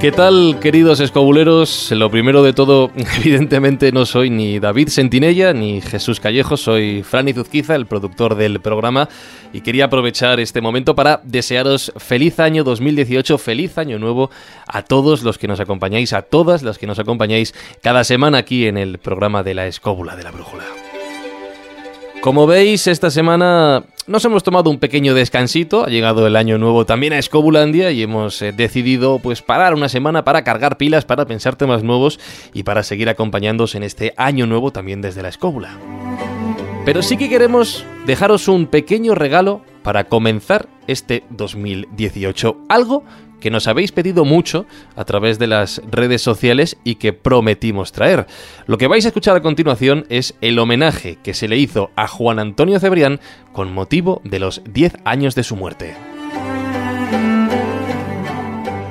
¿Qué tal, queridos escobuleros? Lo primero de todo, evidentemente no soy ni David Sentinella ni Jesús Callejo, soy Franny Zuzquiza, el productor del programa, y quería aprovechar este momento para desearos feliz año 2018, feliz año nuevo a todos los que nos acompañáis, a todas las que nos acompañáis cada semana aquí en el programa de la escóbula de la brújula. Como veis, esta semana nos hemos tomado un pequeño descansito, ha llegado el año nuevo también a Escobulandia y hemos eh, decidido pues parar una semana para cargar pilas, para pensar temas nuevos y para seguir acompañándoos en este año nuevo también desde la Escóbula. Pero sí que queremos dejaros un pequeño regalo para comenzar este 2018, algo que nos habéis pedido mucho a través de las redes sociales y que prometimos traer. Lo que vais a escuchar a continuación es el homenaje que se le hizo a Juan Antonio Cebrián con motivo de los 10 años de su muerte.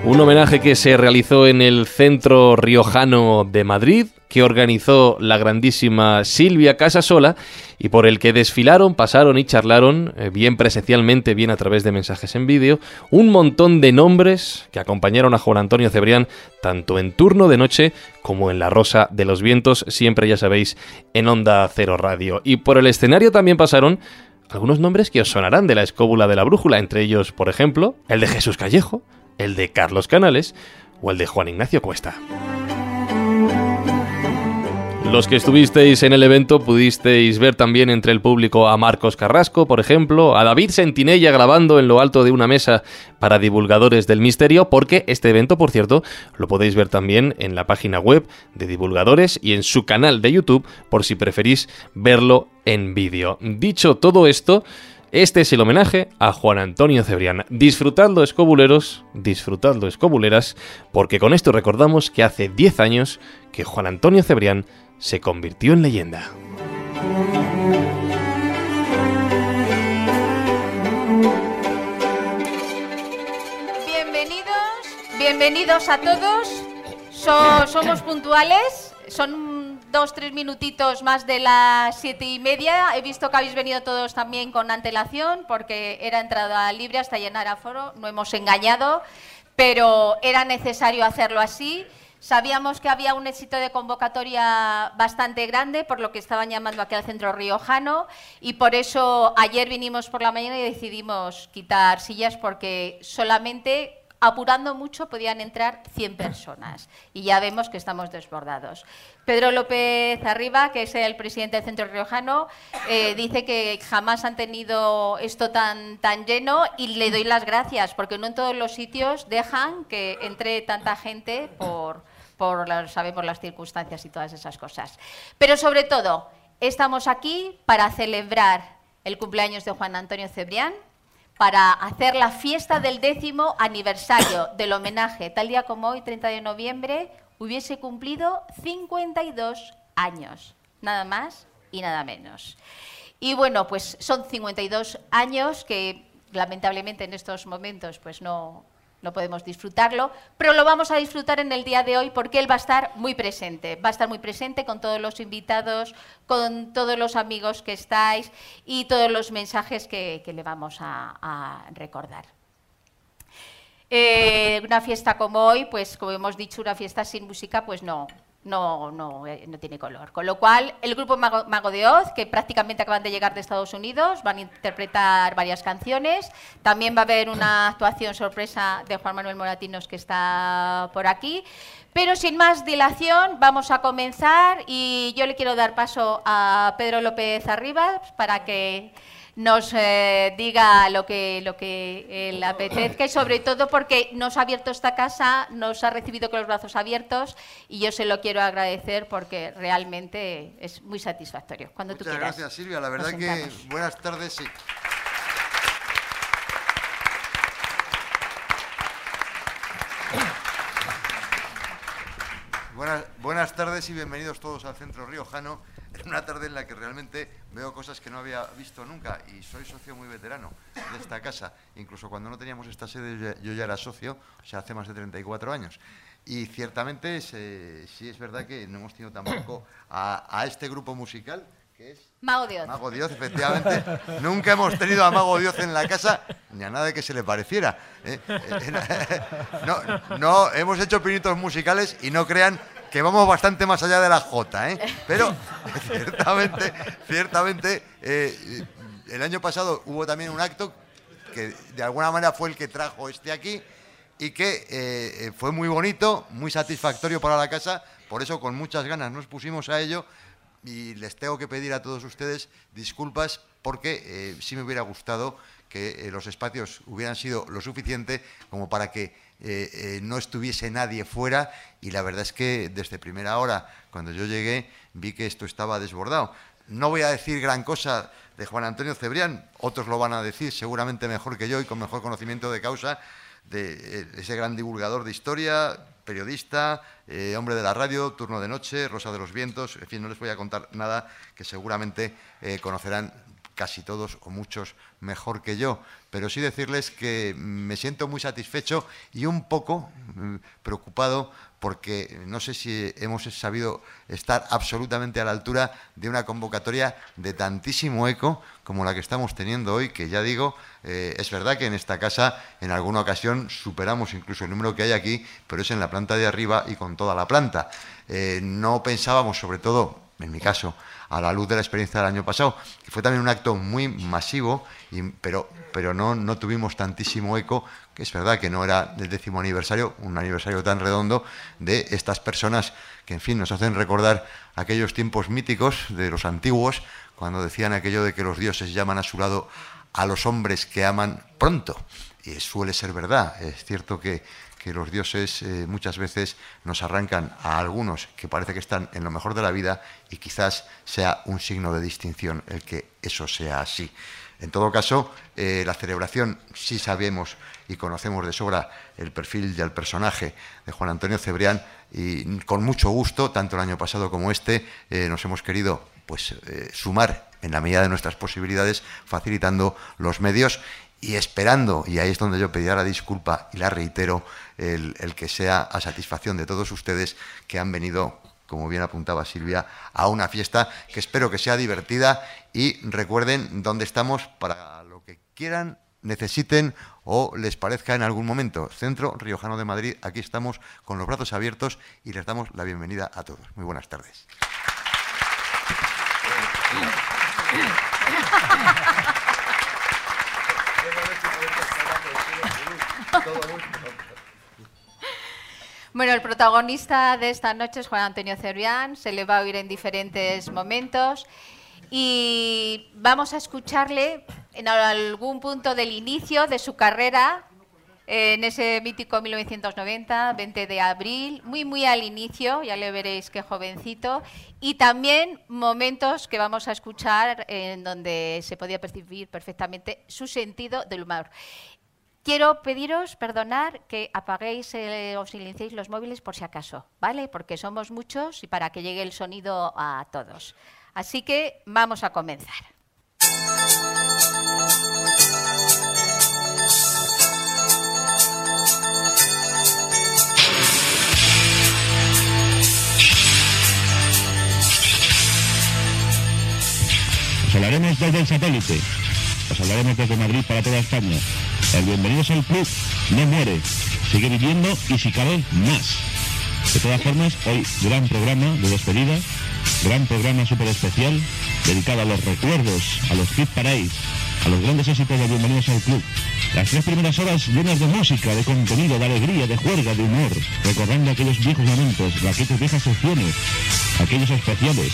Un homenaje que se realizó en el Centro Riojano de Madrid, que organizó la grandísima Silvia Casasola y por el que desfilaron, pasaron y charlaron, eh, bien presencialmente, bien a través de mensajes en vídeo, un montón de nombres que acompañaron a Juan Antonio Cebrián tanto en turno de noche como en La Rosa de los Vientos, siempre ya sabéis, en Onda Cero Radio. Y por el escenario también pasaron algunos nombres que os sonarán de la escóbula de la brújula, entre ellos, por ejemplo, el de Jesús Callejo, el de Carlos Canales o el de Juan Ignacio Cuesta. Los que estuvisteis en el evento pudisteis ver también entre el público a Marcos Carrasco, por ejemplo, a David Sentinella grabando en lo alto de una mesa para divulgadores del misterio, porque este evento, por cierto, lo podéis ver también en la página web de divulgadores y en su canal de YouTube, por si preferís verlo en vídeo. Dicho todo esto, este es el homenaje a Juan Antonio Cebrián. Disfrutadlo, escobuleros, disfrutadlo, escobuleras, porque con esto recordamos que hace 10 años que Juan Antonio Cebrián se convirtió en leyenda. Bienvenidos, bienvenidos a todos. somos puntuales, son dos, tres minutitos más de las siete y media. He visto que habéis venido todos también con antelación porque era entrada libre hasta llenar aforo, no hemos engañado, pero era necesario hacerlo así. Sabíamos que había un éxito de convocatoria bastante grande, por lo que estaban llamando aquí al centro riojano, y por eso ayer vinimos por la mañana y decidimos quitar sillas porque solamente apurando mucho podían entrar 100 personas y ya vemos que estamos desbordados. Pedro López Arriba, que es el presidente del Centro Riojano, eh, dice que jamás han tenido esto tan, tan lleno y le doy las gracias porque no en todos los sitios dejan que entre tanta gente por, por las, sabemos las circunstancias y todas esas cosas. Pero sobre todo, estamos aquí para celebrar el cumpleaños de Juan Antonio Cebrián, para hacer la fiesta del décimo aniversario del homenaje. Tal día como hoy, 30 de noviembre, hubiese cumplido 52 años, nada más y nada menos. Y bueno, pues son 52 años que lamentablemente en estos momentos pues no, no podemos disfrutarlo, pero lo vamos a disfrutar en el día de hoy porque él va a estar muy presente, va a estar muy presente con todos los invitados, con todos los amigos que estáis y todos los mensajes que, le vamos a, recordar. Eh, una fiesta como hoy, pues como hemos dicho, una fiesta sin música, pues no, no, no, eh, no, tiene color. Con lo cual, el grupo Mago, de Oz, que prácticamente acaban de llegar de Estados Unidos, van a interpretar varias canciones. También va a haber una actuación sorpresa de Juan Manuel Moratinos que está por aquí. Pero sin más dilación, vamos a comenzar y yo le quiero dar paso a Pedro López Arribas para que nos eh, diga lo que, lo que le apetezca y sobre todo porque nos ha abierto esta casa, nos ha recibido con los brazos abiertos y yo se lo quiero agradecer porque realmente es muy satisfactorio. Cuando Muchas tú quieras. gracias Silvia, la verdad que buenas tardes. Sí. Buenas, tardes y bienvenidos todos al Centro Riojano una tarde en la que realmente veo cosas que no había visto nunca y soy socio muy veterano de esta casa. Incluso cuando no teníamos esta sede yo ya era socio, o sea, hace más de 34 años. Y ciertamente sí es verdad que no hemos tenido tampoco a, este grupo musical, es... Mago Dios. Mago Dios, efectivamente. Nunca hemos tenido a Mago Dios en la casa, ni a nada de que se le pareciera. ¿eh? No, no, hemos hecho pinitos musicales y no crean que vamos bastante más allá de la J, ¿eh? Pero ciertamente, ciertamente, eh, el año pasado hubo también un acto que de alguna manera fue el que trajo este aquí y que eh, fue muy bonito, muy satisfactorio para la casa, por eso con muchas ganas nos pusimos a ello y les tengo que pedir a todos ustedes disculpas porque sí me hubiera gustado que los espacios hubieran sido lo suficiente como para que eh, eh, no estuviese nadie fuera y la verdad es que desde primera hora, cuando yo llegué, vi que esto estaba desbordado. No voy a decir gran cosa de Juan Antonio Cebrián, otros lo van a decir seguramente mejor que yo y con mejor conocimiento de causa, de eh, ese gran divulgador de historia, periodista, hombre de la radio, turno de noche, Rosa de los Vientos, en fin, no les voy a contar nada que seguramente conocerán casi todos o muchos mejor que yo, pero sí decirles que me siento muy satisfecho y un poco mm, preocupado porque no sé si hemos sabido estar absolutamente a la altura de una convocatoria de tantísimo eco como la que estamos teniendo hoy, que ya digo, eh, es verdad que en esta casa en alguna ocasión superamos incluso el número que hay aquí, pero es en la planta de arriba y con toda la planta. Eh, no pensábamos, sobre todo, en mi caso, a la luz de la experiencia del año pasado, que fue también un acto muy masivo, pero, pero no, no tuvimos tantísimo eco, que es verdad que no era del décimo aniversario, un aniversario tan redondo, de estas personas que, en fin, nos hacen recordar aquellos tiempos míticos de los antiguos, cuando decían aquello de que los dioses llaman a su lado a los hombres que aman pronto. Y suele ser verdad. Es cierto que que los dioses eh, muchas veces nos arrancan a algunos que parece que están en lo mejor de la vida y quizás sea un signo de distinción el que eso sea así. En todo caso, eh, la celebración sí sabemos y conocemos de sobra el perfil del personaje de Juan Antonio Cebrián y con mucho gusto, tanto el año pasado como este, eh, nos hemos querido pues, sumar en la medida de nuestras posibilidades, facilitando los medios y esperando, y ahí es donde yo pediría la disculpa y la reitero, el, que sea a satisfacción de todos ustedes que han venido, como bien apuntaba Silvia, a una fiesta que espero que sea divertida y recuerden dónde estamos para lo que quieran, necesiten o les parezca en algún momento. Centro Riojano de Madrid, aquí estamos con los brazos abiertos y les damos la bienvenida a todos. Muy buenas tardes. Bueno, el protagonista de esta noche es Juan Antonio Cervián, se le va a oír en diferentes momentos y vamos a escucharle en algún punto del inicio de su carrera, en ese mítico 1990, 20 de abril, muy, muy al inicio, ya le veréis qué jovencito, y también momentos que vamos a escuchar en donde se podía percibir perfectamente su sentido del humor. Quiero pediros, perdonar, que apaguéis eh, o silenciéis los móviles por si acaso, ¿vale? Porque somos muchos y para que llegue el sonido a todos. Así que vamos a comenzar. Os hablaremos desde el satélite. Os hablaremos desde Madrid para toda España el Bienvenidos al Club no muere, sigue viviendo y si cabe más. De todas formas, hoy gran programa de despedida, gran programa súper especial, dedicado a los recuerdos, a los hit parades, a los grandes éxitos de Bienvenidos al Club. Las tres primeras horas llenas de música, de contenido, de alegría, de juerga, de humor, recordando aquellos viejos momentos, aquellas viejas secciones, aquellos especiales,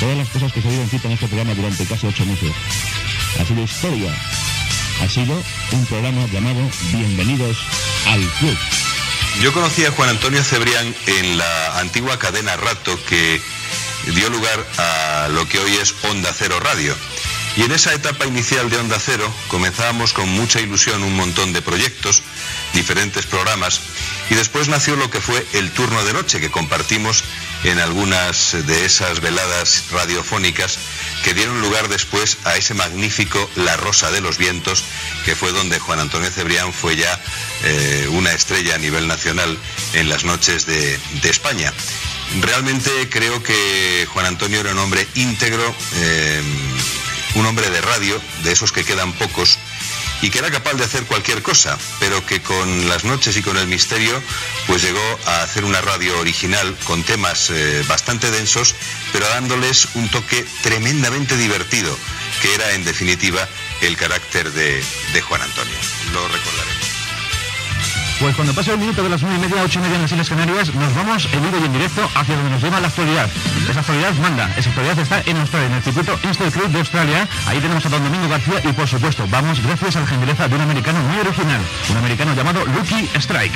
todas las cosas que se dieron cita en este programa durante casi ocho meses. Ha sido historia, ha sido un programa llamado Bienvenidos al Club. Yo conocí a Juan Antonio Cebrián en la antigua cadena Rato que dio lugar a lo que hoy es Onda Cero Radio. Y en esa etapa inicial de Onda Cero comenzábamos con mucha ilusión un montón de proyectos, diferentes programas, y después nació lo que fue el turno de noche que compartimos en algunas de esas veladas radiofónicas que dieron lugar después a ese magnífico La Rosa de los Vientos, que fue donde Juan Antonio Cebrián fue ya eh, una estrella a nivel nacional en las noches de, España. Realmente creo que Juan Antonio era un hombre íntegro, eh, un hombre de radio, de esos que quedan pocos, y que era capaz de hacer cualquier cosa, pero que con las noches y con el misterio, pues llegó a hacer una radio original con temas eh, bastante densos, pero dándoles un toque tremendamente divertido, que era en definitiva el carácter de, de Juan Antonio. Lo recordaremos. Pues cuando pase el minuto de las 9 y media, 8 y media en las Islas Canarias, nos vamos en vivo y en directo hacia donde nos lleva la actualidad. Esa actualidad manda, esa actualidad está en Australia, en el circuito Institute Club de Australia. Ahí tenemos a don Domingo García y por supuesto vamos gracias a la gentileza de un americano muy original, un americano llamado Lucky Strike.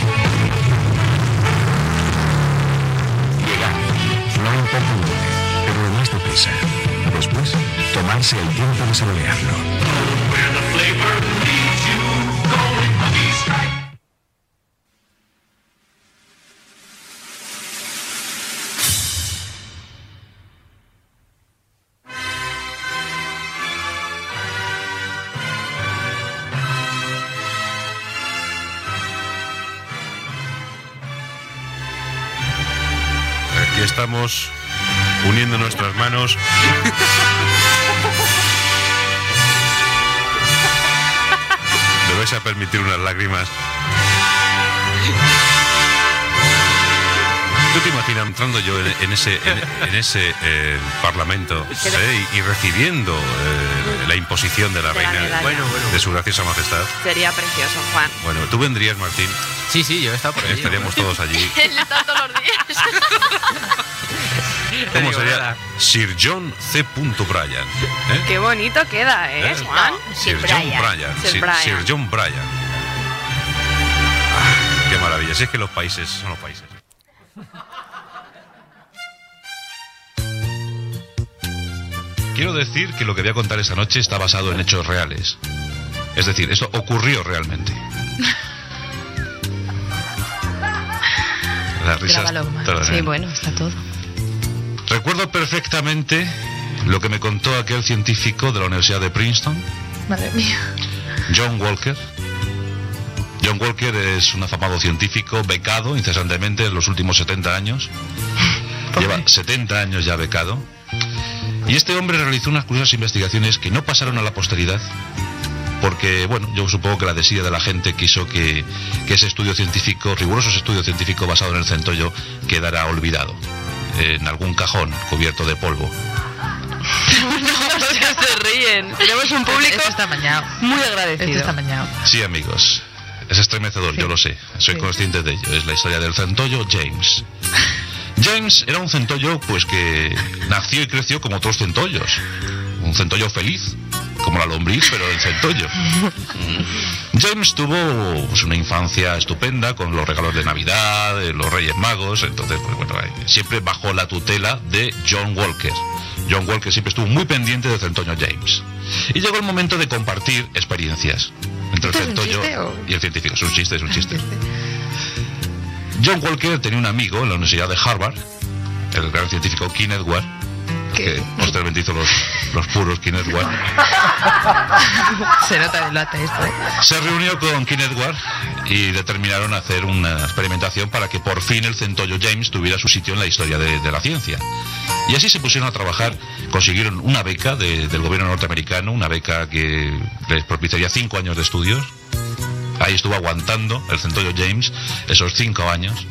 Llegar, no importante, pero más deprisa. Después, tomarse el tiempo de saborearlo. Estamos uniendo nuestras manos. ¿Me vais a permitir unas lágrimas? ¿Tú te imaginas entrando yo en, ese, en, ese eh, parlamento eh, y, recibiendo eh, la imposición de la reina de su graciosa majestad? Sería precioso, Juan. Bueno, ¿tú vendrías, Martín? Sí, sí, yo he estado por ahí. Estaríamos todos allí. todos los días. ¿Cómo sería? Sir John C. Bryan. Qué bonito queda, ¿eh, Juan? Sir, John Bryan. Sir, John Bryan. Ah, qué maravilla. Si es que los países son los países. Quiero decir que lo que voy a contar esta noche está basado en hechos reales. Es decir, eso ocurrió realmente. La risa. Sí, bueno, está todo. Recuerdo perfectamente lo que me contó aquel científico de la Universidad de Princeton. Madre mía. John Walker. John Walker es un afamado científico becado incesantemente en los últimos 70 años. Lleva 70 años ya becado. Y este hombre realizó unas curiosas investigaciones que no pasaron a la posteridad, porque, bueno, yo supongo que la desidia de la gente quiso que, ese estudio científico, riguroso estudio científico basado en el centollo, quedara olvidado en algún cajón cubierto de polvo. no, se ríen. Tenemos un público muy agradecido. Sí, amigos. Es estremecedor, yo lo sé. Soy consciente de ello. Es la historia del centollo James. James era un centollo pues que nació y creció como otros centollos. Un centollo feliz, como la lombriz, pero el centollo. James tuvo pues, una infancia estupenda con los regalos de Navidad, de los Reyes Magos, entonces, pues bueno, siempre bajo la tutela de John Walker. John Walker siempre estuvo muy pendiente del centollo James. Y llegó el momento de compartir experiencias entre el centollo y el científico. Es un chiste, es un chiste. John Walker tenía un amigo en la Universidad de Harvard, el gran científico Kenneth Ward, que posteriormente hizo los, los puros Kenneth Ward. Se nota de lata esto. ¿eh? Se reunió con Kenneth Ward y determinaron hacer una experimentación para que por fin el centollo James tuviera su sitio en la historia de, la ciencia. Y así se pusieron a trabajar, consiguieron una beca del gobierno norteamericano, una beca que les propiciaría cinco años de estudios. Ahí estuvo aguantando el centollo James esos cinco años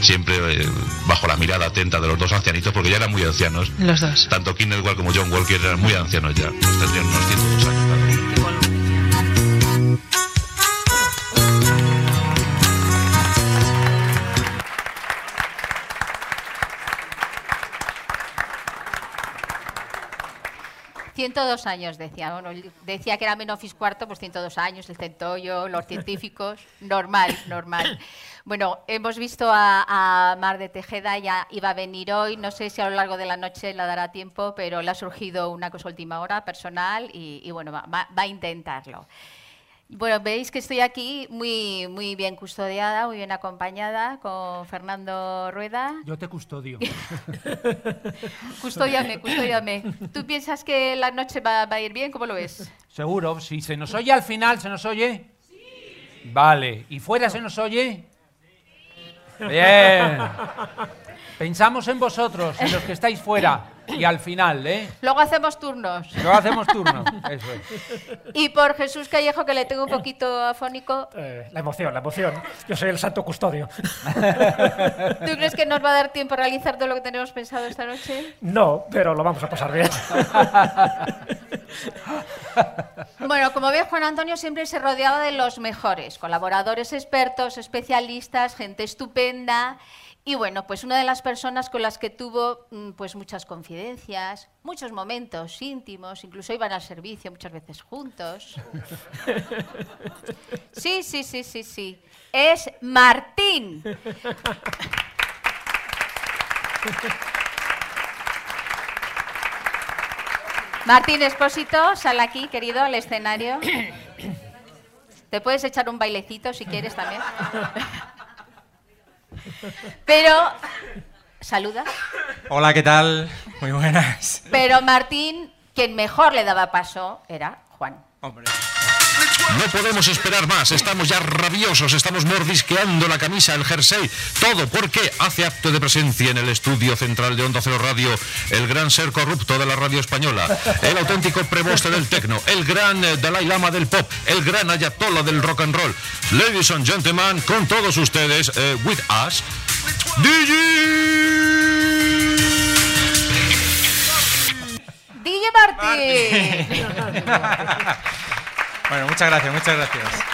siempre eh, bajo la mirada atenta de los dos ancianitos, porque ya eran muy ancianos. Los dos. Tanto Kenneth como John Walker eran muy ancianos ya, pues tendrían unos 102 años. 102 años decía, bueno, decía que era Menofis cuarto, pues 102 años, el centollo, los científicos, normal, normal. Bueno, hemos visto a, Mar de Tejeda, ya iba a venir hoy, no sé si a lo largo de la noche le dará tiempo, pero le ha surgido una cosa última hora personal y, bueno, va, a intentarlo. Bueno, veis que estoy aquí muy, muy bien custodiada, muy bien acompañada con Fernando Rueda. Yo te custodio. custódiame, custódiame. ¿Tú piensas que la noche va, a ir bien? ¿Cómo lo ves? Seguro. Si se nos oye al final, ¿se nos oye? Sí. Vale. ¿Y fuera se nos oye? Bien. Pensamos en vosotros, en los que estáis fuera. Y al final, ¿eh? Luego hacemos turnos. Luego hacemos turnos, eso es. Y por Jesús Callejo, que le tengo un poquito afónico. Eh, la emoción, la emoción. Yo soy el santo custodio. ¿Tú crees que nos va a dar tiempo a realizar todo lo que tenemos pensado esta noche? No, pero lo vamos a pasar bien. Bueno, como ve, Juan Antonio siempre se rodeaba de los mejores, colaboradores expertos, especialistas, gente estupenda. Y bueno, pues una de las personas con las que tuvo mm, pues muchas confidencias, muchos momentos íntimos, incluso iban al servicio muchas veces juntos. Sí, sí, sí, sí, sí. Es Martín. Martín Espósito, sal aquí, querido, al escenario. Te puedes echar un bailecito si quieres también. Pero, saluda. Hola, ¿qué tal? Muy buenas. Pero Martín, quien mejor le daba paso era Juan. Hombre. No podemos esperar más, estamos ya rabiosos, estamos mordisqueando la camisa, el jersey, todo porque hace acto de presencia en el estudio central de Onda Cero Radio el gran ser corrupto de la radio española, el auténtico preboste del tecno, el gran eh, Dalai Lama del pop, el gran ayatollah del rock and roll. Ladies and gentlemen, con todos ustedes, eh, with us, DJ. DJ Martín. Bueno, muchas gracias, muchas gracias.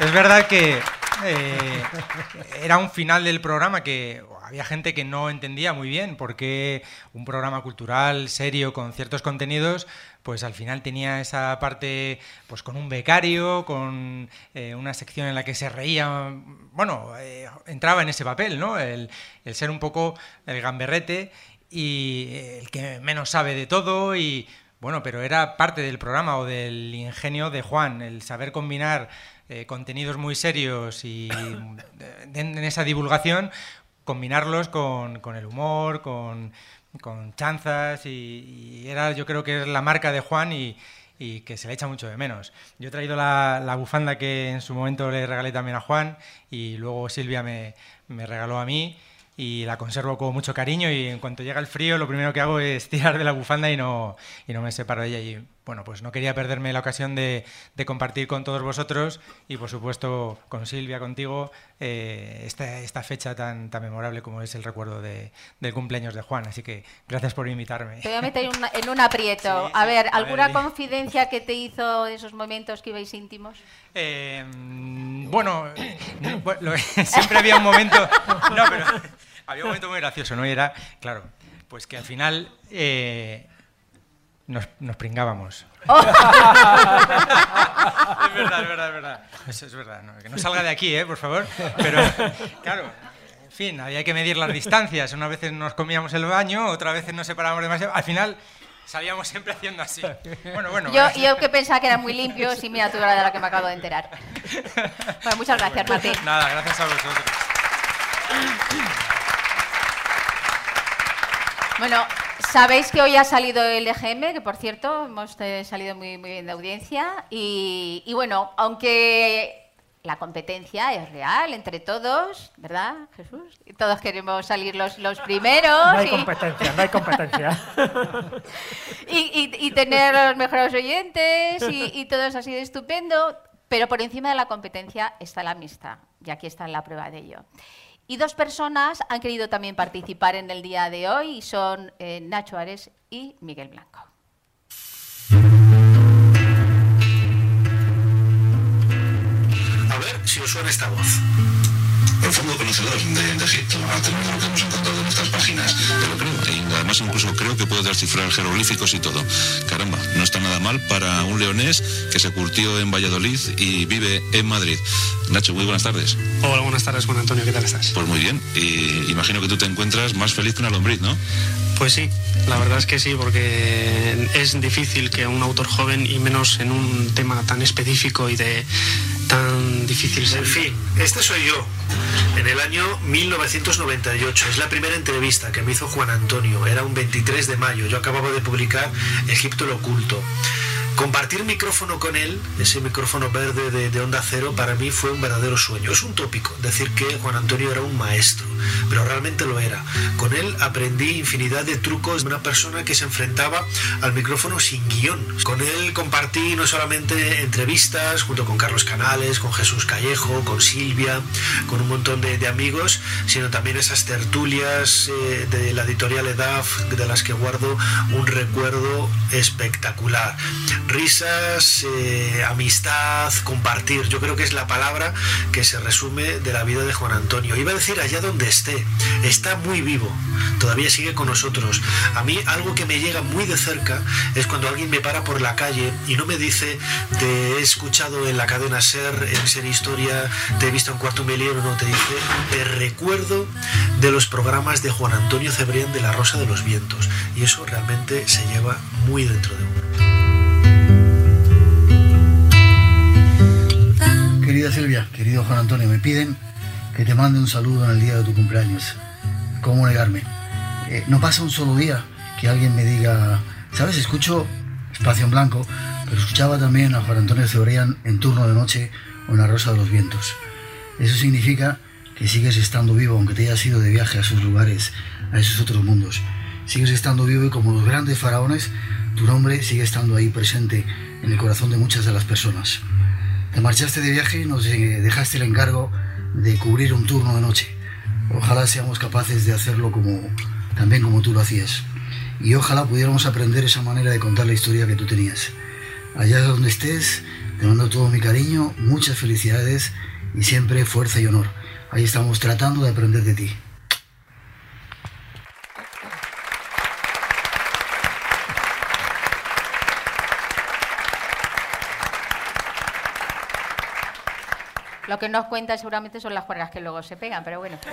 Es verdad que eh, era un final del programa que había gente que no entendía muy bien por qué un programa cultural serio con ciertos contenidos pues al final tenía esa parte pues con un becario, con eh, una sección en la que se reía, bueno, eh, entraba en ese papel, ¿no? El, el, ser un poco el gamberrete y el que menos sabe de todo y bueno, pero era parte del programa o del ingenio de Juan, el saber combinar eh, contenidos muy serios y en, esa divulgación, combinarlos con, el humor, con, chanzas y, era yo creo que es la marca de Juan y, que se le echa mucho de menos. Yo he traído la, bufanda que en su momento le regalé también a Juan y luego Silvia me, me regaló a mí y la conservo con mucho cariño y en cuanto llega el frío lo primero que hago es tirar de la bufanda y no, y no me separo de ella. Y bueno, pues no quería perderme la ocasión de, de compartir con todos vosotros y por supuesto con Silvia, contigo, eh, esta, esta, fecha tan, tan memorable como es el recuerdo de, del cumpleaños de Juan. Así que gracias por invitarme. Te voy a meter en un aprieto. a ver, ¿alguna confidencia que te hizo de esos momentos que ibais íntimos? Eh, bueno, siempre había un momento... No, pero había un momento muy gracioso, ¿no? Y era, claro, pues que al final eh, nos, nos, pringábamos. es verdad, es verdad, es verdad. Eso es verdad. ¿no? Que no salga de aquí, ¿eh? Por favor. Pero, claro, en fin, había que medir las distancias. Unas veces nos comíamos el baño, otras veces nos separábamos demasiado. Al final salíamos siempre haciendo así. Bueno, bueno. Yo, yo que pensaba que era muy limpio, sí, mira tú de la que me acabo de enterar. Bueno, muchas gracias, Martín. Nada, gracias a vosotros. Bueno, sabéis que hoy ha salido el EGM, que por cierto hemos eh, salido muy, muy bien de audiencia. Y, bueno, aunque la competencia es real entre todos, ¿verdad, Jesús? Y todos queremos salir los, los primeros. No hay competencia, no hay competencia. y, tener los mejores oyentes y, y todo eso ha sido estupendo. Pero por encima de la competencia está la amistad. Y aquí está la prueba de ello. Y dos personas han querido también participar en el día de hoy y son eh, Nacho Ares y Miguel Blanco. A ver si os suena esta voz. Profundo conocedor de, de Egipto, a tener lo que hemos encontrado en estas páginas, te lo creo. Y además incluso creo que puedo descifrar jeroglíficos y todo. Caramba, no está nada mal para un leonés que se curtió en Valladolid y vive en Madrid. Nacho, muy buenas tardes. Hola, buenas tardes, Juan Antonio, ¿qué tal estás? Pues muy bien, y imagino que tú te encuentras más feliz que una lombriz, ¿no? Pues sí, la verdad es que sí, porque es difícil que un autor joven, y menos en un tema tan específico y de tan difícil... En fin, este soy yo, en el año 1998. Es la primera entrevista que me hizo Juan Antonio, era un 23 de mayo. Yo acababa de publicar Egipto el Oculto. Compartir micrófono con él, ese micrófono verde de, Onda Cero, para mí fue un verdadero sueño. Es un tópico decir que Juan Antonio era un maestro, pero realmente lo era. Con él aprendí infinidad de trucos de una persona que se enfrentaba al micrófono sin guion. Con él compartí no solamente entrevistas junto con Carlos Canales, con Jesús Callejo, con Silvia, con un montón de, amigos, sino también esas tertulias eh, de la editorial EDAF de las que guardo un recuerdo espectacular risas, eh, amistad, compartir. Yo creo que es la palabra que se resume de la vida de Juan Antonio. Iba a decir allá donde esté, está muy vivo, todavía sigue con nosotros. A mí algo que me llega muy de cerca es cuando alguien me para por la calle y no me dice, te he escuchado en la cadena Ser, en Ser Historia, te he visto en Cuarto Miliero, no, te dice, te recuerdo de los programas de Juan Antonio Cebrián de La Rosa de los Vientos. Y eso realmente se lleva muy dentro de uno. Querida Silvia, querido Juan Antonio, me piden que te mande un saludo en el día de tu cumpleaños. ¿Cómo negarme? Eh, no pasa un solo día que alguien me diga, ¿sabes? Escucho Espacio en Blanco, pero escuchaba también a Juan Antonio Cebrián en turno de noche o en La Rosa de los Vientos. Eso significa que sigues estando vivo, aunque te hayas ido de viaje a esos lugares, a esos otros mundos. Sigues estando vivo y como los grandes faraones, tu nombre sigue estando ahí presente en el corazón de muchas de las personas. Te marchaste de viaje y nos eh, dejaste el encargo de cubrir un turno de noche. Ojalá seamos capaces de hacerlo como, también como tú lo hacías. Y ojalá pudiéramos aprender esa manera de contar la historia que tú tenías. Allá donde estés, te mando todo mi cariño, muchas felicidades y siempre fuerza y honor. Ahí estamos tratando de aprender de ti. Lo que nos cuenta seguramente son las cuerdas que luego se pegan, pero bueno.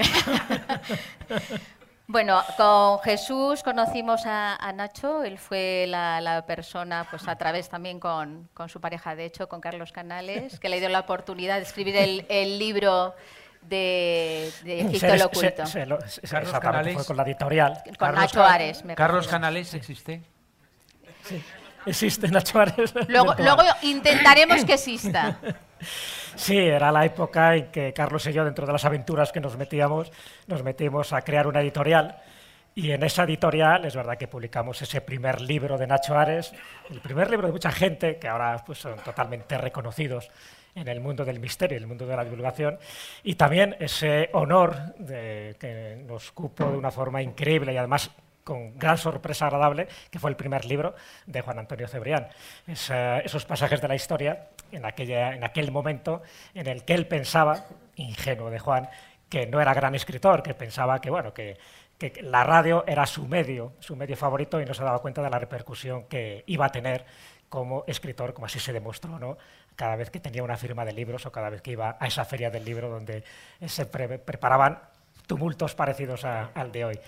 Bueno, con Jesús conocimos a, Nacho, él fue la, persona, pues a través también con, su pareja, de hecho, con Carlos Canales, que le dio la oportunidad de escribir el, libro de, de Egipto el oculto. Carlos Canales fue con la editorial. Con Nacho Ares. Me Carlos Canales existe. Sí, existe Nacho Ares. Luego, luego intentaremos que exista. Sí, era la época en que Carlos y yo, dentro de las aventuras que nos metíamos, nos metimos a crear una editorial. Y en esa editorial es verdad que publicamos ese primer libro de Nacho Ares, el primer libro de mucha gente que ahora pues, son totalmente reconocidos en el mundo del misterio, en el mundo de la divulgación, y también ese honor de, que nos cupo de una forma increíble y además con gran sorpresa agradable, que fue el primer libro de Juan Antonio Cebrián. esos pasajes de la historia en, aquella, en aquel momento en el que él pensaba, ingenuo de Juan, que no era gran escritor, que pensaba que, bueno, que la radio era su medio, su medio favorito y no se daba cuenta de la repercusión que iba a tener como escritor, como así se demostró, ¿no? cada vez que tenía una firma de libros o cada vez que iba a esa feria del libro donde se preparaban tumultos parecidos al de hoy.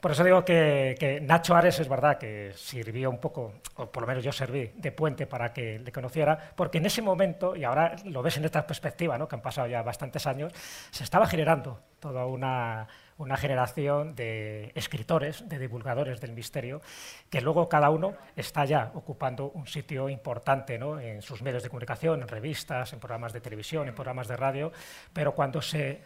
Por eso digo que, Nacho Ares es verdad que sirvió un poco, o por lo menos yo serví de puente para que le conociera, porque en ese momento, y ahora lo ves en esta perspectiva, ¿no? que han pasado ya bastantes años, se estaba generando toda una una generación de escritores, de divulgadores del misterio, que luego cada uno está ya ocupando un sitio importante en sus medios de comunicación, en revistas, en programas de televisión, en programas de radio, pero cuando se,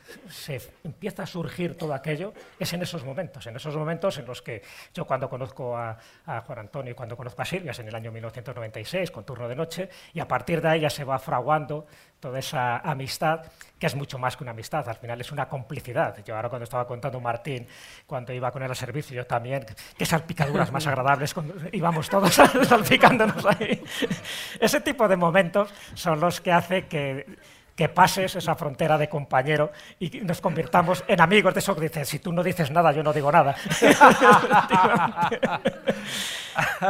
empieza a surgir todo aquello es en esos momentos, en esos momentos en los que yo cuando conozco a, Juan Antonio y cuando conozco a Silvia es en el año 1996 con Turno de Noche y a partir de ahí ya se va fraguando toda esa amistad, que es mucho más que una amistad, al final es una complicidad. Yo ahora cuando estaba contando Martín, cuando iba con él al servicio, yo también, qué salpicaduras más agradables, cuando íbamos todos salpicándonos ahí. Ese tipo de momentos son los que hace que que pases esa frontera de compañero y nos convirtamos en amigos de eso que dices, si tú no dices nada, yo no digo nada.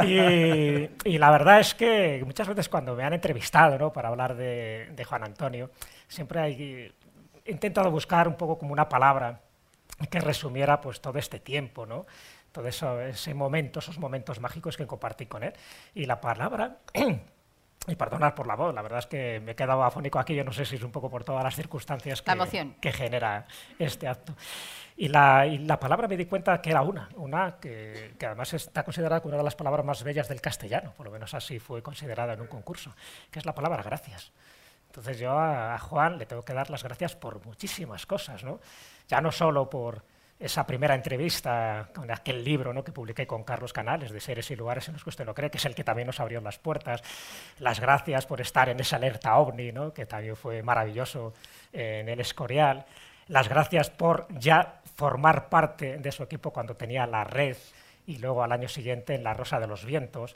y, la verdad es que muchas veces cuando me han entrevistado ¿no? para hablar de, de Juan Antonio, siempre hay, he intentado buscar un poco como una palabra que resumiera pues todo este tiempo, ¿no? todo eso, ese momento, esos momentos mágicos que compartí con él. Y la palabra Y perdonar por la voz, la verdad es que me he quedado afónico aquí, yo no sé si es un poco por todas las circunstancias que, que genera este acto. Y la, y la, palabra me di cuenta que era una, una que, que, además está considerada como una de las palabras más bellas del castellano, por lo menos así fue considerada en un concurso, que es la palabra gracias. Entonces yo a, a Juan le tengo que dar las gracias por muchísimas cosas, ¿no? ya no solo por esa primera entrevista con aquel libro ¿no? que publiqué con Carlos Canales de Seres y Lugares en los que usted no cree, que es el que también nos abrió las puertas. Las gracias por estar en esa alerta ovni, ¿no? que también fue maravilloso en el Escorial. Las gracias por ya formar parte de su equipo cuando tenía la red y luego al año siguiente en La Rosa de los Vientos.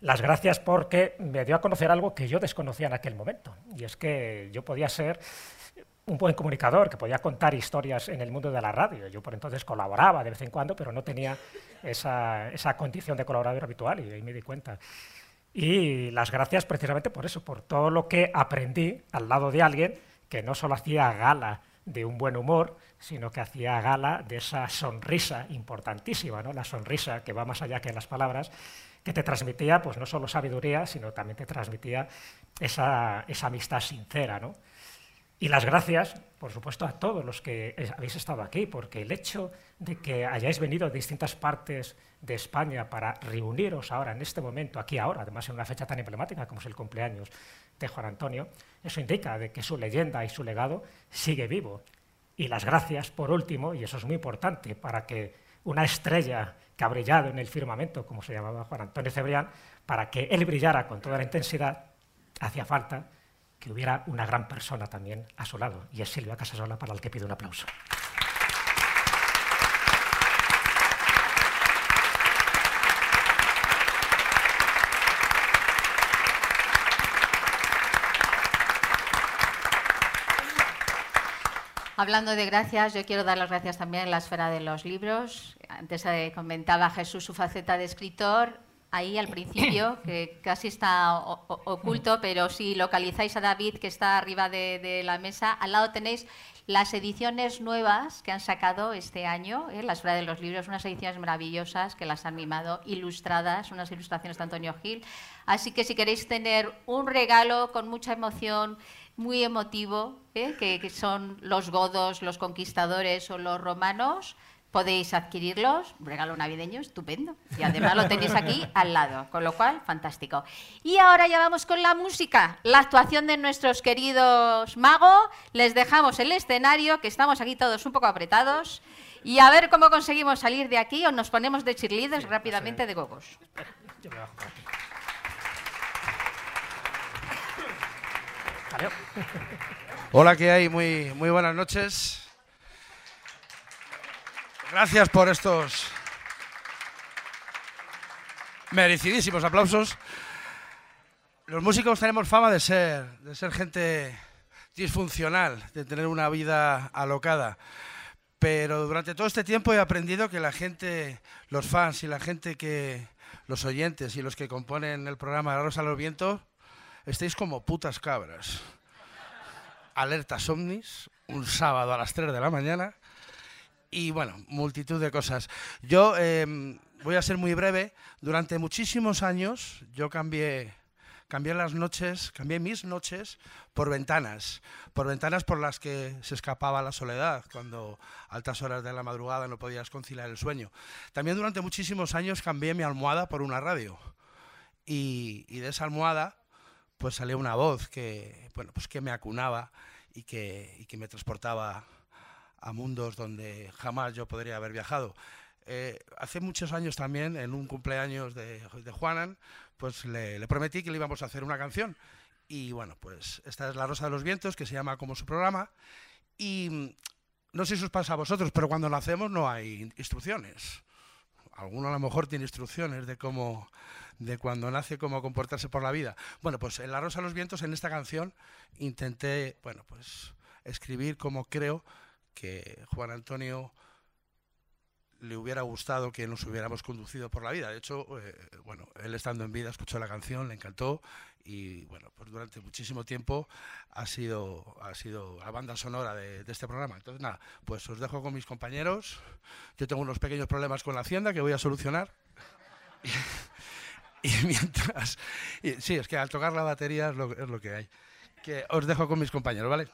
Las gracias porque me dio a conocer algo que yo desconocía en aquel momento, y es que yo podía ser un buen comunicador que podía contar historias en el mundo de la radio. Yo por entonces colaboraba de vez en cuando, pero no tenía esa, condición de colaborador habitual y ahí me di cuenta. Y las gracias precisamente por eso, por todo lo que aprendí al lado de alguien que no solo hacía gala de un buen humor, sino que hacía gala de esa sonrisa importantísima, ¿no? la sonrisa que va más allá que las palabras, que te transmitía pues no solo sabiduría, sino también te transmitía esa, esa amistad sincera. ¿no? Y las gracias, por supuesto, a todos los que habéis estado aquí, porque el hecho de que hayáis venido de distintas partes de España para reuniros ahora, en este momento, aquí ahora, además en una fecha tan emblemática como es el cumpleaños de Juan Antonio, eso indica de que su leyenda y su legado sigue vivo. Y las gracias, por último, y eso es muy importante, para que una estrella que ha brillado en el firmamento, como se llamaba Juan Antonio Cebrián, para que él brillara con toda la intensidad, hacía falta que hubiera una gran persona también a su lado, y es Silvia Casasola para el que pido un aplauso. Hablando de gracias, yo quiero dar las gracias también en la esfera de los libros. Antes eh, comentaba Jesús su faceta de escritor ahí al principio, que casi está oculto, pero si localizáis a David, que está arriba de, la mesa, al lado tenéis las ediciones nuevas que han sacado este año, ¿eh? la Esfera de los Libros, unas ediciones maravillosas que las han mimado, ilustradas, unas ilustraciones de Antonio Gil. Así que si queréis tener un regalo con mucha emoción, muy emotivo, ¿eh? que son los godos, los conquistadores o los romanos, podéis adquirirlos, un regalo navideño estupendo. Y además lo tenéis aquí al lado, con lo cual, fantástico. Y ahora ya vamos con la música, la actuación de nuestros queridos magos. Les dejamos el escenario, que estamos aquí todos un poco apretados. Y a ver cómo conseguimos salir de aquí o nos ponemos de cheerleaders rápidamente de gogos. Hola, ¿qué hay? Muy, muy buenas noches. Gracias por estos merecidísimos aplausos. Los músicos tenemos fama de ser, de ser gente disfuncional, de tener una vida alocada. Pero durante todo este tiempo he aprendido que la gente, los fans y la gente que, los oyentes y los que componen el programa de Rosa a los Vientos, estáis como putas cabras. Alertas ovnis, un sábado a las 3 de la mañana, y bueno, multitud de cosas. Yo em, voy a ser muy breve. Durante muchísimos años yo cambié, cambié las noches, cambié mis noches por ventanas, por ventanas por las que se escapaba la soledad, cuando a altas horas de la madrugada no podías conciliar el sueño. También durante muchísimos años cambié mi almohada por una radio. Y, y de esa almohada pues salía una voz que, bueno, pues que me acunaba y que, y que me transportaba a mundos donde jamás yo podría haber viajado. Eh, hace muchos años también, en un cumpleaños de, de Juanan, pues le, prometí que le íbamos a hacer una canción. Y bueno, pues esta es La Rosa de los Vientos, que se llama como su programa. Y no sé si os pasa a vosotros, pero cuando lo hacemos no hay instrucciones. Alguno a lo mejor tiene instrucciones de cómo, de cuando nace cómo comportarse por la vida. Bueno, pues en La Rosa de los Vientos, en esta canción, intenté, bueno, pues escribir como creo que Juan Antonio le hubiera gustado que nos hubiéramos conducido por la vida. De hecho, eh, bueno, él estando en vida escuchó la canción, le encantó y bueno, pues durante muchísimo tiempo ha sido, ha sido la banda sonora de, este programa. Entonces, nada, pues os dejo con mis compañeros. Yo tengo unos pequeños problemas con la hacienda que voy a solucionar. Y, mientras... sí, es que al tocar la batería es lo, es lo que hay. Que os dejo con mis compañeros, ¿vale?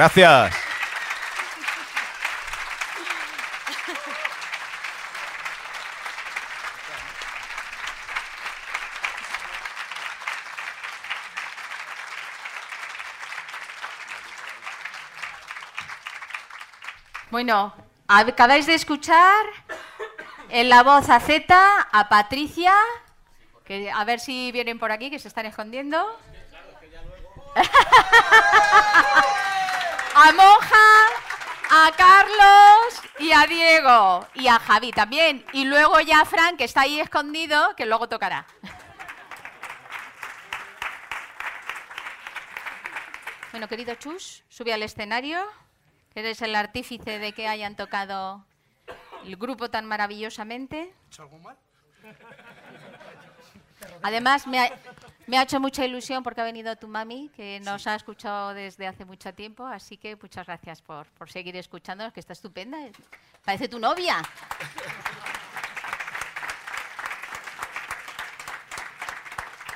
Gracias. Bueno, acabáis de escuchar en la voz a Z a Patricia, que a ver si vienen por aquí, que se están escondiendo. a Monja, a Carlos y a Diego y a Javi también. Y luego ya a Frank, que está ahí escondido, que luego tocará. Bueno, querido Chus, sube al escenario. Eres el artífice de que hayan tocado el grupo tan maravillosamente. Además, me ha, me ha, hecho mucha ilusión porque ha venido tu mami, que nos ha escuchado desde hace mucho tiempo. Así que muchas gracias por, por seguir escuchándonos, que está estupenda. Parece tu novia.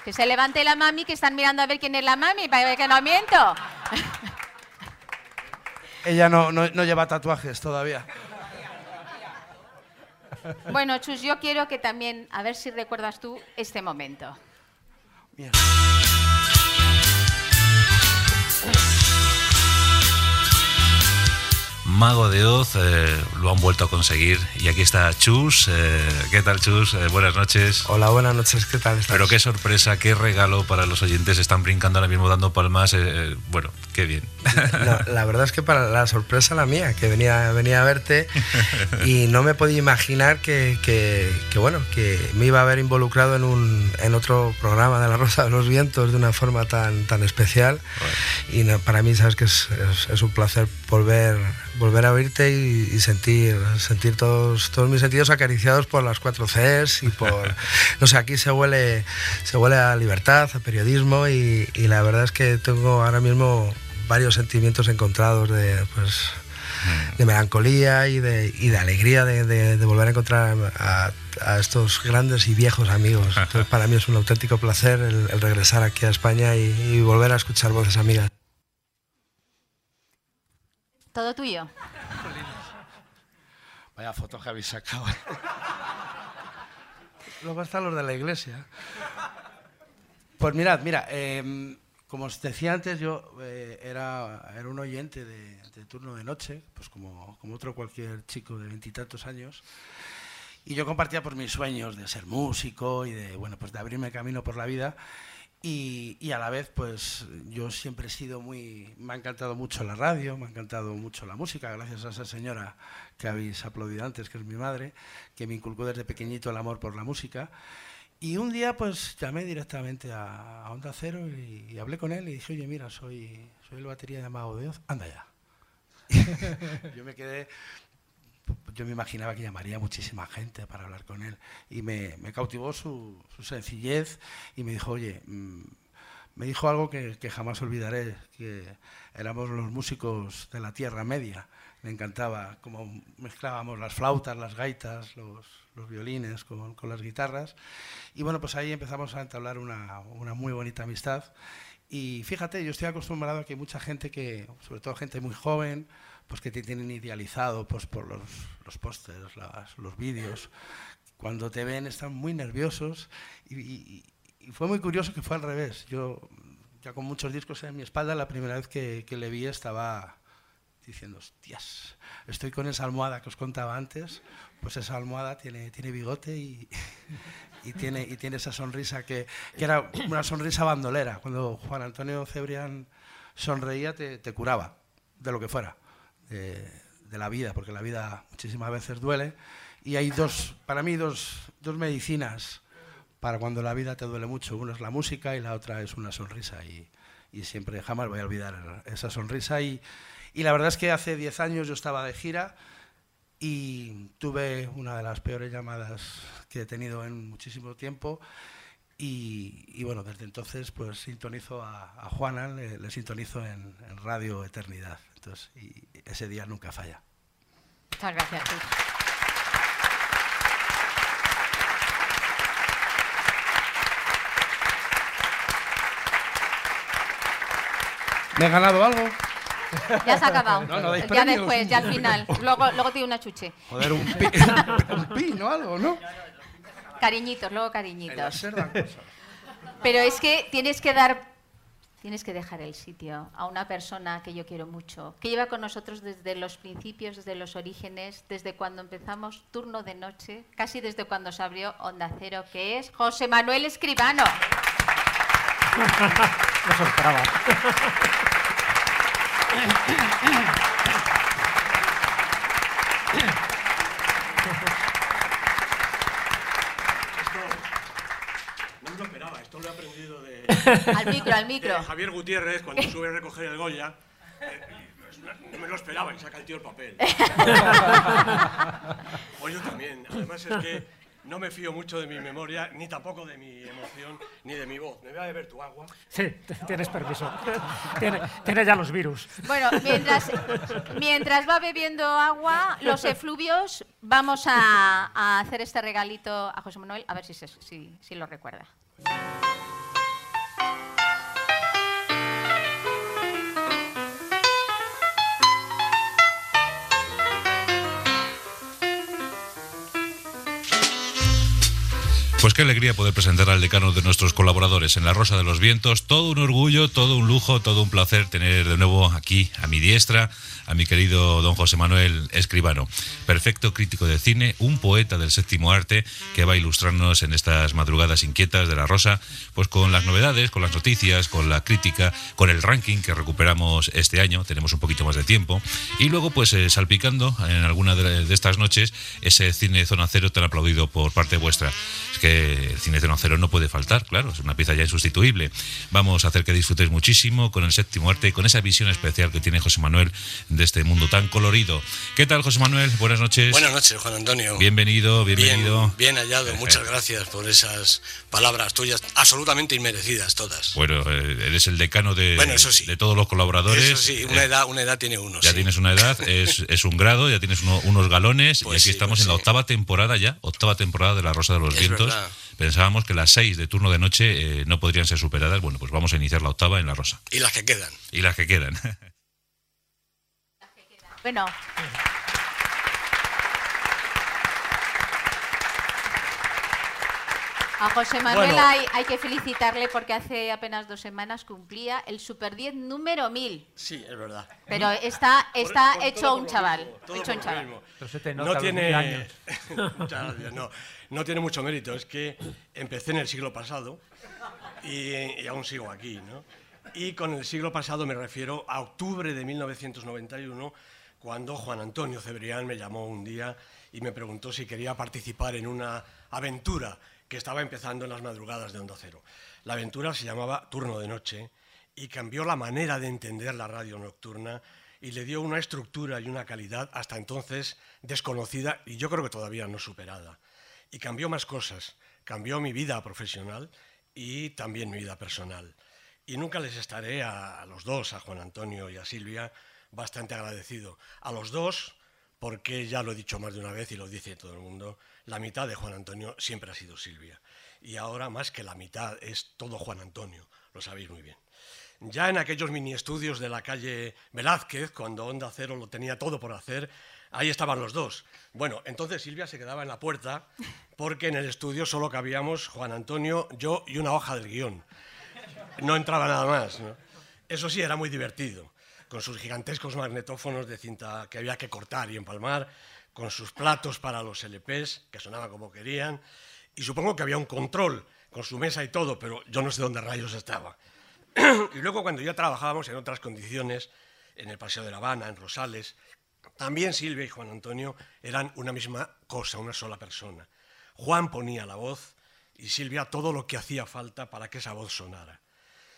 Que se levante la mami, que están mirando a ver quién es la mami, para ver que no miento. Ella no, no, no lleva tatuajes todavía. Bueno, Chus, yo quiero que también, a ver si recuerdas tú este momento. Mago de Oz eh, lo han vuelto a conseguir y aquí está Chus. Eh, ¿Qué tal Chus? Eh, buenas noches. Hola, buenas noches. ¿Qué tal? Pero qué sorpresa, qué regalo para los oyentes. Están brincando ahora mismo dando palmas. bueno, qué bien. No, la verdad es que para la sorpresa la mía, que venía, venía a verte y no me podía imaginar que, que, que, bueno, que me iba a haber involucrado en, un, en otro programa de La Rosa de los Vientos de una forma tan, tan especial. Y no, para mí, sabes que es, es, es un placer volver volver a oírte y, y, sentir, sentir todos, todos mis sentidos acariciados por las cuatro Cs y por, no sé, aquí se huele, se huele a libertad, a periodismo y, y la verdad es que tengo ahora mismo varios sentimientos encontrados de, pues, de melancolía y de, y de alegría de, de, de, volver a encontrar a, a, estos grandes y viejos amigos. Entonces, para mí es un auténtico placer el, el regresar aquí a España y, y volver a escuchar voces amigas. Todo tuyo. Vaya foto que habéis sacado. Luego están los de la iglesia. Pues mirad, mira, eh, como os decía antes, yo eh, era, era un oyente de, de, turno de noche, pues como, como otro cualquier chico de veintitantos años. Y yo compartía por mis sueños de ser músico y de, bueno, pues de abrirme camino por la vida. Y, y, a la vez, pues yo siempre he sido muy... Me ha encantado mucho la radio, me ha encantado mucho la música, gracias a esa señora que habéis aplaudido antes, que es mi madre, que me inculcó desde pequeñito el amor por la música. Y un día, pues llamé directamente a, a Onda Cero y, y, hablé con él y dije, oye, mira, soy, soy el batería de Oz, anda ya. yo me quedé yo me imaginaba que llamaría muchísima gente para hablar con él y me, me cautivó su, su, sencillez y me dijo, oye, mmm, me dijo algo que, que, jamás olvidaré, que éramos los músicos de la Tierra Media. Me encantaba cómo mezclábamos las flautas, las gaitas, los, violines con, las guitarras. Y bueno, pues ahí empezamos a entablar una, muy bonita amistad. Y fíjate, yo estoy acostumbrado a que mucha gente que, sobre todo gente muy joven, pues que te tienen idealizado pues por los, los pósters, los vídeos. Cuando te ven están muy nerviosos y, fue muy curioso que fue al revés. Yo, ya con muchos discos en mi espalda, la primera vez que le vi estaba diciendo, hostias, estoy con esa almohada que os contaba antes, pues esa almohada tiene, tiene bigote y, y, tiene, y tiene esa sonrisa que, que era una sonrisa bandolera. Cuando Juan Antonio Cebrián sonreía te, te curaba, de lo que fuera de, de, la vida, porque la vida muchísimas veces duele. Y hay dos, para mí, dos, dos medicinas para cuando la vida te duele mucho. Una es la música y la otra es una sonrisa. Y, y siempre jamás voy a olvidar esa sonrisa. Y, y la verdad es que hace 10 años yo estaba de gira y tuve una de las peores llamadas que he tenido en muchísimo tiempo. Y, y, bueno, desde entonces pues sintonizo a, a Juana, le, le sintonizo en, en, Radio Eternidad. Entonces, y ese día nunca falla. Muchas gracias. ¿Me he ganado algo? Ya se ha acabado. No, no ya premios. después, ya al final. Luego, luego tiene una chuche. Joder, un pi, un pi ¿no? Algo, ¿no? Cariñitos, luego cariñitos. Pero es que tienes que dar, tienes que dejar el sitio a una persona que yo quiero mucho, que lleva con nosotros desde los principios, desde los orígenes, desde cuando empezamos turno de noche, casi desde cuando se abrió Onda Cero, que es José Manuel Escribano. No se esperaba. No me lo esperaba, esto lo he aprendido de... Al micro, al micro. de Javier Gutiérrez, cuando sube a recoger el Goya. eh, pues, no me lo esperaba y saca el tío el papel. o yo también. Además es que no me fío mucho de mi memoria, ni tampoco de mi emoción, ni de mi voz. Me voy a beber tu agua. Sí, tienes permiso. Tiene, tiene ya los virus. Bueno, mientras, mientras va bebiendo agua, los efluvios, vamos a, a hacer este regalito a José Manuel, a ver si, se- si, si lo recuerda. Pues qué alegría poder presentar al decano de nuestros colaboradores en La Rosa de los Vientos. Todo un orgullo, todo un lujo, todo un placer tener de nuevo aquí a mi diestra a mi querido don José Manuel Escribano. Perfecto crítico de cine, un poeta del séptimo arte que va a ilustrarnos en estas madrugadas inquietas de La Rosa, pues con las novedades, con las noticias, con la crítica, con el ranking que recuperamos este año. Tenemos un poquito más de tiempo. Y luego, pues eh, salpicando en alguna de, de estas noches ese cine Zona Cero tan aplaudido por parte vuestra. Es que el cine Zona Cero no puede faltar, claro, es una pieza ya insustituible. Vamos a hacer que disfrutéis muchísimo con el séptimo arte, con esa visión especial que tiene José Manuel de este mundo tan colorido. ¿Qué tal, José Manuel? Buenas noches. Buenas noches, Juan Antonio. Bienvenido, bienvenido. Bien, bien hallado. Muchas gracias por esas palabras tuyas, absolutamente inmerecidas todas. Bueno, eh, eres el decano de, Bueno, eso sí. de todos los colaboradores. Eso sí, una Eh, edad, una edad tiene uno. Ya sí. tienes una edad, es, es un grado, ya tienes uno- unos galones Pues y aquí sí, estamos pues en la octava temporada ya, octava temporada de La Rosa de los Es Vientos. verdad. Pensábamos que las seis de turno de noche eh, no podrían ser superadas. Bueno, pues vamos a iniciar la octava en La Rosa. Y las que quedan. Y las que quedan. Bueno. A José Manuel Bueno. hay, hay que felicitarle porque hace apenas dos semanas cumplía el Super 10 número 1000. Sí, es verdad. Pero está, está por hecho todo un por chaval. hecho por un chaval. mismo. Pero se te no tiene. Muchas gracias, no, no tiene mucho mérito. Es que empecé en el siglo pasado y, y aún sigo aquí, ¿no? Y con el siglo pasado me refiero a octubre de 1991, cuando Juan Antonio Cebrián me llamó un día y me preguntó si quería participar en una aventura que estaba empezando en las madrugadas de Onda Cero. La aventura se llamaba Turno de Noche y cambió la manera de entender la radio nocturna y le dio una estructura y una calidad hasta entonces desconocida y yo creo que todavía no superada. Y cambió más cosas. Cambió mi vida profesional y también mi vida personal. Y nunca les estaré a, los dos, a Juan Antonio y a Silvia, bastante agradecido. A los dos, porque ya lo he dicho más de una vez y lo dice todo el mundo, la mitad de Juan Antonio siempre ha sido Silvia. Y ahora más que la mitad es todo Juan Antonio, lo sabéis muy bien. Ya en aquellos mini estudios de la calle Velázquez, cuando Onda Cero lo tenía todo por hacer, ahí estaban los dos. Bueno, entonces Silvia se quedaba en la puerta porque en el estudio solo cabíamos Juan Antonio, yo y una hoja del guion. No entraba nada más. Eso sí, era muy divertido, con sus gigantescos magnetófonos de cinta que había que cortar y empalmar, con sus platos para los LPs, que sonaban como querían, y supongo que había un control con su mesa y todo, pero yo no sé dónde rayos estaba. y luego cuando ya trabajábamos en otras condiciones, en el Paseo de la Habana, en Rosales, también Silvia y Juan Antonio eran una misma cosa, una sola persona. Juan ponía la voz y Silvia todo lo que hacía falta para que esa voz sonara.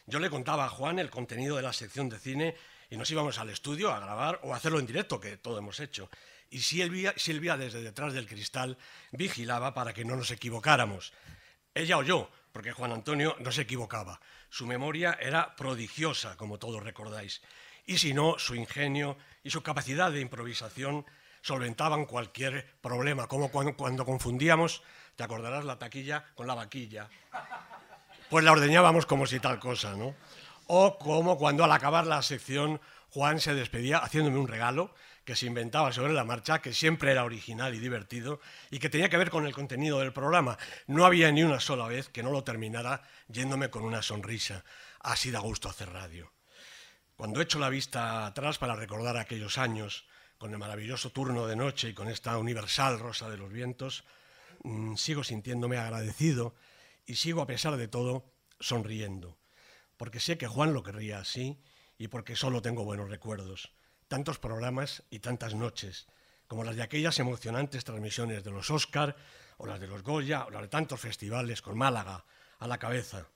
Yo le contaba a Juan el contenido de la sección de cine y nos íbamos al estudio a grabar o a hacerlo en directo, que todo hemos hecho. Y Silvia, Silvia desde detrás del cristal vigilaba para que no nos equivocáramos. Ella o yo, porque Juan Antonio no se equivocaba. Su memoria era prodigiosa, como todos recordáis. Y si no, su ingenio y su capacidad de improvisación solventaban cualquier problema, como cuando, confundíamos, te acordarás, la taquilla con la vaquilla. Pues la ordeñábamos como si tal cosa, ¿no? O como cuando al acabar la sección Juan se despedía haciéndome un regalo que se inventaba sobre la marcha, que siempre era original y divertido y que tenía que ver con el contenido del programa. No había ni una sola vez que no lo terminara yéndome con una sonrisa. Así da gusto hacer radio. Cuando echo la vista atrás para recordar aquellos años, con el maravilloso turno de noche y con esta universal rosa de los vientos, mm, sigo sintiéndome agradecido y sigo, a pesar de todo, sonriendo. Porque sé que Juan lo querría así y porque solo tengo buenos recuerdos. Tantos programas y tantas noches, como las de aquellas emocionantes transmisiones de los Oscar o las de los Goya o las de tantos festivales con Málaga a la cabeza.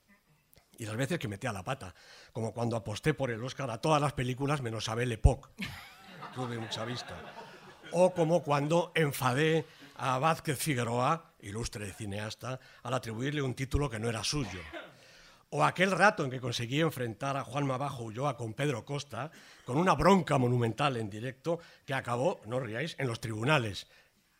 Y las veces que metía la pata, como cuando aposté por el Oscar a todas las películas menos a Belle Époque. Tuve mucha vista. O como cuando enfadé a Vázquez Figueroa, ilustre cineasta, al atribuirle un título que no era suyo. O aquel rato en que conseguí enfrentar a Juan Mabajo Ulloa con Pedro Costa, con una bronca monumental en directo que acabó, no riáis, en los tribunales.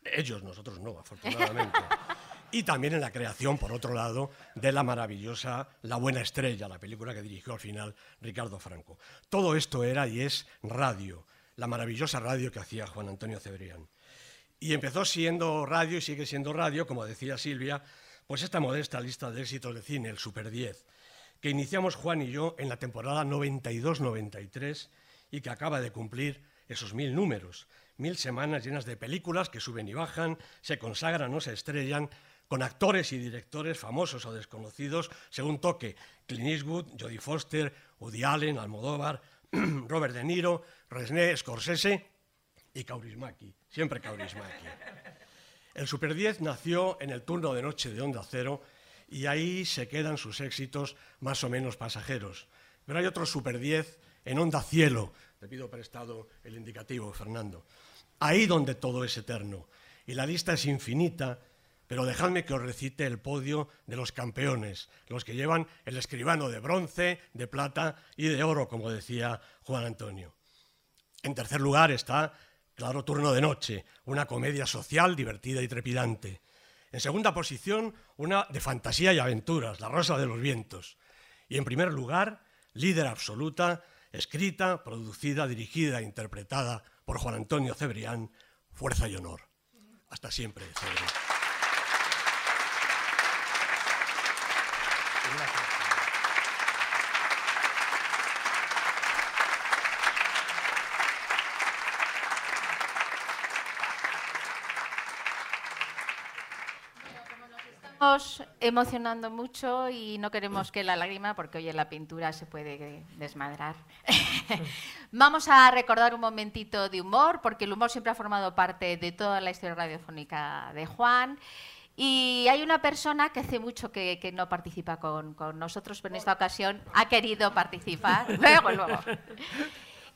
Ellos, nosotros no, afortunadamente. Y también en la creación, por otro lado, de la maravillosa La Buena Estrella, la película que dirigió al final Ricardo Franco. Todo esto era y es radio, la maravillosa radio que hacía Juan Antonio Cebrián. Y empezó siendo radio y sigue siendo radio, como decía Silvia, pues esta modesta lista de éxitos de cine, el Super 10, que iniciamos Juan y yo en la temporada 92-93 y que acaba de cumplir esos mil números, mil semanas llenas de películas que suben y bajan, se consagran o se estrellan, con actores y directores famosos o desconocidos, según toque, Clint Eastwood, Jodie Foster, Woody Allen, Almodóvar, Robert De Niro, Resné, Scorsese y Kaurismäki, siempre Kaurismäki. El Super 10 nació en el turno de noche de Onda Cero y ahí se quedan sus éxitos más o menos pasajeros. Pero hay otro Super 10 en Onda Cielo, te pido prestado el indicativo, Fernando. Ahí donde todo es eterno. Y la lista es infinita, pero dejadme que os recite el podio de los campeones, los que llevan el escribano de bronce, de plata y de oro, como decía Juan Antonio. En tercer lugar está Claro Turno de Noche, una comedia social divertida y trepidante. En segunda posición, una de fantasía y aventuras, La Rosa de los Vientos. Y en primer lugar, líder absoluta, escrita, producida, dirigida e interpretada por Juan Antonio Cebrián, Fuerza y Honor. Hasta siempre, Cebrián. Estamos emocionando mucho y no queremos que la lágrima, porque hoy en la pintura se puede desmadrar. Vamos a recordar un momentito de humor, porque el humor siempre ha formado parte de toda la historia radiofónica de Juan. Y hay una persona que hace mucho que, que no participa con, con, nosotros, pero en esta ocasión ha querido participar. luego, luego.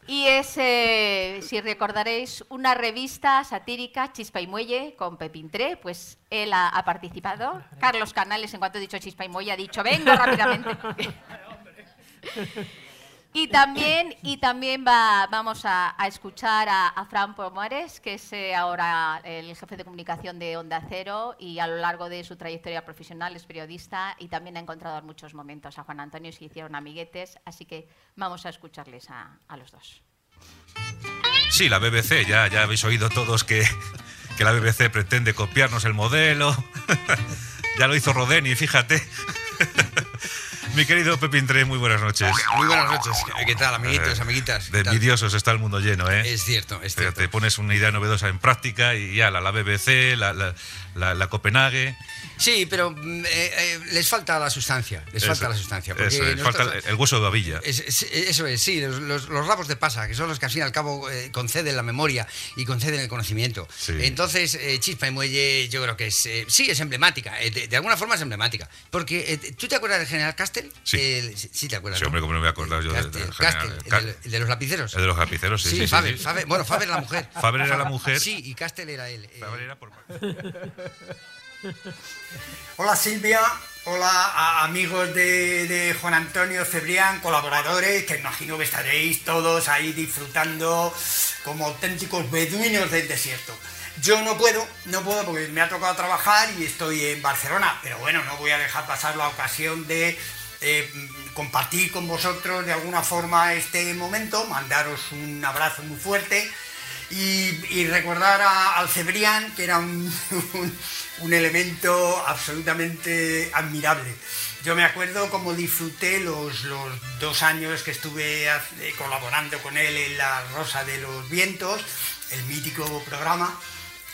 Y es, eh, si recordaréis, una revista satírica, Chispa y Muelle, con Pepín Tre, pues él ha, ha, participado. Carlos Canales, en cuanto he dicho Chispa y Muelle, ha dicho, vengo rápidamente. y también, y también va, vamos a, a escuchar a, a, Fran Pomores, que es eh, ahora el jefe de comunicación de Onda Cero y a lo largo de su trayectoria profesional es periodista y también ha encontrado en muchos momentos a Juan Antonio, se hicieron amiguetes, así que vamos a escucharles a, a los dos. Sí, la BBC, ya, ya habéis oído todos que, que la BBC pretende copiarnos el modelo. ya lo hizo Rodeni, fíjate. Mi querido Pepín Tre, muy buenas noches. Muy buenas noches. ¿Qué tal, amiguitos, amiguitas? De envidiosos está el mundo lleno, ¿eh? Es cierto, es cierto. Te pones una idea novedosa en práctica y ya, la, la BBC, la, la, la, la Copenhague. Sí, pero eh, eh, les falta la sustancia. Les Eso, falta la sustancia. Eso, les falta el, el, hueso de babilla. Es, es, eso es, sí, los, los, los, rabos de pasa, que son los que al fin y al cabo eh, conceden la memoria y conceden el conocimiento. Sí. Entonces, eh, Chispa y Muelle, yo creo que es, eh, sí, es emblemática. De, de, alguna forma es emblemática. Porque, ¿tú te acuerdas del general Castel? Sí. El, sí, te acuerdas. Sí, hombre, ¿cómo no me voy a acordar yo Castel, del general? Castel, el, de, el, de, los lapiceros. El de los lapiceros, sí. Sí, sí, Faber. Faber, bueno, Faber la mujer. Faber era la mujer. Sí, y Castel era él. Faber era por. Hola Silvia, hola amigos de, de, Juan Antonio Cebrián, colaboradores, que imagino que estaréis todos ahí disfrutando como auténticos beduinos del desierto. Yo no puedo, no puedo porque me ha tocado trabajar y estoy en Barcelona, pero bueno, no voy a dejar pasar la ocasión de eh, compartir con vosotros de alguna forma este momento, mandaros un abrazo muy fuerte y, recordar a, al Cebrián, que era un, un, elemento absolutamente admirable. Yo me acuerdo cómo disfruté los, los dos años que estuve colaborando con él en La Rosa de los Vientos, el mítico programa,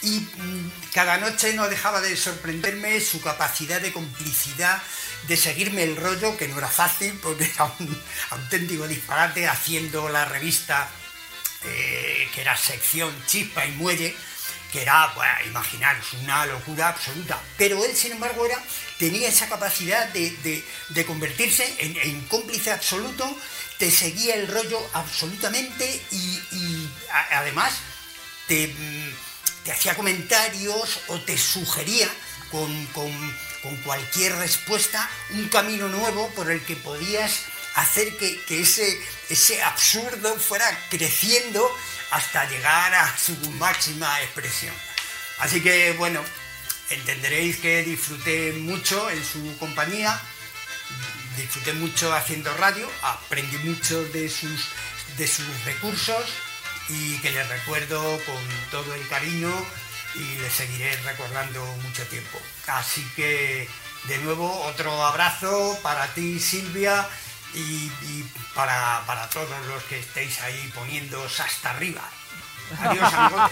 y mm, cada noche no dejaba de sorprenderme su capacidad de complicidad, de seguirme el rollo, que no era fácil, porque era un auténtico disparate, haciendo la revista eh, que era sección chispa y muelle, que era, bueno, imaginaros, una locura absoluta. Pero él, sin embargo, era, tenía esa capacidad de, convertirse en, cómplice absoluto, te seguía el rollo absolutamente y, además mm, te, hacía comentarios o te sugería con, cualquier respuesta un camino nuevo por el que podías hacer que, ese, ese absurdo fuera creciendo hasta llegar a su máxima expresión. Así que bueno, entenderéis que disfruté mucho en su compañía, disfruté mucho haciendo radio, aprendí mucho de sus, de sus recursos y que les recuerdo con todo el cariño y les seguiré recordando mucho tiempo. Así que de nuevo otro abrazo para ti Silvia y, para, todos los que estéis ahí poniéndoos hasta arriba. Adiós, amigos.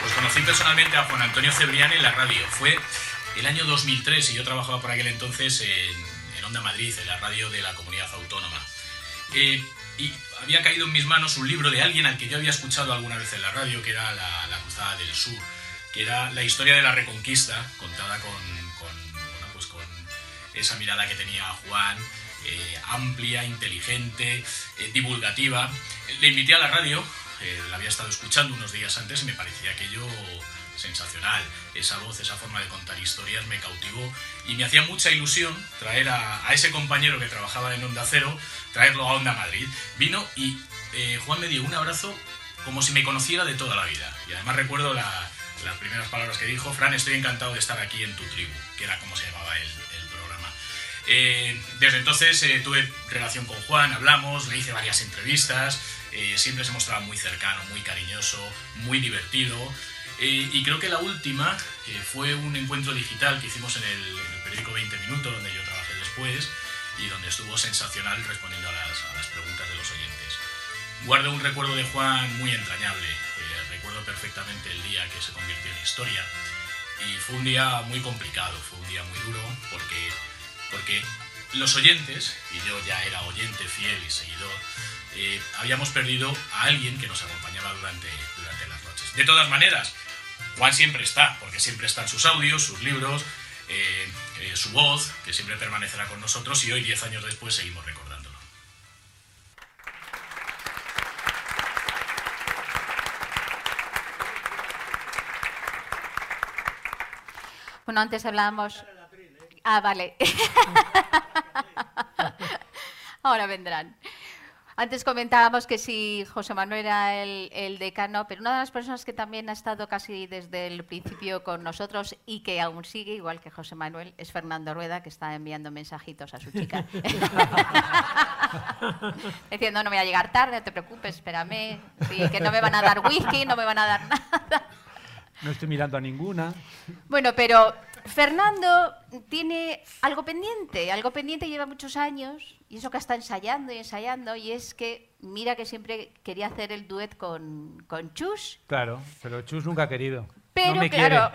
Pues conocí personalmente a Juan Antonio Cebrián en la radio. Fue el año 2003 y yo trabajaba por aquel entonces en, Onda Madrid, en la radio de la comunidad autónoma. Eh, y había caído en mis manos un libro de alguien al que yo había escuchado alguna vez en la radio, que era La, la Cruzada del Sur, que era la historia de la Reconquista, contada con, esa mirada que tenía Juan, eh, amplia, inteligente, eh, divulgativa. Le invité a la radio, eh, la había estado escuchando unos días antes y me parecía aquello sensacional. Esa voz, esa forma de contar historias me cautivó y me hacía mucha ilusión traer a, ese compañero que trabajaba en Onda Cero, traerlo a Onda Madrid. Vino y Juan me dio un abrazo como si me conociera de toda la vida. Y además recuerdo las primeras palabras que dijo, Fran, estoy encantado de estar aquí en tu tribu, que era como se llamaba él eh, desde entonces eh, tuve relación con Juan, hablamos, le hice varias entrevistas, eh, siempre se mostraba muy cercano, muy cariñoso, muy divertido. y creo que la última fue un encuentro digital que hicimos en el, periódico 20 Minutos, donde yo trabajé después, y donde estuvo sensacional respondiendo a las, preguntas de los oyentes. Guardo un recuerdo de Juan muy entrañable, recuerdo perfectamente el día que se convirtió en historia, y fue un día muy complicado, fue un día muy duro, porque porque los oyentes, y yo ya era oyente fiel y seguidor, eh, habíamos perdido a alguien que nos acompañaba durante, durante las noches. De todas maneras, Juan siempre está, porque siempre están sus audios, sus libros, eh, eh, su voz, que siempre permanecerá con nosotros y hoy, diez años después, seguimos recordándolo. Bueno, antes hablábamos Ah, vale. Ahora vendrán. Antes comentábamos que si José Manuel era el, decano, pero una de las personas que también ha estado casi desde el principio con nosotros y que aún sigue, igual que José Manuel, es Fernando Rueda, que está enviando mensajitos a su chica. Diciendo, no me voy a llegar tarde, no te preocupes, espérame, que no me van a dar whisky, no me van a dar nada. No estoy mirando a ninguna. Bueno, pero Fernando tiene algo pendiente, algo pendiente lleva muchos años, y eso que está ensayando y ensayando, y es que mira que siempre quería hacer el duet con, con Chus. Claro, pero Chus nunca ha querido. Pero no me claro,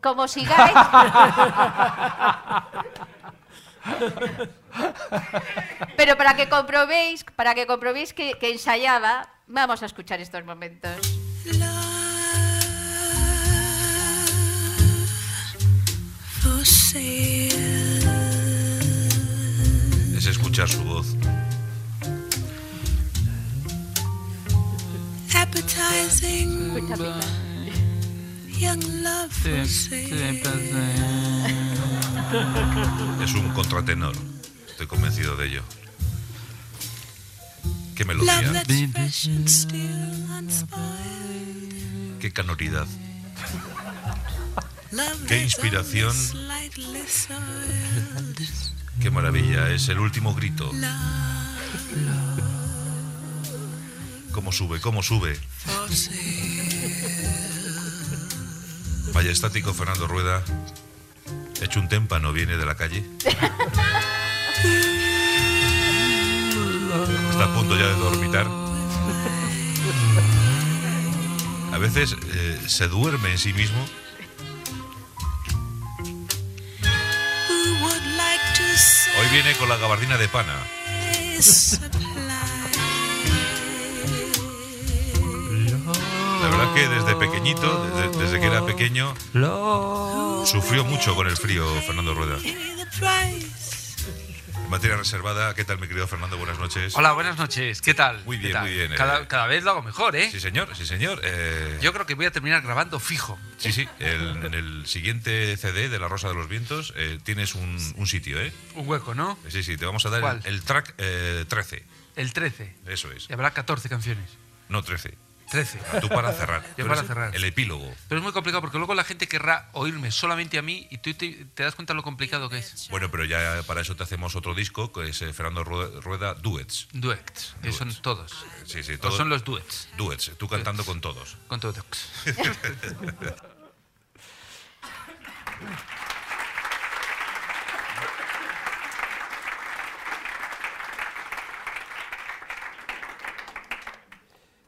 como sigáis... pero para que comprobéis, para que comprobéis que, que ensayaba, vamos a escuchar estos momentos. Es escuchar su voz. Es un contratenor, estoy convencido de ello. ¿Qué melodía? ¿Qué canoridad? Qué inspiración. Qué maravilla, es el último grito. ¿Cómo sube? ¿Cómo sube? estático Fernando Rueda, hecho un témpano, viene de la calle. Está a punto ya de dormitar. A veces eh, se duerme en sí mismo viene con la gabardina de pana. La verdad que desde pequeñito, desde, desde, que era pequeño, sufrió mucho con el frío Fernando Rueda. Materia reservada, ¿qué tal, mi querido Fernando? Buenas noches. Hola, buenas noches. ¿Qué tal? Muy ¿Qué bien, tal? muy bien. Cada, eh. cada vez lo hago mejor, ¿eh? Sí, señor, sí, señor. eh, Yo creo que voy a terminar grabando fijo. Sí, sí. el- en el siguiente CD de La Rosa de los Vientos eh, tienes un, un sitio, ¿eh? Un hueco, ¿no? Sí, sí, te vamos a dar el, el track eh, 13. El 13. Eso es. Y habrá 14 canciones. No, 13. 13. Ah, Tú para cerrar. Yo para cerrar. El epílogo. Pero es muy complicado porque luego la gente querrá oírme solamente a mí y tú te, te das cuenta lo complicado que es. Bueno, pero ya para eso te hacemos otro disco, que es eh, Fernando Rueda, Duets. Duets, que son todos. Sí, sí, O todos. son los duets. Duets, tú cantando con todos. Con todos.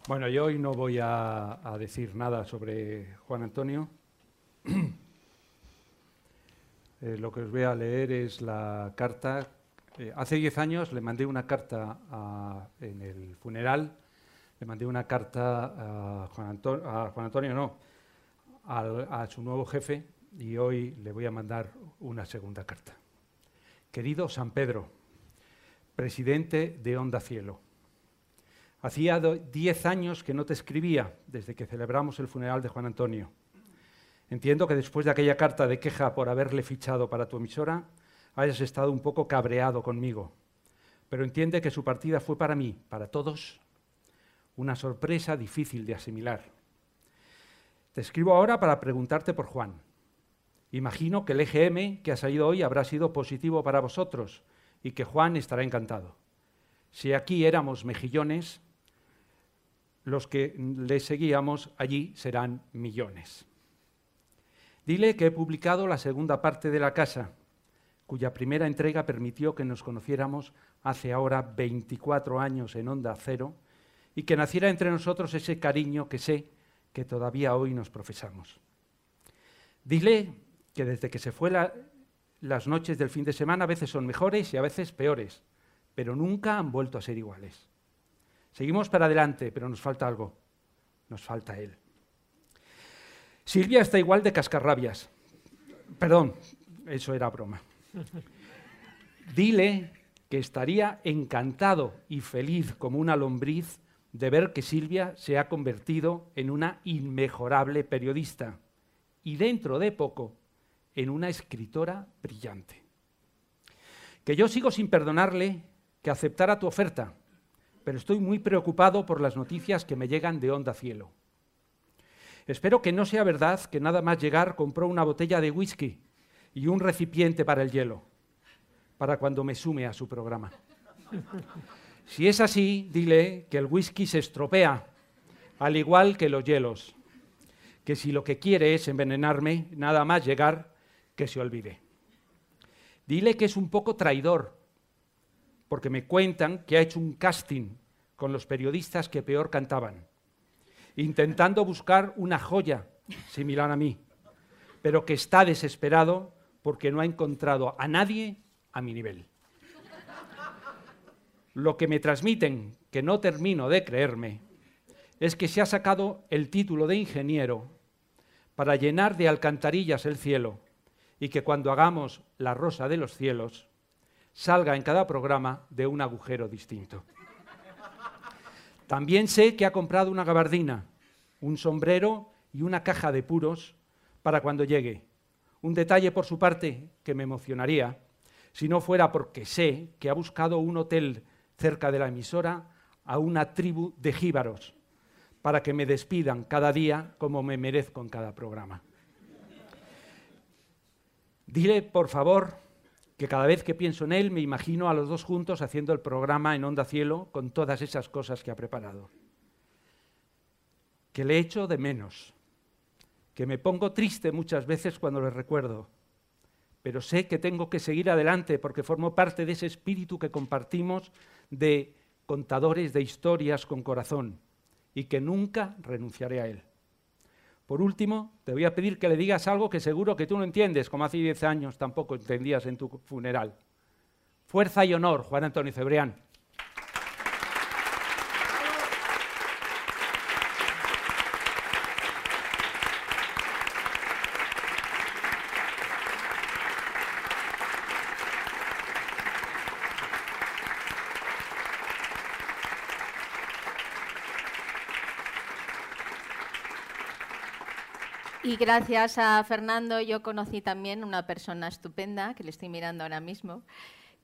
Bueno, yo hoy no voy a, decir nada sobre Juan Antonio. Eh, lo que os voy a leer es la carta. eh, hace 10 años le mandé una carta en el funeral, le mandé una carta a Juan, Anto- a Juan Antonio, no, a su nuevo jefe, y hoy le voy a mandar una segunda carta. Querido San Pedro, presidente de Onda Cielo. Hacía do- diez años que no te escribía desde que celebramos el funeral de Juan Antonio. Entiendo que después de aquella carta de queja por haberle fichado para tu emisora, hayas estado un poco cabreado conmigo. Pero entiende que su partida fue para mí, para todos, una sorpresa difícil de asimilar. Te escribo ahora para preguntarte por Juan. Imagino que el EGM que ha salido hoy habrá sido positivo para vosotros y que Juan estará encantado. Si aquí éramos mejillones, los que le seguíamos allí serán millones. Dile que he publicado la segunda parte de La Casa, cuya primera entrega permitió que nos conociéramos hace ahora 24 años en Onda Cero y que naciera entre nosotros ese cariño que sé que todavía hoy nos profesamos. Dile que desde que se fue la- las noches del fin de semana a veces son mejores y a veces peores, pero nunca han vuelto a ser iguales. Seguimos para adelante, pero nos falta algo. Nos falta él. Silvia está igual de cascarrabias. Perdón, eso era broma. Dile que estaría encantado y feliz como una lombriz de ver que Silvia se ha convertido en una inmejorable periodista y dentro de poco en una escritora brillante. Que yo sigo sin perdonarle que aceptara tu oferta, pero estoy muy preocupado por las noticias que me llegan de Onda Cielo. Espero que no sea verdad que nada más llegar compró una botella de whisky y un recipiente para el hielo, para cuando me sume a su programa. Si es así, dile que el whisky se estropea, al igual que los hielos, que si lo que quiere es envenenarme, nada más llegar, que se olvide. Dile que es un poco traidor, porque me cuentan que ha hecho un casting con los periodistas que peor cantaban, intentando buscar una joya similar a mí, pero que está desesperado porque no ha encontrado a nadie a mi nivel. Lo que me transmiten, que no termino de creerme, es que se ha sacado el título de ingeniero para llenar de alcantarillas el cielo y que cuando hagamos la rosa de los cielos salga en cada programa de un agujero distinto. También sé que ha comprado una gabardina, un sombrero y una caja de puros para cuando llegue. Un detalle por su parte que me emocionaría si no fuera porque sé que ha buscado un hotel cerca de la emisora a una tribu de jíbaros para que me despidan cada día como me merezco en cada programa. Dile, por favor, que cada vez que pienso en él me imagino a los dos juntos haciendo el programa en Onda Cielo con todas esas cosas que ha preparado. Que le echo de menos, que me pongo triste muchas veces cuando le recuerdo, pero sé que tengo que seguir adelante porque formo parte de ese espíritu que compartimos de contadores de historias con corazón y que nunca renunciaré a él. Por último, te voy a pedir que le digas algo que seguro que tú no entiendes, como hace 10 años tampoco entendías en tu funeral. Fuerza y honor, Juan Antonio Cebrián. Y gracias a Fernando yo conocí también una persona estupenda, que le estoy mirando ahora mismo,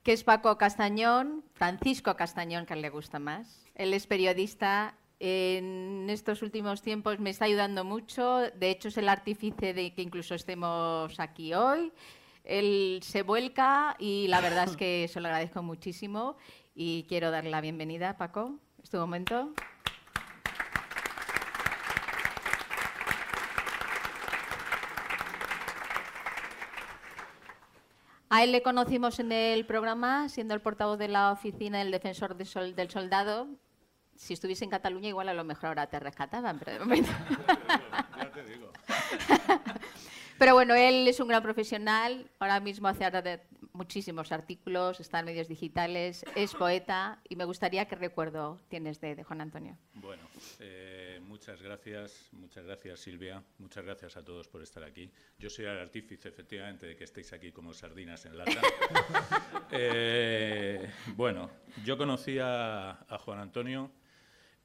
que es Paco Castañón, Francisco Castañón, que le gusta más. Él es periodista, en estos últimos tiempos me está ayudando mucho, de hecho es el artífice de que incluso estemos aquí hoy. Él se vuelca y la verdad es que se lo agradezco muchísimo y quiero darle la bienvenida, Paco, este momento. A él le conocimos en el programa, siendo el portavoz de la oficina del defensor del soldado. Si estuviese en Cataluña, igual a lo mejor ahora te rescataban, pero de momento. ya te digo. Pero bueno, él es un gran profesional, ahora mismo hace muchísimos artículos, está en medios digitales, es poeta y me gustaría que recuerdo tienes de, Juan Antonio. Bueno, eh, muchas gracias, muchas gracias Silvia, muchas gracias a todos por estar aquí. Yo soy el artífice efectivamente de que estéis aquí como sardinas en lata. Eh, bueno, yo conocí a, Juan Antonio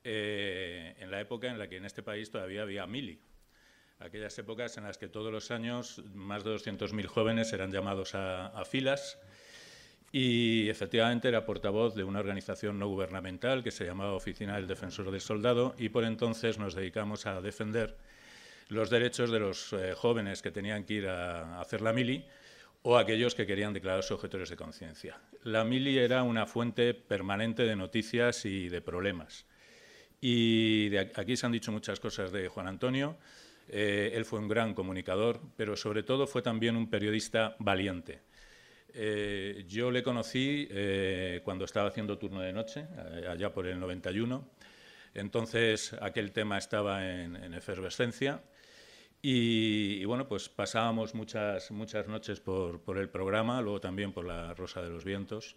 eh, en la época en la que en este país todavía había mili aquellas épocas en las que todos los años más de 200.000 jóvenes eran llamados a, filas y efectivamente era portavoz de una organización no gubernamental que se llamaba Oficina del Defensor del Soldado y por entonces nos dedicamos a defender los derechos de los eh, jóvenes que tenían que ir a, hacer la mili o aquellos que querían declararse objetores de conciencia. La mili era una fuente permanente de noticias y de problemas. Y aquí se han dicho muchas cosas de Juan Antonio. Eh, él fue un gran comunicador, pero sobre todo fue también un periodista valiente. Eh, yo le conocí eh, cuando estaba haciendo turno de noche, allá por el 91. Entonces aquel tema estaba en, efervescencia y, bueno, pues pasábamos muchas, muchas noches por, el programa, luego también por la Rosa de los Vientos.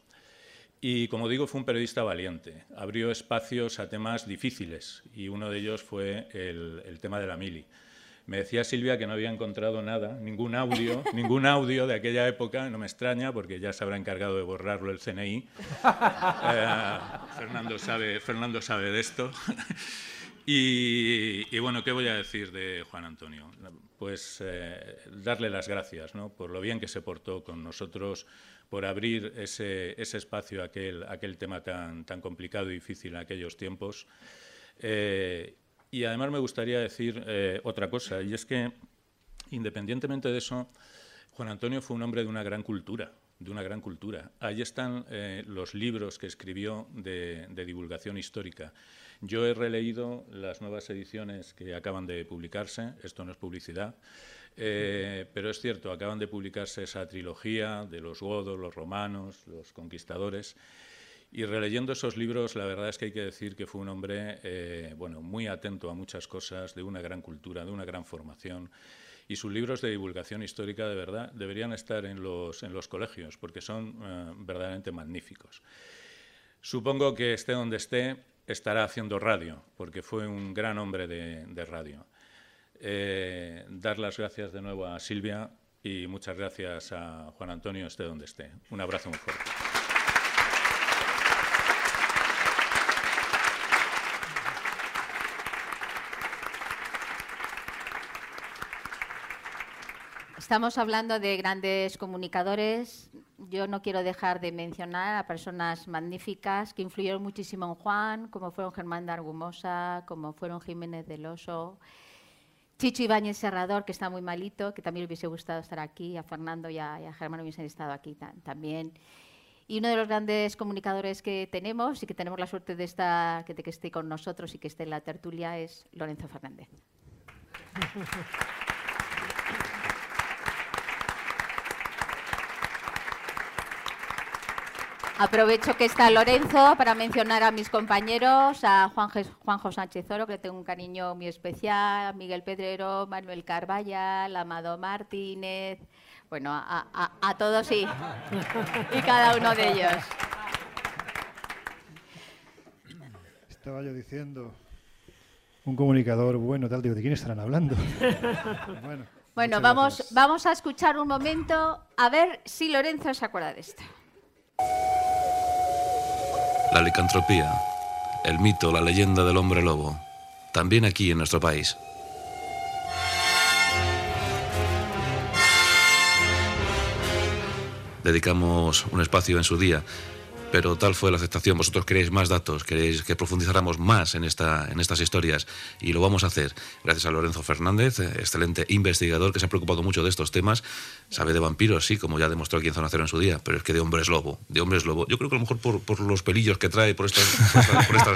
Y como digo, fue un periodista valiente. Abrió espacios a temas difíciles y uno de ellos fue el, el tema de la mili. Me decía Silvia que no había encontrado nada, ningún audio, ningún audio de aquella época, no me extraña porque ya se habrá encargado de borrarlo el CNI. Eh, Fernando, sabe, Fernando sabe de esto. Y, bueno, ¿qué voy a decir de Juan Antonio? Pues eh, darle las gracias ¿no? por lo bien que se portó con nosotros, por abrir ese, ese espacio a aquel, aquel tema tan, tan complicado y difícil en aquellos tiempos. Eh, y además me gustaría decir eh, otra cosa, y es que, independientemente de eso, Juan Antonio fue un hombre de una gran cultura, de una gran cultura. Ahí están eh, los libros que escribió de, divulgación histórica. Yo he releído las nuevas ediciones que acaban de publicarse, esto no es publicidad, eh, pero es cierto, acaban de publicarse esa trilogía de los godos, los romanos, los conquistadores, y releyendo esos libros, la verdad es que hay que decir que fue un hombre eh, bueno, muy atento a muchas cosas, de una gran cultura, de una gran formación. Y sus libros de divulgación histórica, de verdad, deberían estar en los, en los colegios, porque son eh, verdaderamente magníficos. Supongo que esté donde esté, estará haciendo radio, porque fue un gran hombre de, radio. Eh, dar las gracias de nuevo a Silvia y muchas gracias a Juan Antonio, esté donde esté. Un abrazo muy fuerte. Estamos hablando de grandes comunicadores. Yo no quiero dejar de mencionar a personas magníficas que influyeron muchísimo en Juan, como fueron Germán de Argumosa, como fueron Jiménez del Oso, Chicho Ibáñez Serrador, que está muy malito, que también hubiese gustado estar aquí, a Fernando y a, Germán hubiesen estado aquí también. Y uno de los grandes comunicadores que tenemos y que tenemos la suerte de, estar, que, de que esté con nosotros y que esté en la tertulia es Lorenzo Fernández. Aprovecho que está Lorenzo para mencionar a mis compañeros, a Juan Juanjo Sánchez Oro, que tengo un cariño muy especial, a Miguel Pedrero, Manuel Carballal, Amado Martínez, bueno, a, todos y, y cada uno de ellos. Estaba yo diciendo, un comunicador bueno, tal, digo, ¿de quién estarán hablando? bueno, bueno vamos, vamos a escuchar un momento a ver si Lorenzo se acuerda de esto la licantropía, el mito, la leyenda del hombre lobo, también aquí en nuestro país. Dedicamos un espacio en su día pero tal fue la aceptación. Vosotros queréis más datos, queréis que profundizáramos más en, esta, en estas historias y lo vamos a hacer gracias a Lorenzo Fernández, excelente investigador que se ha preocupado mucho de estos temas. Sabe de vampiros, sí, como ya demostró aquí en Zona Cero en su día, pero es que de hombres lobo, de hombres lobo. Yo creo que a lo mejor por, los pelillos que trae, por estas,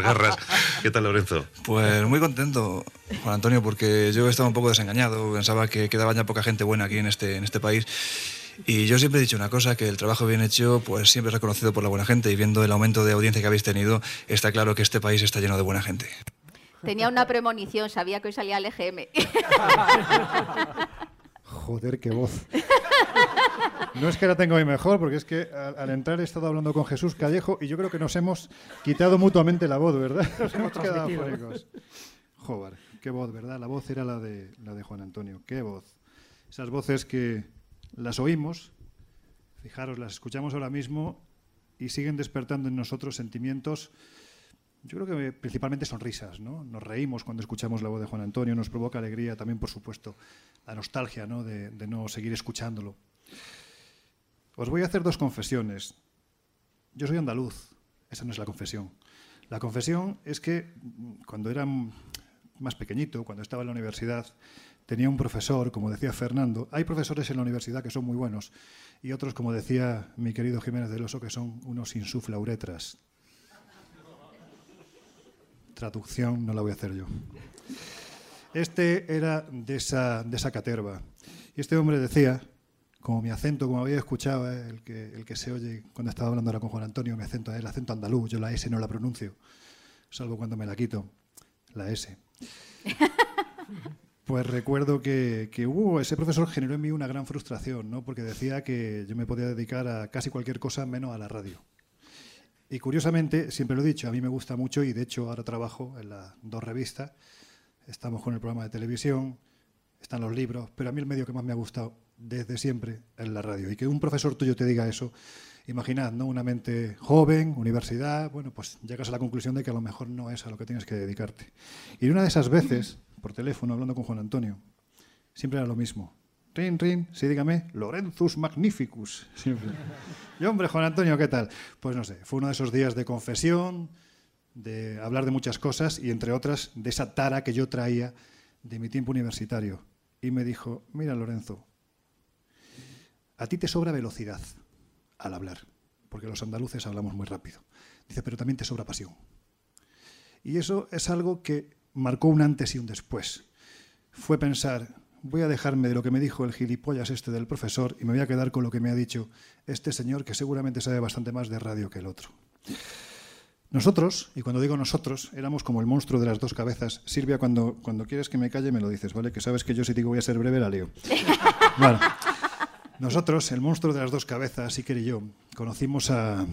garras. ¿Qué tal, Lorenzo? Pues muy contento, Juan Antonio, porque yo estaba un poco desengañado, pensaba que quedaba ya poca gente buena aquí en este, en este país y yo siempre he dicho una cosa, que el trabajo bien hecho pues siempre es reconocido por la buena gente y viendo el aumento de audiencia que habéis tenido, está claro que este país está lleno de buena gente. Tenía una premonición, sabía que hoy salía el EGM. Joder, qué voz. No es que la tenga hoy mejor, porque es que al, entrar he estado hablando con Jesús Callejo y yo creo que nos hemos quitado mutuamente la voz, ¿verdad? Nos hemos quedado fóricos. Joder, qué voz, ¿verdad? La voz era la de, la de Juan Antonio. Qué voz. Esas voces que, las oímos, fijaros, las escuchamos ahora mismo y siguen despertando en nosotros sentimientos, yo creo que principalmente sonrisas, ¿no? Nos reímos cuando escuchamos la voz de Juan Antonio, nos provoca alegría también, por supuesto, la nostalgia, ¿no? De, de no seguir escuchándolo. Os voy a hacer dos confesiones. Yo soy andaluz, esa no es la confesión. La confesión es que cuando era más pequeñito, cuando estaba en la universidad, tenía un profesor, como decía Fernando. Hay profesores en la universidad que son muy buenos y otros, como decía mi querido Jiménez del Oso, que son unos insuflauretras. Traducción no la voy a hacer yo. Este era de esa, de esa caterva. Y este hombre decía, como mi acento, como había escuchado, eh, el, que, se oye cuando estaba hablando con Juan Antonio, mi acento es el acento andaluz, yo la S no la pronuncio, salvo cuando me la quito, la S. Pues recuerdo que, uh, ese profesor generó en mí una gran frustración, ¿no? porque decía que yo me podía dedicar a casi cualquier cosa menos a la radio. Y curiosamente, siempre lo he dicho, a mí me gusta mucho y de hecho ahora trabajo en las dos revistas, estamos con el programa de televisión, están los libros, pero a mí el medio que más me ha gustado desde siempre es la radio. Y que un profesor tuyo te diga eso, imaginad, ¿no? Una mente joven, universidad, bueno, pues llegas a la conclusión de que a lo mejor no es a lo que tienes que dedicarte. Y una de esas veces por teléfono hablando con Juan Antonio. Siempre era lo mismo. Rin, rin, sí, dígame, Lorenzus Magnificus. Siempre. Y hombre, Juan Antonio, ¿qué tal? Pues no sé, fue uno de esos días de confesión, de hablar de muchas cosas y entre otras de esa tara que yo traía de mi tiempo universitario. Y me dijo, mira Lorenzo, a ti te sobra velocidad al hablar, porque los andaluces hablamos muy rápido. Dice, pero también te sobra pasión. Y eso es algo que marcó un antes y un después. Fue pensar, voy a dejarme de lo que me dijo el gilipollas este del profesor y me voy a quedar con lo que me ha dicho este señor que seguramente sabe bastante más de radio que el otro. Nosotros, y cuando digo nosotros, éramos como el monstruo de las dos cabezas. Silvia, cuando, cuando quieres que me calle me lo dices, ¿vale? Que sabes que yo si digo voy a ser breve la leo. Bueno, nosotros, el monstruo de las dos cabezas, Iker y yo, conocimos a,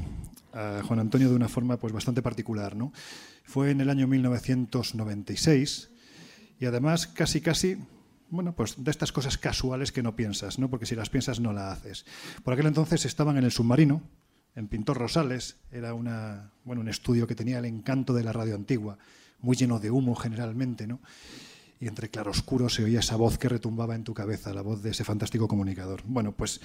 Juan Antonio de una forma pues, bastante particular. ¿no? Fue en el año 1996 y además casi casi bueno, pues de estas cosas casuales que no piensas, ¿no? porque si las piensas no las haces. Por aquel entonces estaban en el submarino, en Pintor Rosales, era una, bueno, un estudio que tenía el encanto de la radio antigua, muy lleno de humo generalmente, ¿no? Y entre claroscuros se oía esa voz que retumbaba en tu cabeza, la voz de ese fantástico comunicador. Bueno, pues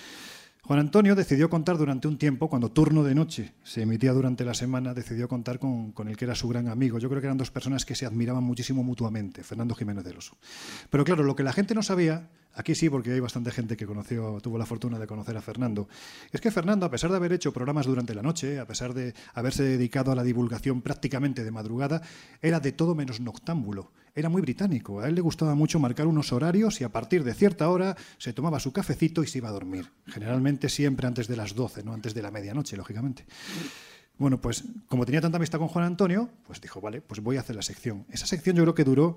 Juan Antonio decidió contar durante un tiempo, cuando turno de noche se emitía durante la semana, decidió contar con, el que era su gran amigo. Yo creo que eran dos personas que se admiraban muchísimo mutuamente, Fernando Jiménez del Oso. Pero claro, lo que la gente no sabía, aquí sí, porque hay bastante gente que conoció, tuvo la fortuna de conocer a Fernando, es que Fernando, a pesar de haber hecho programas durante la noche, a pesar de haberse dedicado a la divulgación prácticamente de madrugada, era de todo menos noctámbulo era muy británico. A él le gustaba mucho marcar unos horarios y a partir de cierta hora se tomaba su cafecito y se iba a dormir. Generalmente siempre antes de las 12, no antes de la medianoche, lógicamente. Bueno, pues como tenía tanta amistad con Juan Antonio, pues dijo, vale, pues voy a hacer la sección. Esa sección yo creo que duró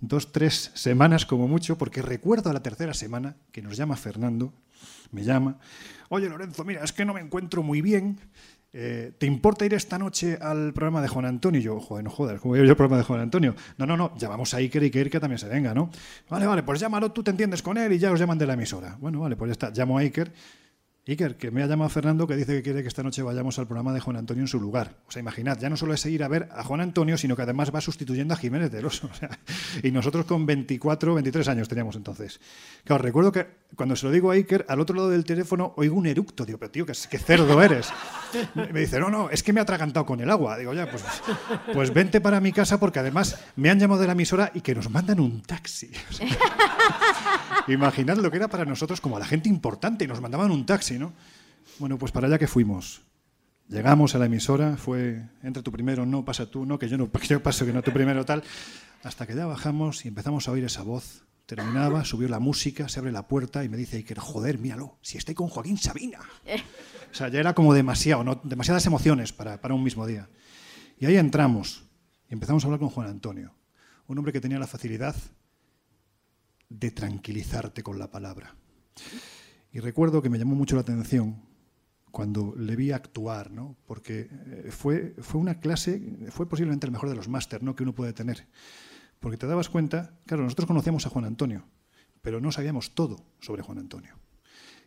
dos, tres semanas como mucho, porque recuerdo a la tercera semana que nos llama Fernando, me llama, oye Lorenzo, mira, es que no me encuentro muy bien, eh, ¿te importa ir esta noche al programa de Juan Antonio? Y yo, joder, no jodas, ¿cómo voy a ir al programa de Juan Antonio? No, no, no, llamamos a Iker y que Iker también se venga, ¿no? Vale, vale, pues llámalo, tú te entiendes con él y ya os llaman de la emisora. Bueno, vale, pues ya está, llamo a Iker Iker, que me ha llamado Fernando que dice que quiere que esta noche vayamos al programa de Juan Antonio en su lugar. O sea, imaginad, ya no solo es ir a ver a Juan Antonio, sino que además va sustituyendo a Jiménez del Oso. y nosotros con 24, 23 años teníamos entonces. Claro, recuerdo que cuando se lo digo a Iker, al otro lado del teléfono oigo un eructo. Digo, pero tío, qué, cerdo eres. Me dice, no, no, es que me ha atragantado con el agua. Digo, ya, pues, pues vente para mi casa porque además me han llamado de la emisora y que nos mandan un taxi. O imaginad lo que era para nosotros como a la gente importante y nos mandaban un taxi, ¿no? Bueno, pues para allá que fuimos. Llegamos a la emisora, fue, entra tú primero, no, pasa tú, no, que yo no que yo paso, que no tú primero, tal. Hasta que ya bajamos y empezamos a oír esa voz. Terminaba, subió la música, se abre la puerta y me dice Iker, joder, míralo, si estoy con Joaquín Sabina. O sea, ya era como demasiado, ¿no? demasiadas emociones para, para un mismo día. Y ahí entramos y empezamos a hablar con Juan Antonio, un hombre que tenía la facilidad de tranquilizarte con la palabra. Y recuerdo que me llamó mucho la atención cuando le vi actuar, ¿no? porque eh, fue, fue una clase, fue posiblemente el mejor de los máster ¿no? que uno puede tener. Porque te dabas cuenta, claro, nosotros conocíamos a Juan Antonio, pero no sabíamos todo sobre Juan Antonio.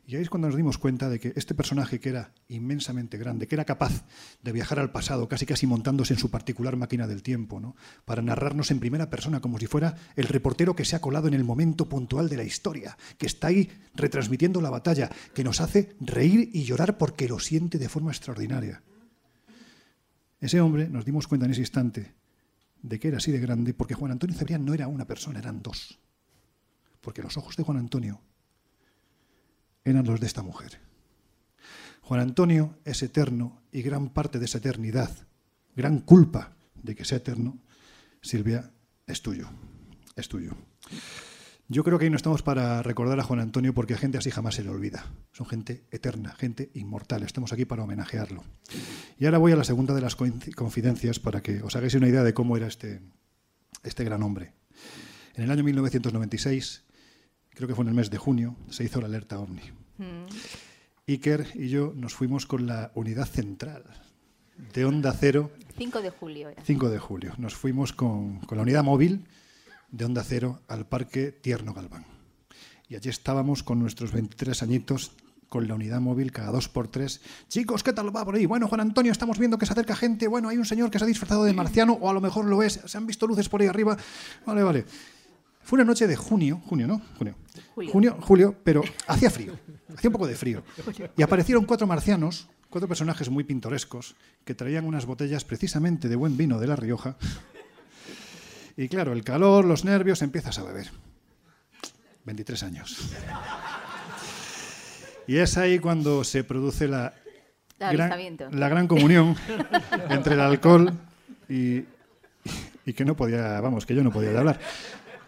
Y ahí es cuando nos dimos cuenta de que este personaje que era inmensamente grande, que era capaz de viajar al pasado, casi casi montándose en su particular máquina del tiempo, ¿no? para narrarnos en primera persona, como si fuera el reportero que se ha colado en el momento puntual de la historia, que está ahí retransmitiendo la batalla, que nos hace reír y llorar porque lo siente de forma extraordinaria. Ese hombre, nos dimos cuenta en ese instante, de que era así de grande, porque Juan Antonio Cebrián no era una persona, eran dos. Porque los ojos de Juan Antonio los de esta mujer. Juan Antonio es eterno y gran parte de esa eternidad, gran culpa de que sea eterno, Silvia, es tuyo, es tuyo. Yo creo que ahí no estamos para recordar a Juan Antonio porque a gente así jamás se le olvida. Son gente eterna, gente inmortal. Estamos aquí para homenajearlo. Y ahora voy a la segunda de las confidencias para que os hagáis una idea de cómo era este, este gran hombre. En el año 1996, creo que fue en el mes de junio, se hizo la alerta OVNI. Mm. Iker y yo nos fuimos con la unidad central de Onda Cero. 5 de julio era. 5 de julio. Nos fuimos con, con la unidad móvil de Onda Cero al Parque Tierno Galván. Y allí estábamos con nuestros 23 añitos con la unidad móvil cada dos por tres. Chicos, ¿qué tal va por ahí? Bueno, Juan Antonio, estamos viendo que se acerca gente. Bueno, hay un señor que se ha disfrazado de marciano, o a lo mejor lo es. Se han visto luces por ahí arriba. Vale, vale. Fue una noche de junio, junio, ¿no? Junio. Julio. Junio, julio, pero hacía frío. Hacía un poco de frío. Y aparecieron cuatro marcianos, cuatro personajes muy pintorescos, que traían unas botellas precisamente de buen vino de La Rioja. Y claro, el calor, los nervios, empiezas a beber. 23 años. Y es ahí cuando se produce la, gran, la gran comunión entre el alcohol y, y que no podía, vamos, que yo no podía hablar.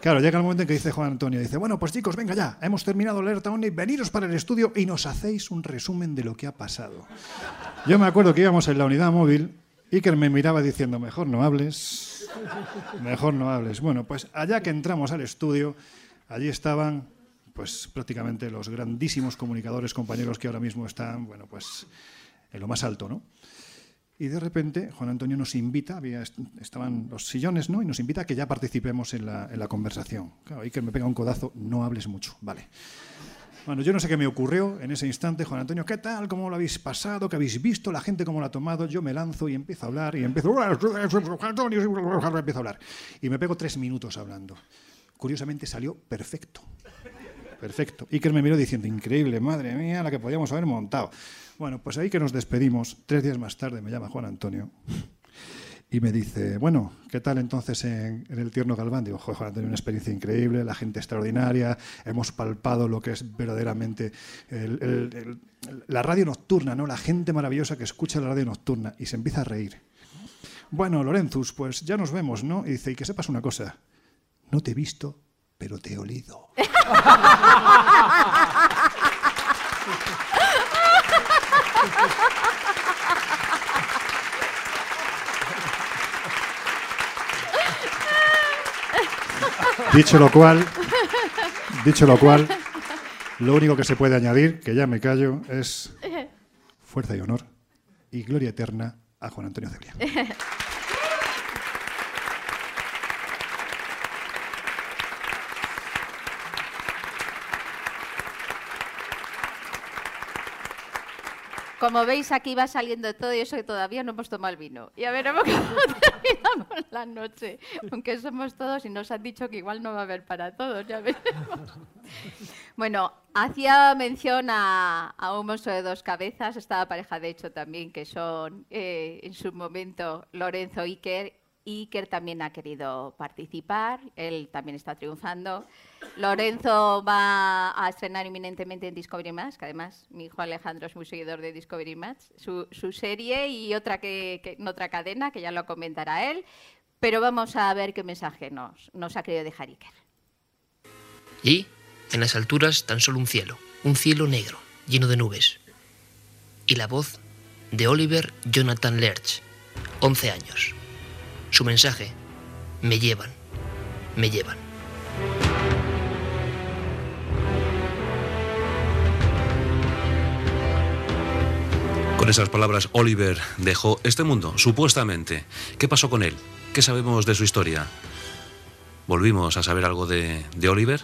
Claro, llega el momento en que dice Juan Antonio, dice, bueno, pues chicos, venga ya, hemos terminado alerta OVNI, veniros para el estudio y nos hacéis un resumen de lo que ha pasado. Yo me acuerdo que íbamos en la unidad móvil, Iker me miraba diciendo, mejor no hables, mejor no hables. Bueno, pues allá que entramos al estudio, allí estaban pues prácticamente los grandísimos comunicadores, compañeros que ahora mismo están, bueno, pues en lo más alto, ¿no? Y de repente Juan Antonio nos invita, había, est- estaban los sillones, ¿no? Y nos invita a que ya participemos en la, en la conversación. Claro, Iker me pega un codazo, no hables mucho, vale. Bueno, yo no sé qué me ocurrió en ese instante, Juan Antonio, ¿qué tal? ¿Cómo lo habéis pasado? ¿Qué habéis visto? ¿La gente cómo lo ha tomado? Yo me lanzo y empiezo a hablar y empiezo, empiezo a hablar. Y me pego tres minutos hablando. Curiosamente salió perfecto. Perfecto. Iker me miró diciendo, increíble, madre mía, la que podíamos haber montado. Bueno, pues ahí que nos despedimos. Tres días más tarde me llama Juan Antonio y me dice, bueno, ¿qué tal entonces en, el Tierno Galván? Digo, "Joder, Juan Antonio, una experiencia increíble, la gente extraordinaria, hemos palpado lo que es verdaderamente la radio nocturna, ¿no? La gente maravillosa que escucha la radio nocturna y se empieza a reír. Bueno, Lorenzus, pues ya nos vemos, ¿no? Y dice, y que sepas una cosa, no te he visto, pero te he olido. Dicho lo cual, dicho lo cual, lo único que se puede añadir, que ya me callo, es fuerza y honor y gloria eterna a Juan Antonio Cebrián. Como veis, aquí va saliendo todo y eso que todavía no hemos tomado el vino. Y a ver cómo terminamos la noche. Aunque somos todos y nos han dicho que igual no va a haber para todos, ya veremos. Bueno, hacía mención a, a, un monstruo de dos cabezas, estaba pareja de hecho también, que son eh, en su momento Lorenzo Iker. Iker también ha querido participar, él también está triunfando. Lorenzo va a estrenar inminentemente en Discovery Max, que además mi hijo Alejandro es muy seguidor de Discovery Max, su, su serie y otra que, que, otra cadena, que ya lo comentará él. Pero vamos a ver qué mensaje nos, nos ha querido dejar Iker. Y en las alturas tan solo un cielo, un cielo negro, lleno de nubes. Y la voz de Oliver Jonathan Lerch, 11 años. Su mensaje, me llevan, me llevan. Esas palabras, Oliver dejó este mundo, supuestamente. ¿Qué pasó con él? ¿Qué sabemos de su historia? ¿Volvimos a saber algo de, de Oliver?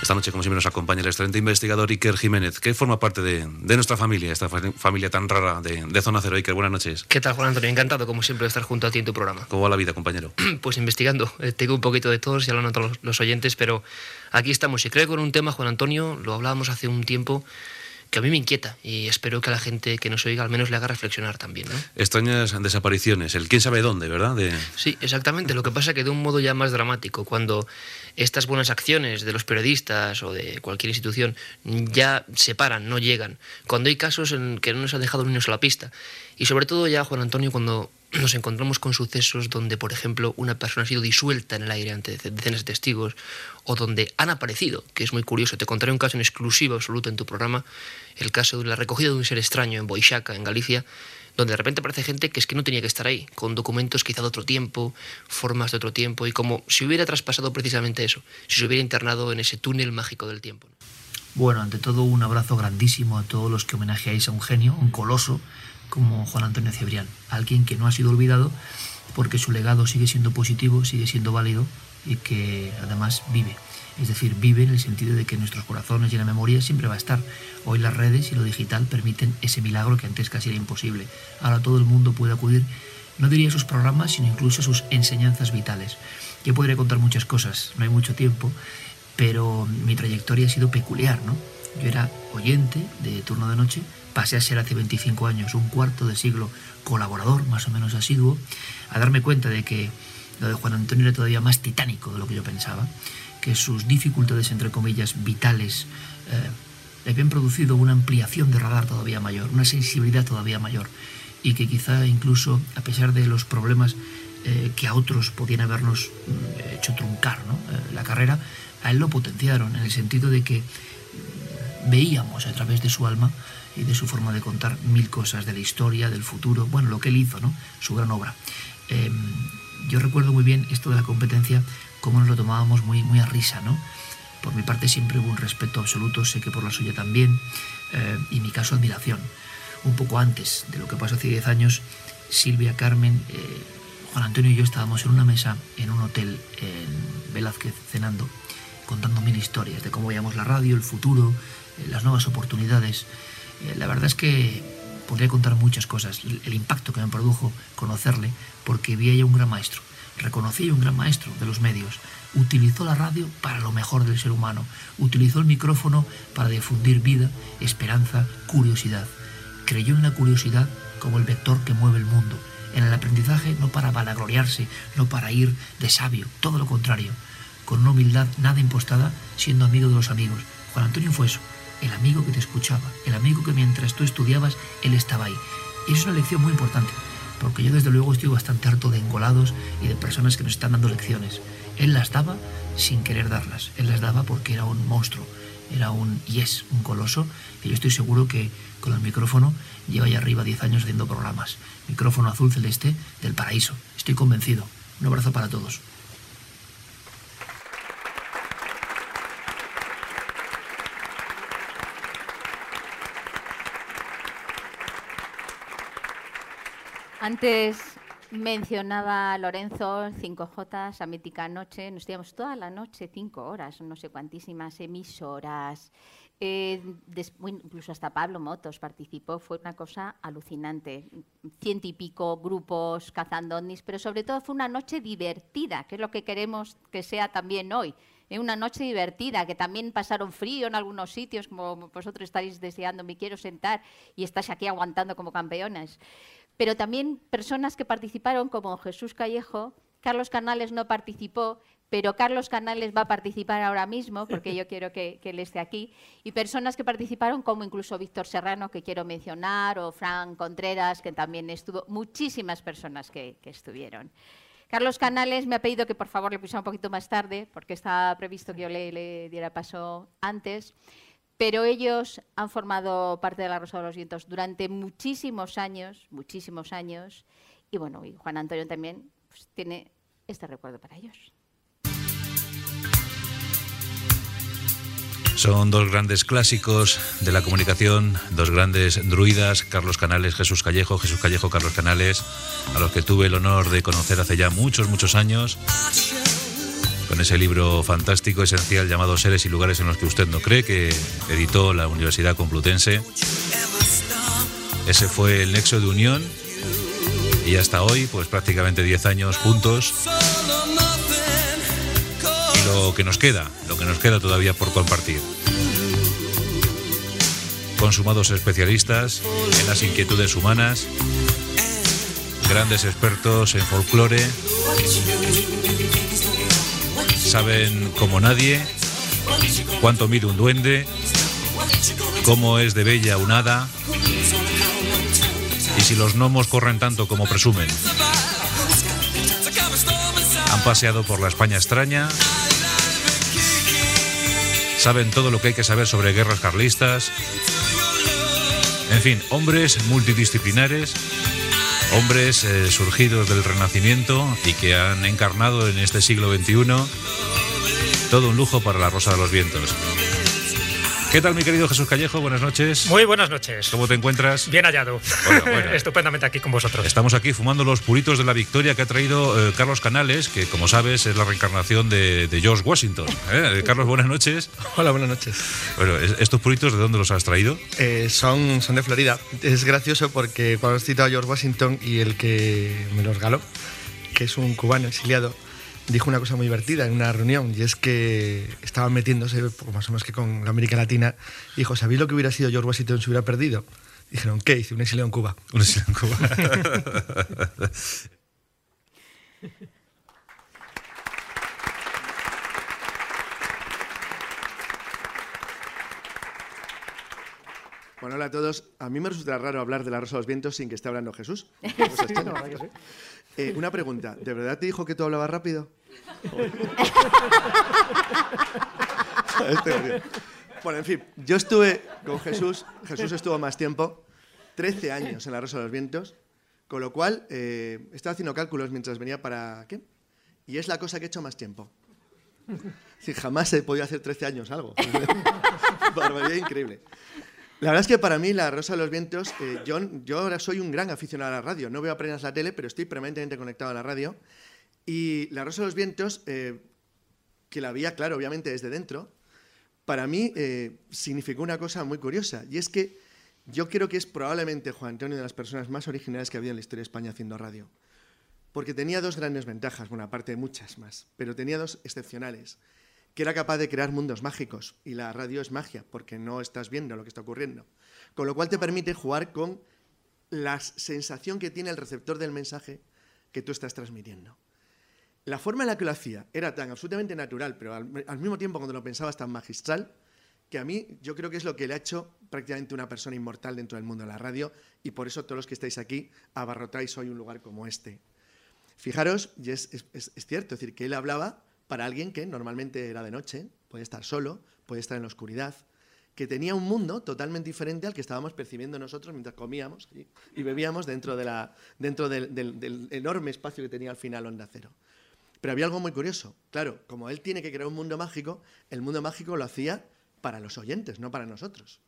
Esta noche, como siempre, nos acompaña el excelente investigador Iker Jiménez, que forma parte de, de nuestra familia, esta familia tan rara de, de, Zona Cero. Iker, buenas noches. ¿Qué tal, Juan Antonio? Encantado, como siempre, de estar junto a ti en tu programa. ¿Cómo va la vida, compañero? Pues investigando. Eh, tengo un poquito de tos, ya lo notan los, los oyentes, pero aquí estamos. Y creo que con un tema, Juan Antonio, lo hablábamos hace un tiempo, que a mí me inquieta y espero que a la gente que nos oiga al menos le haga reflexionar también. ¿no? Extrañas desapariciones, el quién sabe dónde, ¿verdad? De... Sí, exactamente. Lo que pasa es que de un modo ya más dramático, cuando estas buenas acciones de los periodistas o de cualquier institución ya se paran, no llegan, cuando hay casos en que no nos han dejado ni una sola pista y sobre todo ya, Juan Antonio, cuando nos encontramos con sucesos donde, por ejemplo, una persona ha sido disuelta en el aire ante decenas de testigos o donde han aparecido, que es muy curioso. Te contaré un caso en exclusiva absoluta en tu programa, el caso de la recogida de un ser extraño en Boixaca, en Galicia, donde de repente aparece gente que es que no tenía que estar ahí, con documentos quizá de otro tiempo, formas de otro tiempo, y como si hubiera traspasado precisamente eso, si se hubiera internado en ese túnel mágico del tiempo. Bueno, ante todo un abrazo grandísimo a todos los que homenajeáis a un genio, un coloso, como Juan Antonio Cebrián, alguien que no ha sido olvidado porque su legado sigue siendo positivo, sigue siendo válido y que además vive. Es decir, vive en el sentido de que nuestros corazones y en la memoria siempre va a estar. Hoy las redes y lo digital permiten ese milagro que antes casi era imposible. Ahora todo el mundo puede acudir, no diría a sus programas, sino incluso a sus enseñanzas vitales. Yo podría contar muchas cosas, no hay mucho tiempo, pero mi trayectoria ha sido peculiar, ¿no? Yo era oyente de turno de noche, pasé a ser hace 25 años, un cuarto de siglo, colaborador más o menos asiduo, a darme cuenta de que lo de Juan Antonio era todavía más titánico de lo que yo pensaba, que sus dificultades, entre comillas, vitales, eh, le habían producido una ampliación de radar todavía mayor, una sensibilidad todavía mayor, y que quizá incluso, a pesar de los problemas eh, que a otros podían habernos mm, hecho truncar ¿no? eh, la carrera, a él lo potenciaron, en el sentido de que veíamos a través de su alma y de su forma de contar mil cosas de la historia, del futuro, bueno, lo que él hizo, ¿no? Su gran obra. Eh, yo recuerdo muy bien esto de la competencia, cómo nos lo tomábamos muy, muy a risa, ¿no? Por mi parte siempre hubo un respeto absoluto, sé que por la suya también, eh, y mi caso admiración. Un poco antes de lo que pasó hace 10 años, Silvia, Carmen, eh, Juan Antonio y yo estábamos en una mesa en un hotel en Velázquez cenando, contando mil historias de cómo veíamos la radio, el futuro, eh, las nuevas oportunidades. Eh, la verdad es que podría contar muchas cosas, el, el, impacto que me produjo conocerle, porque vi ella un gran maestro, reconocí un gran maestro de los medios, utilizó la radio para lo mejor del ser humano, utilizó el micrófono para difundir vida, esperanza, curiosidad. Creyó en la curiosidad como el vector que mueve el mundo, en el aprendizaje no para vanagloriarse, no para ir de sabio, todo lo contrario, con una humildad nada impostada, siendo amigo de los amigos. Juan Antonio fue eso, el amigo que te escuchaba, el amigo que mientras tú estudiabas, él estaba ahí. Y es una lección muy importante, porque yo desde luego estoy bastante harto de engolados y de personas que nos están dando lecciones. Él las daba sin querer darlas, él las daba porque era un monstruo, era un y es un coloso, y yo estoy seguro que con el micrófono lleva ya arriba 10 años haciendo programas. Micrófono azul celeste del paraíso, estoy convencido. Un abrazo para todos. Antes mencionaba Lorenzo 5J, esa mítica noche. Nos íbamos toda la noche, cinco horas, no sé cuantísimas emisoras, eh, incluso hasta Pablo Motos participó, fue una cosa alucinante. Ciento y pico grupos cazando ovnis, pero sobre todo fue una noche divertida, que es lo que queremos que sea también hoy. Eh, Una noche divertida, que también pasaron frío en algunos sitios, como vosotros estáis deseando, me quiero sentar y estás aquí aguantando como campeonas. Pero también personas que participaron, como Jesús Callejo, Carlos Canales no participó, pero Carlos Canales va a participar ahora mismo, porque yo quiero que, que él esté aquí, y personas que participaron, como incluso Víctor Serrano, que quiero mencionar, o Fran Contreras, que también estuvo, muchísimas personas que, que estuvieron. Carlos Canales me ha pedido que por favor le pusiera un poquito más tarde, porque estaba previsto que yo le, le diera paso antes, pero ellos han formado parte de la Rosa de los Vientos durante muchísimos años, muchísimos años, y bueno, y Juan Antonio también pues, tiene este recuerdo para ellos. Son dos grandes clásicos de la comunicación, dos grandes druidas, Carlos Canales, Jesús Callejo, Jesús Callejo, Carlos Canales, a los que tuve el honor de conocer hace ya muchos, muchos años, con ese libro fantástico, esencial, llamado Seres y lugares en los que usted no cree, que editó la Universidad Complutense. Ese fue el nexo de unión y hasta hoy, pues prácticamente 10 años juntos. Y lo que nos queda, lo que nos queda todavía por compartir. Consumados especialistas en las inquietudes humanas, grandes expertos en folclore, saben como nadie cuánto mide un duende, cómo es de bella un hada y si los gnomos corren tanto como presumen. Han paseado por la España extraña, saben todo lo que hay que saber sobre guerras carlistas. En fin, hombres multidisciplinares, hombres eh, surgidos del Renacimiento y que han encarnado en este siglo XXI todo un lujo para la Rosa de los Vientos. ¿Qué tal, mi querido Jesús Callejo? Buenas noches. Muy buenas noches. ¿Cómo te encuentras? Bien hallado. Bueno, bueno. Estupendamente aquí con vosotros. Estamos aquí fumando los puritos de la victoria que ha traído eh, Carlos Canales, que como sabes es la reencarnación de, de George Washington. ¿eh? Carlos, buenas noches. Hola, buenas noches. Bueno, es- ¿estos puritos de dónde los has traído? Eh, son, son de Florida. Es gracioso porque cuando has citado a George Washington y el que me los regaló, que es un cubano exiliado, dijo una cosa muy divertida en una reunión y es que estaban metiéndose, más o menos que con la América Latina, y dijo, ¿sabéis lo que hubiera sido George Washington si hubiera perdido? Dijeron, ¿qué? Dice, un exiliado en Cuba. Un exiliado en Cuba. Bueno, hola a todos. A mí me resulta raro hablar de la Rosa de los Vientos sin que esté hablando Jesús. Verdad que sí. Eh, una pregunta. ¿De verdad te dijo que tú hablabas rápido? Este bueno, en fin, yo estuve con Jesús. Jesús estuvo más tiempo, 13 años en la Rosa de los Vientos, con lo cual eh, estaba haciendo cálculos mientras venía para... ¿Qué? Y es la cosa que he hecho más tiempo. Si jamás he podido hacer 13 años algo. Barbaridad increíble. La verdad es que para mí la Rosa de los Vientos, eh, yo, yo ahora soy un gran aficionado a la radio. No veo apenas la tele, pero estoy permanentemente conectado a la radio. Y la Rosa de los Vientos, eh, que la veía, claro, obviamente desde dentro, para mí eh, significó una cosa muy curiosa. Y es que yo creo que es probablemente Juan Antonio de las personas más originales que ha habido en la historia de España haciendo radio. Porque tenía dos grandes ventajas, bueno, aparte de muchas más, pero tenía dos excepcionales que era capaz de crear mundos mágicos. Y la radio es magia, porque no estás viendo lo que está ocurriendo. Con lo cual te permite jugar con la sensación que tiene el receptor del mensaje que tú estás transmitiendo. La forma en la que lo hacía era tan absolutamente natural, pero al, mismo tiempo cuando lo pensabas tan magistral, que a mí yo creo que es lo que le ha hecho prácticamente una persona inmortal dentro del mundo de la radio, y por eso todos los que estáis aquí abarrotáis hoy un lugar como este. Fijaros, y es- es cierto, es decir, que él hablaba para alguien que normalmente era de noche, puede estar solo, puede estar en la oscuridad, que tenía un mundo totalmente diferente al que estábamos percibiendo nosotros mientras comíamos y, bebíamos dentro, del- del enorme espacio que tenía al final Onda Cero. Pero había algo muy curioso. Claro, como él tiene que crear un mundo mágico, el mundo mágico lo hacía para los oyentes, no para nosotros.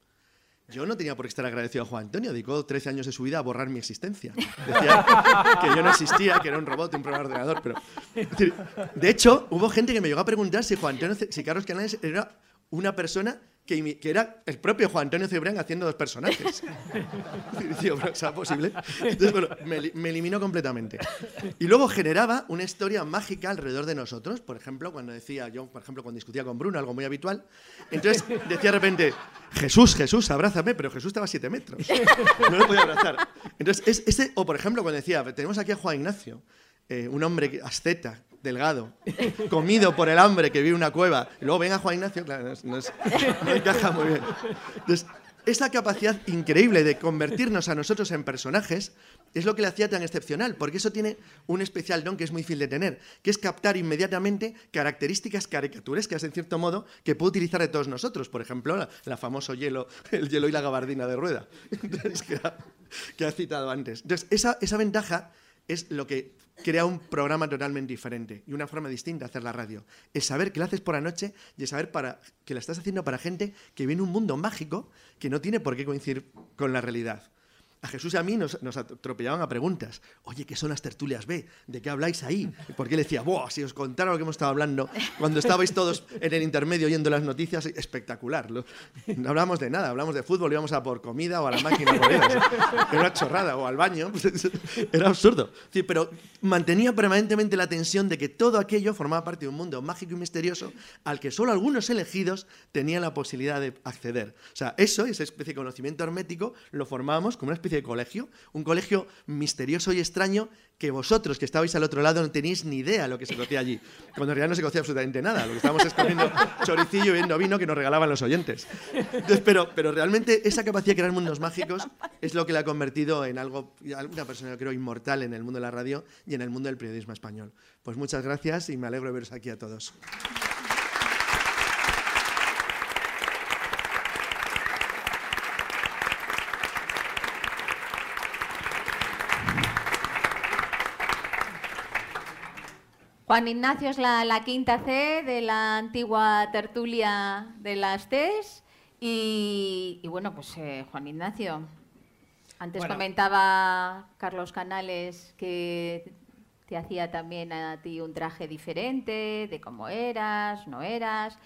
Yo no tenía por qué estar agradecido a Juan Antonio, dedicó 13 años de su vida a borrar mi existencia. Decía que yo no existía, que era un robot, un programa de ordenador, pero... De hecho, hubo gente que me llegó a preguntar si Juan Antonio, si Carlos Canales era una persona que, era el propio Juan Antonio Cebrián haciendo dos personajes. Digo, ¿pero ¿será posible? Entonces, bueno, me, eli- me eliminó completamente. Y luego generaba una historia mágica alrededor de nosotros. Por ejemplo, cuando decía, yo, por ejemplo, cuando discutía con Bruno, algo muy habitual, entonces decía de repente, Jesús, Jesús, abrázame, pero Jesús estaba a siete metros. No lo podía abrazar. Entonces, es, ese, o por ejemplo, cuando decía, tenemos aquí a Juan Ignacio, eh, un hombre asceta, delgado, comido por el hambre que vive una cueva, y luego venga Juan Ignacio, claro, no, no encaja muy bien. Esa capacidad increíble de convertirnos a nosotros en personajes es lo que le hacía tan excepcional, porque eso tiene un especial don que es muy difícil de tener, que es captar inmediatamente características caricaturescas, en cierto modo, que puede utilizar de todos nosotros. Por ejemplo, la, famoso hielo, el hielo y la gabardina de rueda, que, ha, que ha citado antes. Entonces, esa, esa ventaja es lo que crea un programa totalmente diferente y una forma distinta de hacer la radio. Es saber que lo haces por la noche y es saber para, que la estás haciendo para gente que viene un mundo mágico que no tiene por qué coincidir con la realidad. A Jesús y a mí nos, atropellaban a preguntas. Oye, ¿qué son las tertulias B? ¿De qué habláis ahí? Porque él decía, Buah, si os contara lo que hemos estado hablando cuando estabais todos en el intermedio oyendo las noticias, espectacular. Lo- no hablamos de nada, hablamos de fútbol, íbamos a por comida o a la máquina por. Era una chorrada, o al baño. pues, Era absurdo. Sí, pero mantenía permanentemente la tensión de que todo aquello formaba parte de un mundo mágico y misterioso al que solo algunos elegidos tenían la posibilidad de acceder. O sea, eso, esa especie de conocimiento hermético, lo formábamos como una especie de colegio, un colegio misterioso y extraño que vosotros que estabais al otro lado no teníais ni idea lo que se cocía allí. Cuando en realidad no se cocía absolutamente nada. Lo que estábamos es comiendo choricillo y viendo vino que nos regalaban los oyentes. Entonces, pero, pero realmente esa capacidad de crear mundos mágicos es lo que la ha convertido en algo, una persona yo creo inmortal en el mundo de la radio y en el mundo del periodismo español. Pues muchas gracias y me alegro de veros aquí a todos. Juan Ignacio es la, la quinta C de la antigua tertulia de las TES. Y, y bueno, pues eh, Juan Ignacio, antes Bueno. comentaba Carlos Canales que te hacía también a ti un traje diferente, de cómo eras, no eras.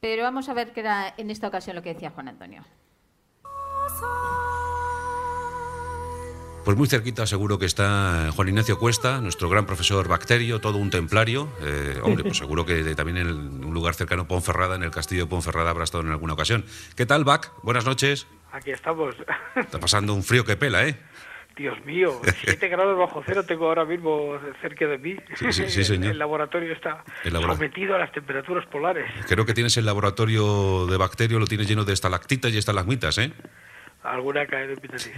Pero vamos a ver qué era en esta ocasión lo que decía Juan Antonio. Pues muy cerquita seguro que está Juan Ignacio Cuesta, nuestro gran profesor Bacterio, todo un templario. Eh, hombre, pues seguro que de- también en el- un lugar cercano, Ponferrada, en el castillo de Ponferrada habrá estado en alguna ocasión. ¿Qué tal, Bac? Buenas noches. Aquí estamos. Está pasando un frío que pela, ¿eh? Dios mío, 7 grados bajo cero tengo ahora mismo cerca de mí. Sí, sí, sí, señor. El laboratorio está El labora- sometido a las temperaturas polares. Creo que tienes el laboratorio de Bacterio, lo tienes lleno de estalactitas y estalagmitas, ¿eh? Alguna cae en mi nariz.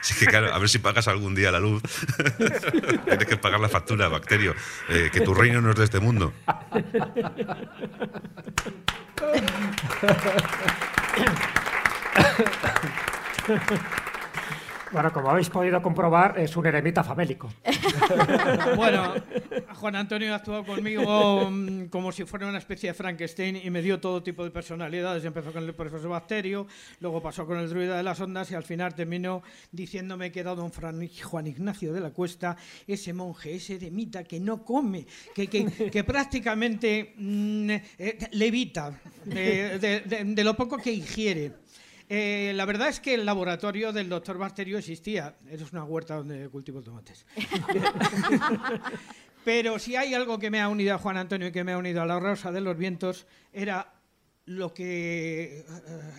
Así que claro, a ver si pagas algún día la luz. Tienes que pagar la factura, Bacterio. Eh, que tu reino no es de este mundo. Bueno, como habéis podido comprobar, es un eremita famélico. Bueno, Juan Antonio ha actuado conmigo mm, como si fuera una especie de Frankenstein y me dio todo tipo de personalidades. Empezó con el profesor Bacterio, luego pasó con el druida de las ondas y al final terminó diciéndome que era don Fran- Juan Ignacio de la Cuesta, ese monje, ese eremita que no come, que, que- que prácticamente mm, eh, levita de, de- de- de lo poco que ingiere. Eh, la verdad es que el laboratorio del doctor Bacterio existía. Es una huerta donde cultivo tomates. Pero si hay algo que me ha unido a Juan Antonio y que me ha unido a la Rosa de los Vientos, era lo que eh,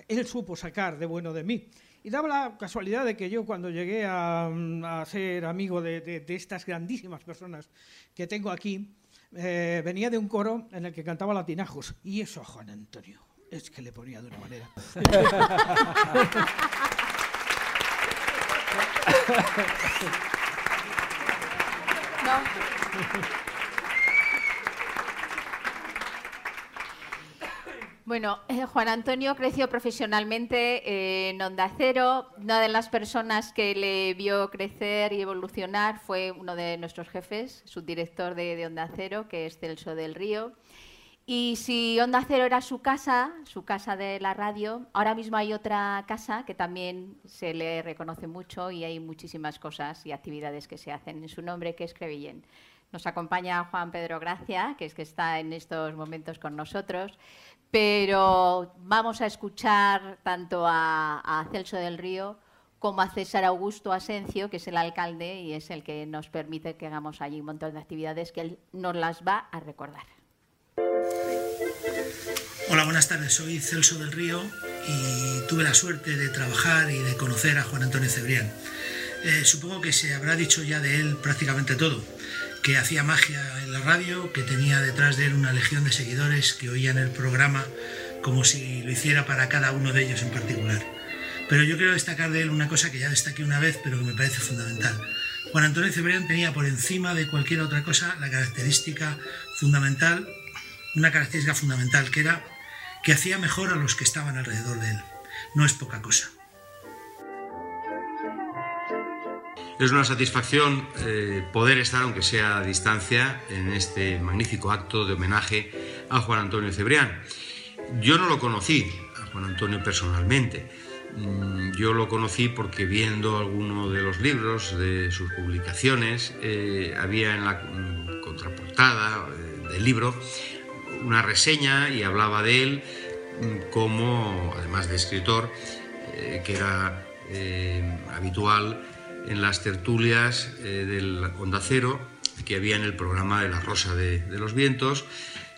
él supo sacar de bueno de mí. Y daba la casualidad de que yo cuando llegué a, mm, a ser amigo de, de- de estas grandísimas personas que tengo aquí, eh, venía de un coro en el que cantaba latinajos. Y eso a Juan Antonio es que le ponía de una manera. Bueno, eh, Juan Antonio creció profesionalmente eh, en Onda Cero. Una de las personas que le vio crecer y evolucionar fue uno de nuestros jefes, subdirector de, de Onda Cero, que es Celso del Río. Y si Onda Cero era su casa, su casa de la radio, ahora mismo hay otra casa que también se le reconoce mucho y hay muchísimas cosas y actividades que se hacen en su nombre, que es Crevillén. Nos acompaña Juan Pedro Gracia, que es que está en estos momentos con nosotros, pero vamos a escuchar tanto a, a Celso del Río como a César Augusto Asencio, que es el alcalde y es el que nos permite que hagamos allí un montón de actividades que él nos las va a recordar. Buenas tardes. Soy Celso del Río y tuve la suerte de trabajar y de conocer a Juan Antonio Cebrián. Eh, supongo que se habrá dicho ya de él prácticamente todo, que hacía magia en la radio, que tenía detrás de él una legión de seguidores que oían el programa como si lo hiciera para cada uno de ellos en particular. Pero yo quiero destacar de él una cosa que ya destaqué una vez, pero que me parece fundamental. Juan Antonio Cebrián tenía por encima de cualquier otra cosa la característica fundamental, una característica fundamental, que era que hacía mejor a los que estaban alrededor de él. No es poca cosa. Es una satisfacción eh, poder estar, aunque sea a distancia, en este magnífico acto de homenaje a Juan Antonio Cebrián. Yo no lo conocí, a Juan Antonio personalmente. Mm, Yo lo conocí porque viendo alguno de los libros de sus publicaciones, eh, había en la mm, contraportada eh, del libro una reseña y hablaba de él mm, como, además de escritor, eh, que era eh, habitual en las tertulias eh, del Onda Cero que había en el programa de La Rosa de, de los Vientos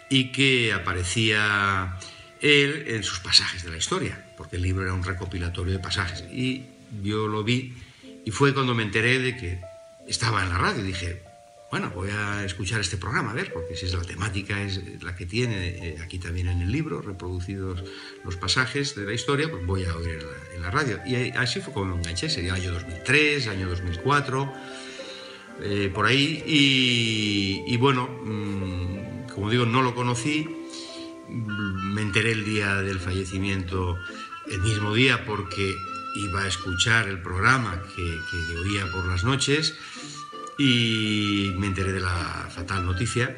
y que aparecía él en sus pasajes de la historia, porque el libro era un recopilatorio de pasajes. Y yo lo vi y fue cuando me enteré de que estaba en la radio. Dije, bueno, voy a escuchar este programa, a ver, porque si es la temática es la que tiene eh, aquí también en el libro, reproducidos los pasajes de la historia, pues voy a oír en la, radio. Y así fue como me enganché, sería año 2003, año 2004, eh, por ahí. Y, y bueno, mm, como digo, no lo conocí, mm, me enteré el día del fallecimiento, el mismo día, porque iba a escuchar el programa que, que oía por las noches y me enteré de la fatal noticia.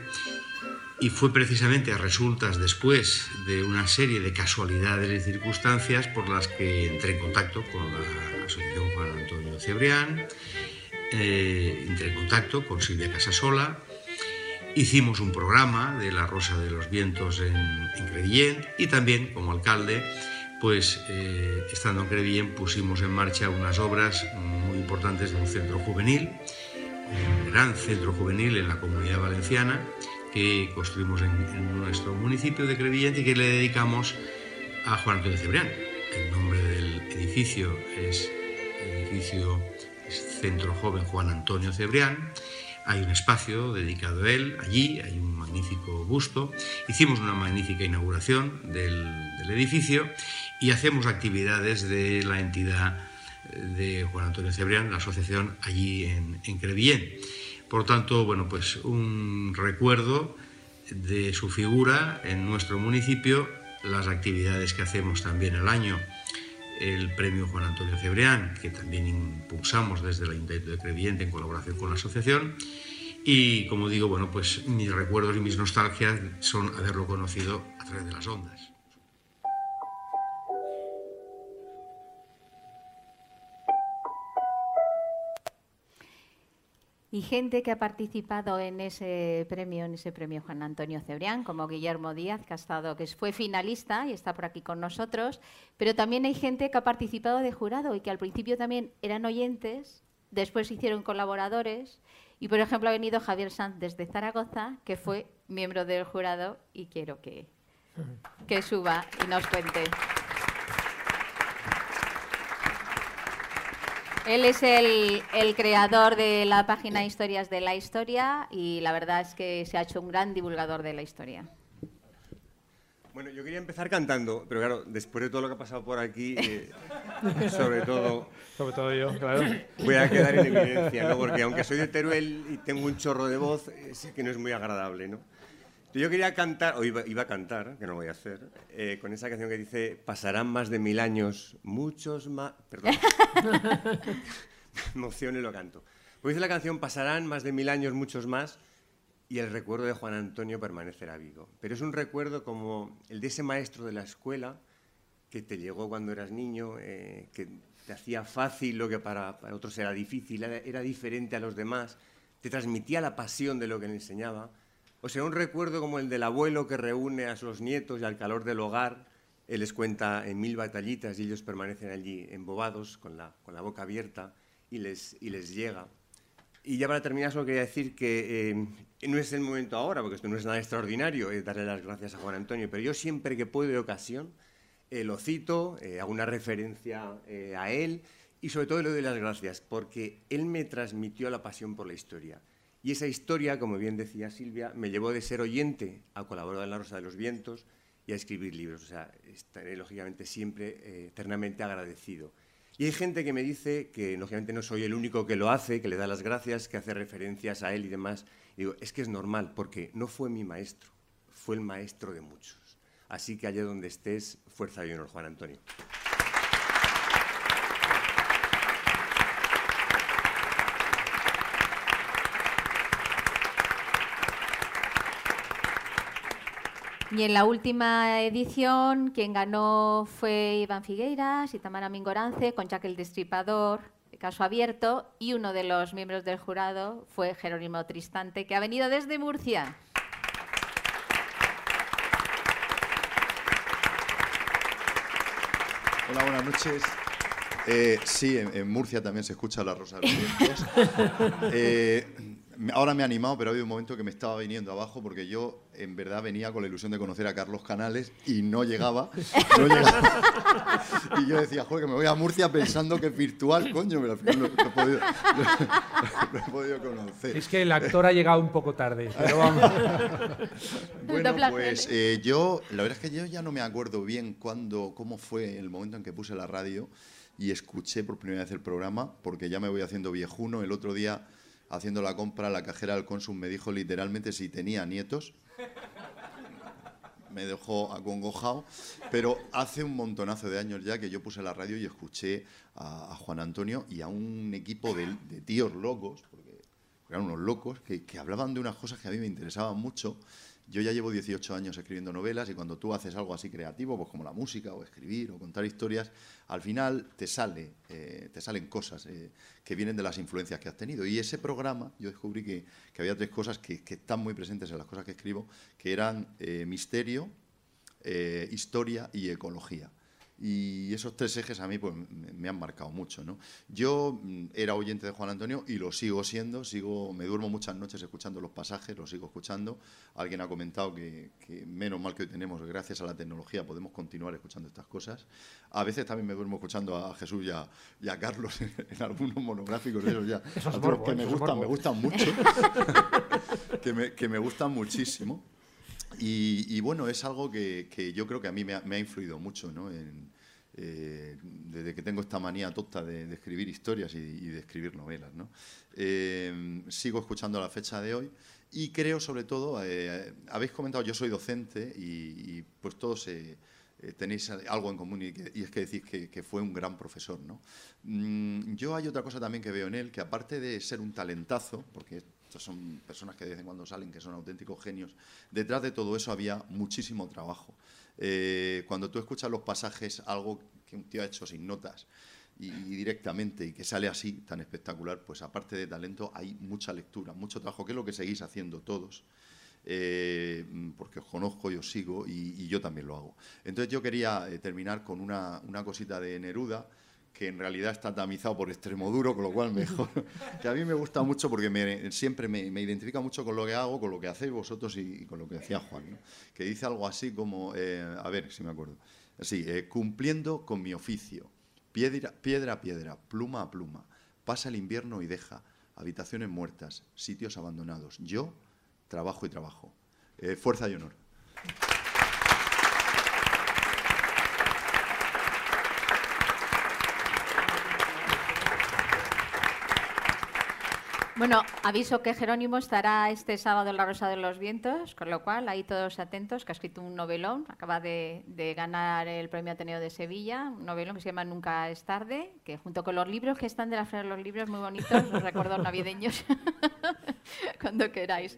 Y fue precisamente a resultas después de una serie de casualidades y circunstancias por las que entré en contacto con la Asociación Juan Antonio Cebrián, eh, entré en contacto con Silvia Casasola, hicimos un programa de La Rosa de los Vientos en, en y también como alcalde, pues eh, estando en Crevillent pusimos en marcha unas obras muy importantes de un centro juvenil, gran centro juvenil en la comunidad valenciana que construimos en, nuestro municipio de Crevillent y que le dedicamos a Juan Antonio Cebrián. El nombre del edificio es edificio Centro Joven Juan Antonio Cebrián. Hay un espacio dedicado a él, allí hay un magnífico busto. Hicimos una magnífica inauguración del, del edificio y hacemos actividades de la entidad de Juan Antonio Cebrián, la asociación allí en, en Crevillent. Por tanto, bueno, pues un recuerdo de su figura en nuestro municipio, las actividades que hacemos también el año, el premio Juan Antonio Cebrián, que también impulsamos desde el Ayuntamiento de Crevillent en colaboración con la asociación. Y como digo, bueno, pues mis recuerdos y mis nostalgias son haberlo conocido a través de las ondas. Y gente que ha participado en ese premio, en ese premio Juan Antonio Cebrián, como Guillermo Díaz, que ha estado, que fue finalista y está por aquí con nosotros, pero también hay gente que ha participado de jurado y que al principio también eran oyentes, después se hicieron colaboradores, y por ejemplo ha venido Javier Sanz desde Zaragoza, que fue miembro del jurado, y quiero que, que suba y nos cuente. Él es el, el creador de la página Historias de la Historia y la verdad es que se ha hecho un gran divulgador de la historia. Bueno, yo quería empezar cantando, pero claro, después de todo lo que ha pasado por aquí, eh, sobre todo... Sobre todo yo, claro. Voy a quedar en evidencia, ¿no? Porque aunque soy de Teruel y tengo un chorro de voz, eh, sé que no es muy agradable, ¿no? Yo quería cantar, o iba, a cantar, que no lo voy a hacer, eh, con esa canción que dice, pasarán más de mil años, muchos más... Perdón. Y lo canto. Pues dice la canción, pasarán más de mil años, muchos más, y el recuerdo de Juan Antonio permanecerá vivo. Pero es un recuerdo como el de ese maestro de la escuela que te llegó cuando eras niño, eh, que te hacía fácil lo que para, para otros era difícil, era, era diferente a los demás, te transmitía la pasión de lo que le enseñaba. O sea, un recuerdo como el del abuelo que reúne a sus nietos y al calor del hogar, él les cuenta en mil batallitas y ellos permanecen allí embobados, con la, con la boca abierta, y les, y les llega. Y ya para terminar, solo quería decir que eh, no es el momento ahora, porque esto no es nada extraordinario, eh, darle las gracias a Juan Antonio, pero yo siempre que puedo de ocasión eh, lo cito, eh, hago una referencia eh, a él y sobre todo le doy las gracias porque él me transmitió la pasión por la historia. Y esa historia, como bien decía Silvia, me llevó de ser oyente a colaborar en La Rosa de los Vientos y a escribir libros. O sea, estaré lógicamente siempre eh, eternamente agradecido. Y hay gente que me dice que lógicamente no soy el único que lo hace, que le da las gracias, que hace referencias a él y demás. Y digo, es que es normal, porque no fue mi maestro, fue el maestro de muchos. Así que allá donde estés, fuerza y honor, Juan Antonio. Y en la última edición, quien ganó fue Iván Figueiras y Tamara Mingorance con Jack el Destripador, caso abierto, y uno de los miembros del jurado fue Jerónimo Tristante, que ha venido desde Murcia. Hola, buenas noches. Eh, sí, en, en Murcia también se escucha la Rosa de los Vientos. Eh, ahora me he animado, pero ha habido un momento que me estaba viniendo abajo porque yo en verdad venía con la ilusión de conocer a Carlos Canales y no llegaba. no llegaba. y yo decía, joder, que me voy a Murcia pensando que es virtual, coño, pero al final lo, lo he, podido, lo he podido conocer. Es que el actor ha llegado un poco tarde, pero vamos. Bueno, pues eh, yo, la verdad es que yo ya no me acuerdo bien cuándo, cómo fue el momento en que puse la radio y escuché por primera vez el programa, porque ya me voy haciendo viejuno. El otro día, haciendo la compra, la cajera del Consum me dijo literalmente si tenía nietos. Me dejó acongojado, pero hace un montonazo de años ya que yo puse la radio y escuché a, Juan Antonio y a un equipo de, de tíos locos, porque eran unos locos, que, que hablaban de unas cosas que a mí me interesaban mucho. Yo ya llevo 18 años escribiendo novelas y cuando tú haces algo así creativo, pues como la música o escribir o contar historias, al final te sale, eh, te salen cosas eh, que vienen de las influencias que has tenido. Y ese programa, yo descubrí que, había tres cosas que, están muy presentes en las cosas que escribo, que eran eh, misterio, historia y ecología. Y esos tres ejes a mí pues, me, han marcado mucho. ¿no? Yo mm, era oyente de Juan Antonio y lo sigo siendo. Sigo, me duermo muchas noches escuchando los pasajes, los sigo escuchando. Alguien ha comentado que, que menos mal que hoy tenemos, gracias a la tecnología, podemos continuar escuchando estas cosas. A veces también me duermo escuchando a Jesús y a, y a Carlos en, en algunos monográficos de esos ya. Eso es algunos morbo, que ¿eh? me gustan, me gustan mucho. que, me, que me gustan muchísimo. Y, y bueno, es algo que, que yo creo que a mí me ha, me ha influido mucho, ¿no? En, eh, desde que tengo esta manía tonta de, de escribir historias y, y de escribir novelas, ¿no? Eh, sigo escuchando la fecha de hoy y creo sobre todo, eh, habéis comentado, yo soy docente y, y, pues todos eh, eh, tenéis algo en común y, que- y es que decís que, que fue un gran profesor, ¿no? Mm, yo hay otra cosa también que veo en él, que aparte de ser un talentazo, porque estos son personas que de vez en cuando salen, que son auténticos genios, detrás de todo eso había muchísimo trabajo. Eh, cuando tú escuchas los pasajes, algo que un tío ha hecho sin notas y, directamente y que sale así, tan espectacular, pues aparte de talento hay mucha lectura, mucho trabajo, que es lo que seguís haciendo todos. eh, porque os conozco y os sigo y, yo también lo hago. Entonces yo quería eh, terminar con una cosita de Neruda, que en realidad está tamizado por extremo duro, con lo cual mejor. que a mí me gusta mucho porque me- siempre me, me identifica mucho con lo que hago, con lo que hacéis vosotros y, y con lo que decía Juan, ¿no? que dice algo así como, eh, a ver si me acuerdo, así, eh, cumpliendo con mi oficio, piedra, piedra a piedra, pluma a pluma, pasa el invierno y deja habitaciones muertas, sitios abandonados. Yo trabajo y trabajo. Eh, fuerza y honor. Bueno, aviso que Jerónimo estará este sábado en La Rosa de los Vientos, con lo cual ahí todos atentos, que ha escrito un novelón, acaba de, ganar el Premio Ateneo de Sevilla, un novelón que se llama Nunca es tarde, que junto con los libros que están de la Feria de los Libros, muy bonitos, los recuerdos navideños, cuando queráis.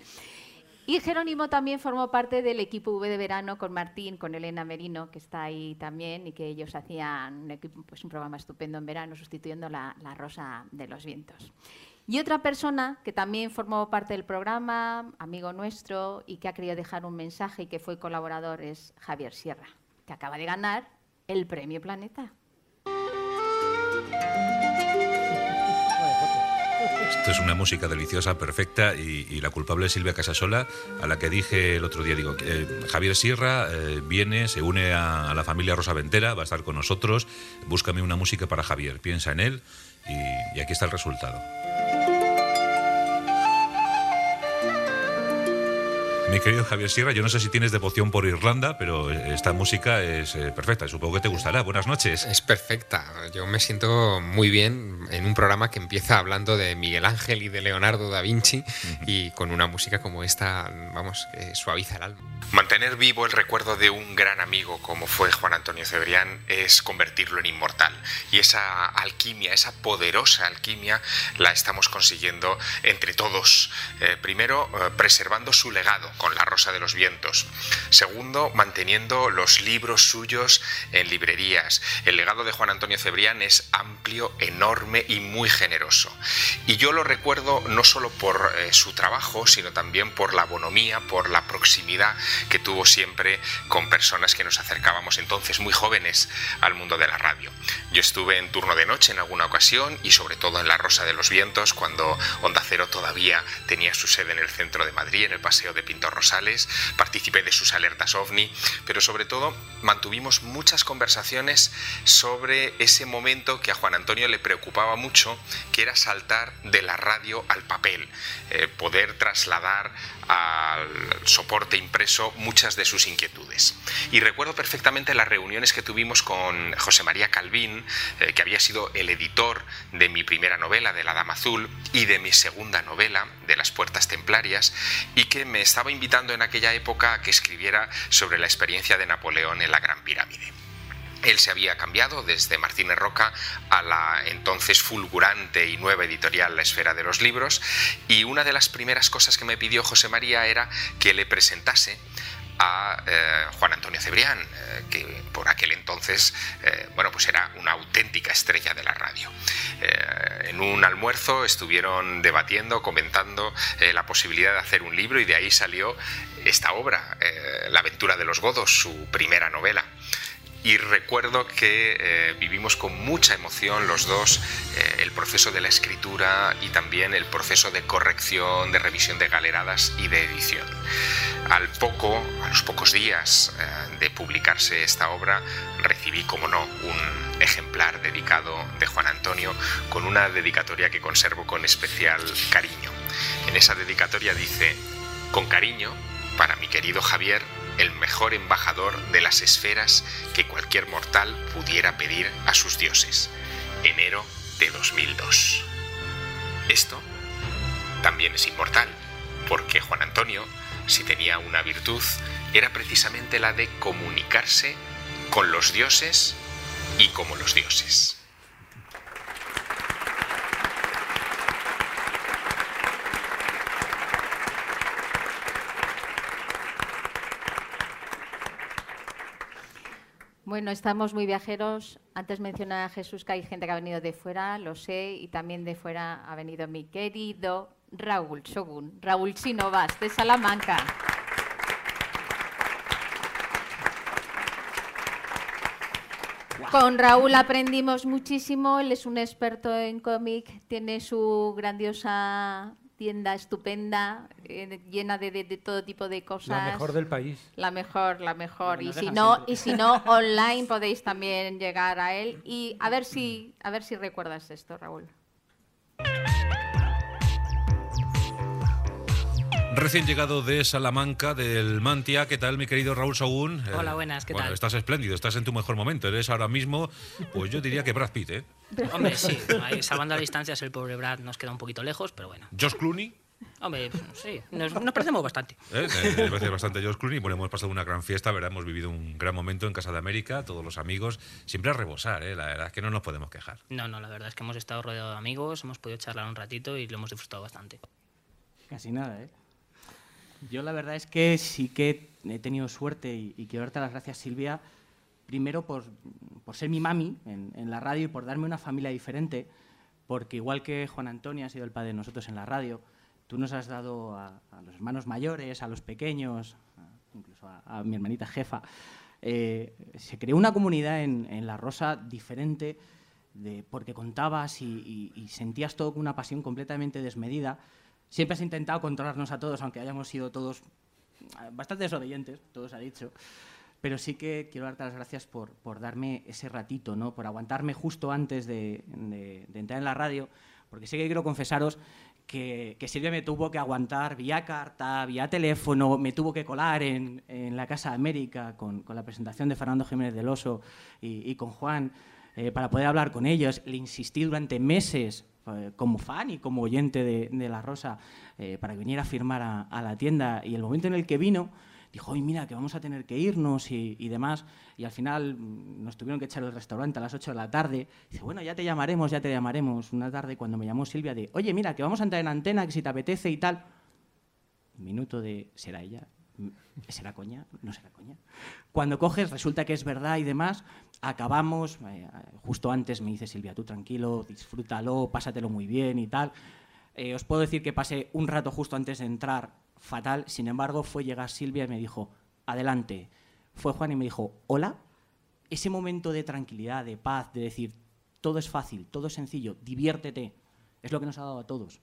Y Jerónimo también formó parte del equipo V de verano con Martín, con Elena Merino, que está ahí también, y que ellos hacían un, pues programa estupendo en verano, sustituyendo la, la Rosa de los Vientos. Y otra persona que también formó parte del programa, amigo nuestro, y que ha querido dejar un mensaje y que fue colaborador es Javier Sierra, que acaba de ganar el Premio Planeta. Esto es una música deliciosa, perfecta, y, la culpable es Silvia Casasola, a la que dije el otro día, digo, eh, Javier Sierra eh, viene, se une a, la familia Rosa Ventera, va a estar con nosotros, búscame una música para Javier, piensa en él, y aquí está el resultado. Mi querido Javier Sierra, yo no sé si tienes devoción por Irlanda, pero esta música es eh, perfecta. Supongo que te gustará. Buenas noches. Es perfecta. Yo me siento muy bien en un programa que empieza hablando de Miguel Ángel y de Leonardo da Vinci y con una música como esta, vamos, que suaviza el alma. Mantener vivo el recuerdo de un gran amigo como fue Juan Antonio Cebrián es convertirlo en inmortal. Y esa alquimia, esa poderosa alquimia, la estamos consiguiendo entre todos. Eh, primero, eh, preservando su legado La Rosa de los Vientos. Segundo, manteniendo los libros suyos en librerías. El legado de Juan Antonio Cebrián es amplio, enorme y muy generoso. Y yo lo recuerdo no solo por eh, su trabajo, sino también por la bonomía, por la proximidad que tuvo siempre con personas que nos acercábamos entonces muy jóvenes al mundo de la radio. Yo estuve en turno de noche en alguna ocasión y sobre todo en La Rosa de los Vientos cuando Onda Cero todavía tenía su sede en el centro de Madrid, en el Paseo de Pintor Rosales, participé de sus alertas ovni, pero sobre todo mantuvimos muchas conversaciones sobre ese momento que a Juan Antonio le preocupaba mucho, que era saltar de la radio al papel, eh, poder trasladar al soporte impreso muchas de sus inquietudes. Y recuerdo perfectamente las reuniones que tuvimos con José María Calvín, eh, que había sido el editor de mi primera novela, de La Dama Azul, y de mi segunda novela, de Las Puertas Templarias, y que me estaba invitando en aquella época a que escribiera sobre la experiencia de Napoleón en la Gran Pirámide. Él se había cambiado desde Martínez Roca a la entonces fulgurante y nueva editorial La Esfera de los Libros y una de las primeras cosas que me pidió José María era que le presentase a eh, Juan Antonio Cebrián, eh, que por aquel entonces eh, bueno, pues era una auténtica estrella de la radio. En un almuerzo estuvieron debatiendo, comentando la posibilidad de hacer un libro y de ahí salió esta obra, La aventura de los godos, su primera novela y recuerdo que eh, vivimos con mucha emoción los dos eh, el proceso de la escritura y también el proceso de corrección, de revisión de galeradas y de edición. Al poco, a los pocos días eh, de publicarse esta obra, recibí, como no, un ejemplar dedicado de Juan Antonio con una dedicatoria que conservo con especial cariño. En esa dedicatoria dice, con cariño, para mi querido Javier, el mejor embajador de las esferas que cualquier mortal pudiera pedir a sus dioses. Enero de 2002. Esto también es inmortal, porque Juan Antonio, si tenía una virtud, era precisamente la de comunicarse con los dioses y como los dioses. Bueno, estamos muy viajeros. Antes mencionaba Jesús que hay gente que ha venido de fuera, lo sé, y también de fuera ha venido mi querido Raúl Shogun, Raúl Chinovas, de Salamanca. Con Raúl aprendimos muchísimo, él es un experto en cómic, tiene su grandiosa tienda estupenda, eh, llena de, de- de todo tipo de cosas. La mejor del país. La mejor, la mejor. Bueno, y si no, siempre. y si no, online podéis también llegar a él. Y a ver si, a ver si recuerdas esto, Raúl. Recién llegado de Salamanca, del Mantia, ¿qué tal, mi querido Raúl Sagún? Eh, Hola, buenas, ¿qué bueno, tal? Estás espléndido, estás en tu mejor momento. Eres ahora mismo, pues yo diría que Brad Pitt, ¿eh? Hombre, sí, salvando las distancias, el pobre Brad nos queda un poquito lejos, pero bueno. Josh Clooney, Hombre, sí, nos, nos parecemos bastante. ¿eh? Me me parece bastante Josh Clooney. Bueno, hemos pasado una gran fiesta, ¿verdad? Hemos vivido un gran momento en Casa de América, todos los amigos. Siempre a rebosar, ¿eh? La verdad es que no nos podemos quejar. No, no, la verdad es que hemos estado rodeados de amigos, hemos podido charlar un ratito y lo hemos disfrutado bastante. Casi nada, ¿eh? Yo la verdad es que sí que he tenido suerte y, y quiero darte las gracias, Silvia, primero por, por ser mi mami en, en la radio y por darme una familia diferente, porque igual que Juan Antonio ha sido el padre de nosotros en la radio, tú nos has dado a, los hermanos mayores, a los pequeños, incluso a, mi hermanita jefa, eh, se creó una comunidad en, La Rosa diferente de, porque contabas y, y, sentías todo con una pasión completamente desmedida. Siempre has intentado controlarnos a todos, aunque hayamos sido todos bastante desobedientes, todo se ha dicho. Pero sí que quiero darte las gracias por, por darme ese ratito, ¿no? por aguantarme justo antes de, de, entrar en la radio, porque sí que quiero confesaros que, que, Silvia me tuvo que aguantar vía carta, vía teléfono, me tuvo que colar en, en la Casa América con, con, la presentación de Fernando Jiménez del Oso y, y con Juan eh, para poder hablar con ellos. Le insistí durante meses eh, como fan y como oyente de, La Rosa eh, para que viniera a firmar a, la tienda y el momento en el que vino dijo, oye, mira, que vamos a tener que irnos y, demás. Y al final mm, nos tuvieron que echar el restaurante a las 8 de la tarde. Dice, bueno, ya te llamaremos, ya te llamaremos. Una tarde cuando me llamó Silvia de, oye, mira, que vamos a entrar en antena, que si te apetece y tal. Minuto de, ¿será ella? ¿Será coña? ¿No será coña? Cuando coges, resulta que es verdad y demás. Acabamos, eh, justo antes me dice Silvia, tú tranquilo, disfrútalo, pásatelo muy bien y tal. Eh, os puedo decir que pasé un rato justo antes de entrar fatal. Sin embargo, fue llegar Silvia y me dijo, adelante. Fue Juan y me dijo, hola. Ese momento de tranquilidad, de paz, de decir, todo es fácil, todo es sencillo, diviértete, es lo que nos ha dado a todos.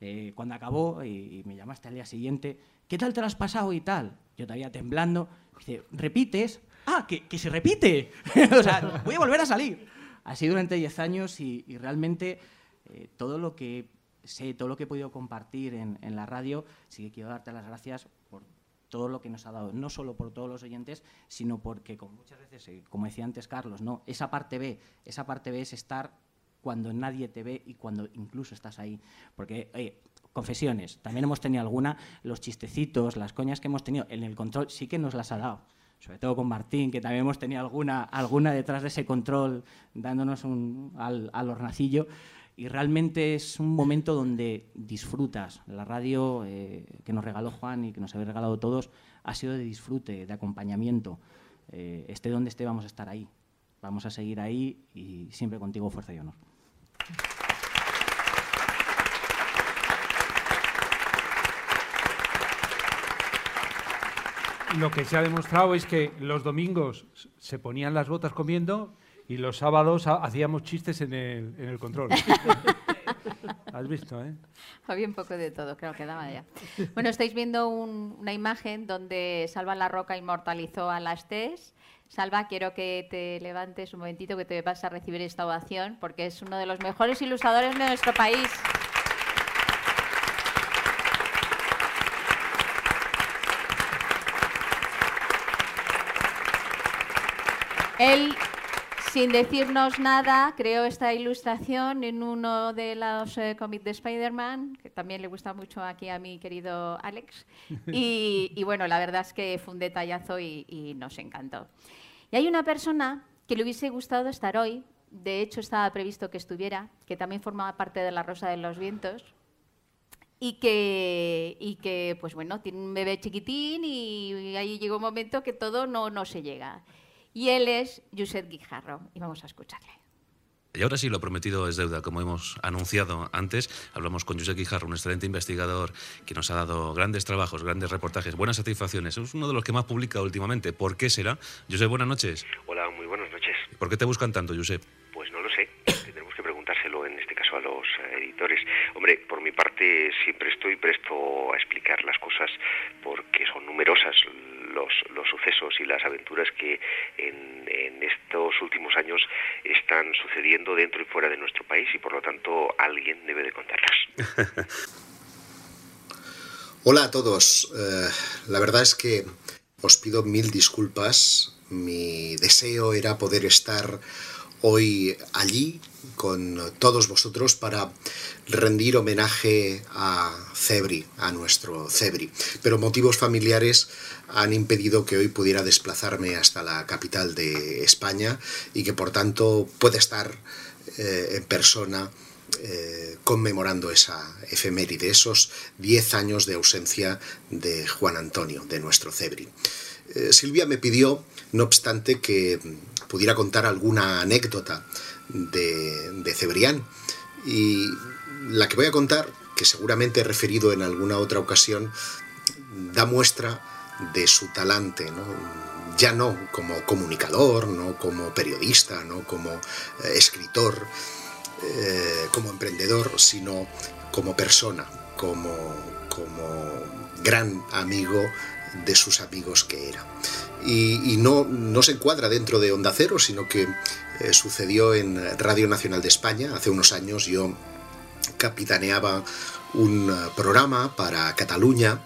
Eh, cuando acabó y, me llamaste al día siguiente, ¿qué tal te lo has pasado y tal? Yo todavía temblando, dice, ¿repites? Ah, que, se repite. o sea, voy a volver a salir. Así durante 10 años y, realmente eh, todo lo que sé, todo lo que he podido compartir en, la radio, sí que quiero darte las gracias por todo lo que nos ha dado, no solo por todos los oyentes, sino porque, como muchas veces, eh, como decía antes Carlos, ¿no? esa parte B, esa parte B es estar cuando nadie te ve y cuando incluso estás ahí. Porque, confesiones, también hemos tenido alguna, los chistecitos, las coñas que hemos tenido en el control, sí que nos las ha dado. Sobre todo con Martín, que también hemos tenido alguna, alguna detrás de ese control, dándonos al, al hornacillo y realmente es un momento donde disfrutas. La radio eh, que nos regaló Juan y que nos habéis regalado todos ha sido de disfrute, de acompañamiento. Eh, esté donde esté, vamos a estar ahí. Vamos a seguir ahí y siempre contigo fuerza y honor. Lo que se ha demostrado es que los domingos se ponían las botas comiendo y los sábados hacíamos chistes en el, en el control. Has visto, ¿eh? Había un poco de todo, creo que daba ya. Bueno, estáis viendo una imagen donde Salva La Roca inmortalizó a las TES. Salva, quiero que te levantes un momentito que te vas a recibir esta ovación porque es uno de los mejores ilustradores de nuestro país. Él sin decirnos nada, creó esta ilustración en uno de los eh, cómics de Spider-Man, que también le gusta mucho aquí a mi querido Alex. Y, bueno, la verdad es que fue un detallazo y, nos encantó. Y hay una persona que le hubiese gustado estar hoy, de hecho estaba previsto que estuviera, que también formaba parte de la Rosa de los Vientos, y que, y que, pues bueno, tiene un bebé chiquitín y ahí llegó un momento que todo no, no se llega y él es Josep Guijarro. Y vamos a escucharle. Y ahora sí, lo prometido es deuda. Como hemos anunciado antes, hablamos con Josep Guijarro, un excelente investigador que nos ha dado grandes trabajos, grandes reportajes, buenas satisfacciones. Es uno de los que más publica últimamente. ¿Por qué será? Josep, buenas noches. Hola, muy buenas noches. ¿Por qué te buscan tanto, Josep? Pues no lo sé. Tenemos que preguntárselo en este caso a los editores. Hombre, por mi parte siempre estoy presto a explicar las cosas porque son numerosas los, sucesos y las aventuras que en, estos últimos años están sucediendo dentro y fuera de nuestro país y por lo tanto alguien debe de contarlas. Hola a todos. Eh, la verdad es que os pido mil disculpas. Mi deseo era poder estar hoy allí con todos vosotros para rendir homenaje a Cebri, a nuestro Cebri. Pero motivos familiares han impedido que hoy pudiera desplazarme hasta la capital de España y que por tanto pueda estar eh, en persona eh, conmemorando esa efeméride, esos 10 años de ausencia de Juan Antonio, de nuestro Cebri. Eh, Silvia me pidió, no obstante, que pudiera contar alguna anécdota de, Cebrián Y la que voy a contar, que seguramente he referido en alguna otra ocasión, da muestra de su talante, ya no como comunicador, no como periodista, no como eh, escritor, eh, como emprendedor, sino como persona, como, gran amigo de sus amigos que era. Y, no, no, se encuadra dentro de Onda Cero, sino que eh, sucedió en Radio Nacional de España. Hace unos años yo capitaneaba un eh, programa para Cataluña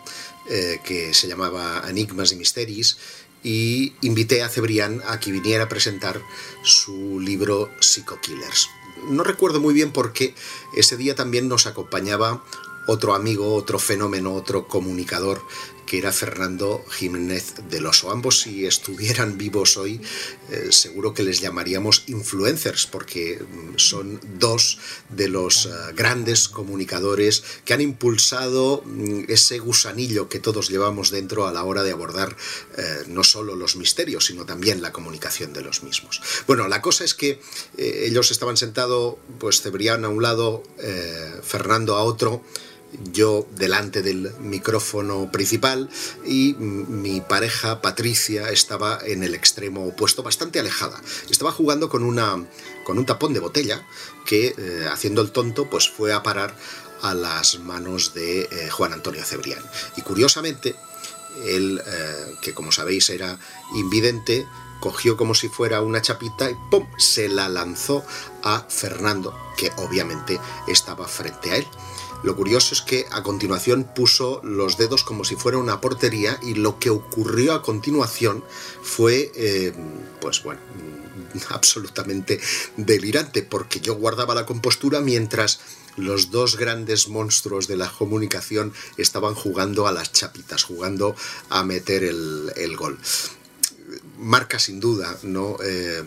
eh, que se llamaba Enigmas y Misteris y invité a Cebrián a que viniera a presentar su libro Psycho Killers. No recuerdo muy bien por qué ese día también nos acompañaba otro amigo, otro fenómeno, otro comunicador que era Fernando Jiménez del Oso. Ambos si estuvieran vivos hoy eh, seguro que les llamaríamos influencers porque mm, son dos de los eh, grandes comunicadores que han impulsado mm, ese gusanillo que todos llevamos dentro a la hora de abordar eh, no solo los misterios sino también la comunicación de los mismos. Bueno, la cosa es que ellos estaban sentados, pues Cebrián a un lado, Fernando a otro, yo delante del micrófono principal y mi pareja Patricia estaba en el extremo opuesto, bastante alejada. Estaba jugando con, una, con un tapón de botella que, eh, haciendo el tonto, pues fue a parar a las manos de eh, Juan Antonio Cebrián. Y curiosamente, él, eh, que como sabéis era invidente, cogió como si fuera una chapita y ¡pum! se la lanzó a Fernando, que obviamente estaba frente a él. Lo curioso es que a continuación puso los dedos como si fuera una portería y lo que ocurrió a continuación fue, eh, pues bueno, absolutamente delirante, porque yo guardaba la compostura mientras los dos grandes monstruos de la comunicación estaban jugando a las chapitas, jugando a meter el, gol. Marca sin duda, ¿no? Eh,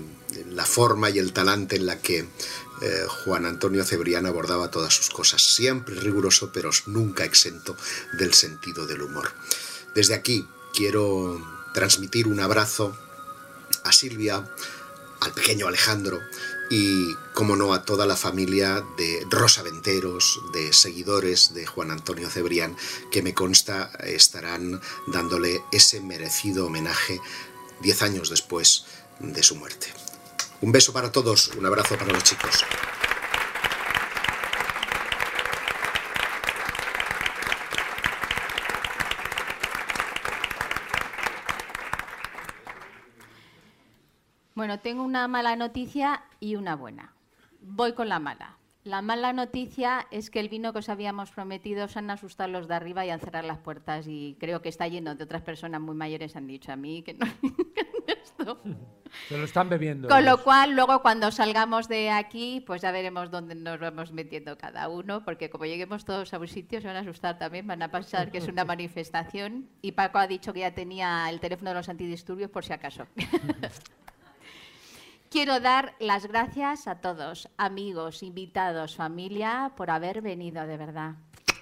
la forma y el talante en la que eh, Juan Antonio Cebrián abordaba todas sus cosas, siempre riguroso, pero nunca exento del sentido del humor. Desde aquí quiero transmitir un abrazo a Silvia, al pequeño Alejandro y, como no, a toda la familia de Rosa Venteros, de seguidores de Juan Antonio Cebrián, que me consta estarán dándole ese merecido homenaje diez años después de su muerte. Un beso para todos, un abrazo para los chicos. Bueno, tengo una mala noticia y una buena. Voy con la mala. La mala noticia es que el vino que os habíamos prometido se han asustado los de arriba y han cerrado las puertas y creo que está lleno de otras personas muy mayores han dicho a mí que no, esto. Se lo están bebiendo. Con lo cual, luego cuando salgamos de aquí, pues ya veremos dónde nos vamos metiendo cada uno, porque como lleguemos todos a un sitio, se van a asustar también, van a pensar que es una manifestación. Y Paco ha dicho que ya tenía el teléfono de los antidisturbios por si acaso. Quiero dar las gracias a todos, amigos, invitados, familia, por haber venido, de verdad.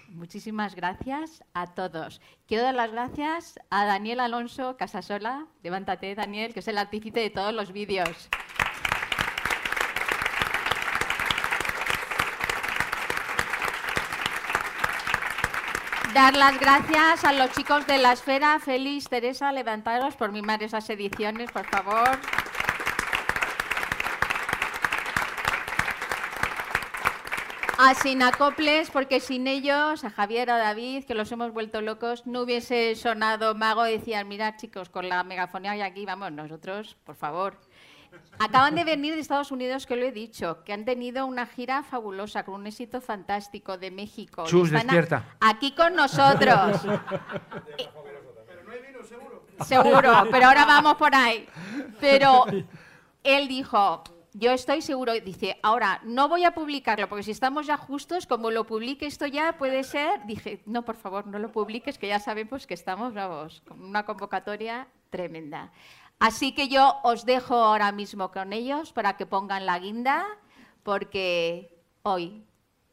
Muchísimas gracias a todos. Quiero dar las gracias a Daniel Alonso Casasola. Levántate, Daniel, que es el artífice de todos los vídeos. Dar las gracias a los chicos de la esfera. Félix, Teresa, levantaros por mimar esas ediciones, por favor. A Sinacoples, porque sin ellos, a Javier, a David, que los hemos vuelto locos, no hubiese sonado mago. Decían, mirad chicos, con la megafonía y aquí, vamos, nosotros, por favor. Acaban de venir de Estados Unidos, que lo he dicho, que han tenido una gira fabulosa, con un éxito fantástico de México. Chus, despierta. aquí con nosotros. Seguro, pero ahora vamos por ahí. Pero él dijo, yo estoy seguro, dice, ahora no voy a publicarlo porque si estamos ya justos, como lo publique esto ya puede ser, dije, no, por favor, no lo publiques, que ya sabemos que estamos, vamos, con una convocatoria tremenda. Así que yo os dejo ahora mismo con ellos para que pongan la guinda, porque hoy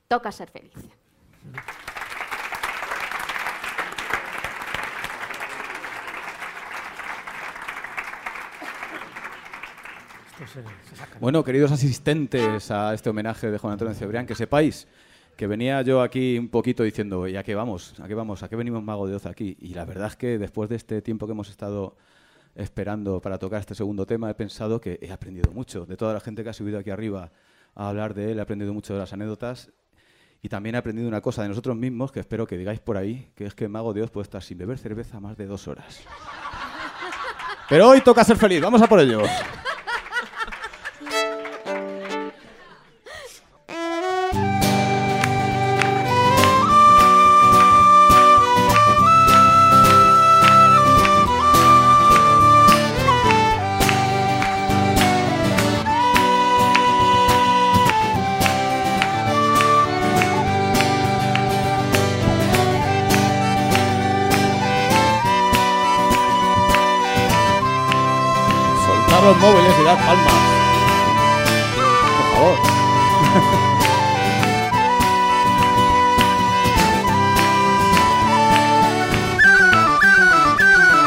toca ser feliz. pues, eh, se sacan. Bueno, queridos asistentes a este homenaje de Juan Antonio Cebrián, que sepáis que venía yo aquí un poquito diciendo, ¿y a qué vamos? ¿A qué vamos? ¿A qué venimos Mago de Oz aquí? Y la verdad es que después de este tiempo que hemos estado esperando para tocar este segundo tema, he pensado que he aprendido mucho de toda la gente que ha subido aquí arriba a hablar de él, he aprendido mucho de las anécdotas y también he aprendido una cosa de nosotros mismos que espero que digáis por ahí, que es que Mago de Oz puede estar sin beber cerveza más de dos horas. Pero hoy toca ser feliz, vamos a por ello. Los móviles y dar palmas. Por favor.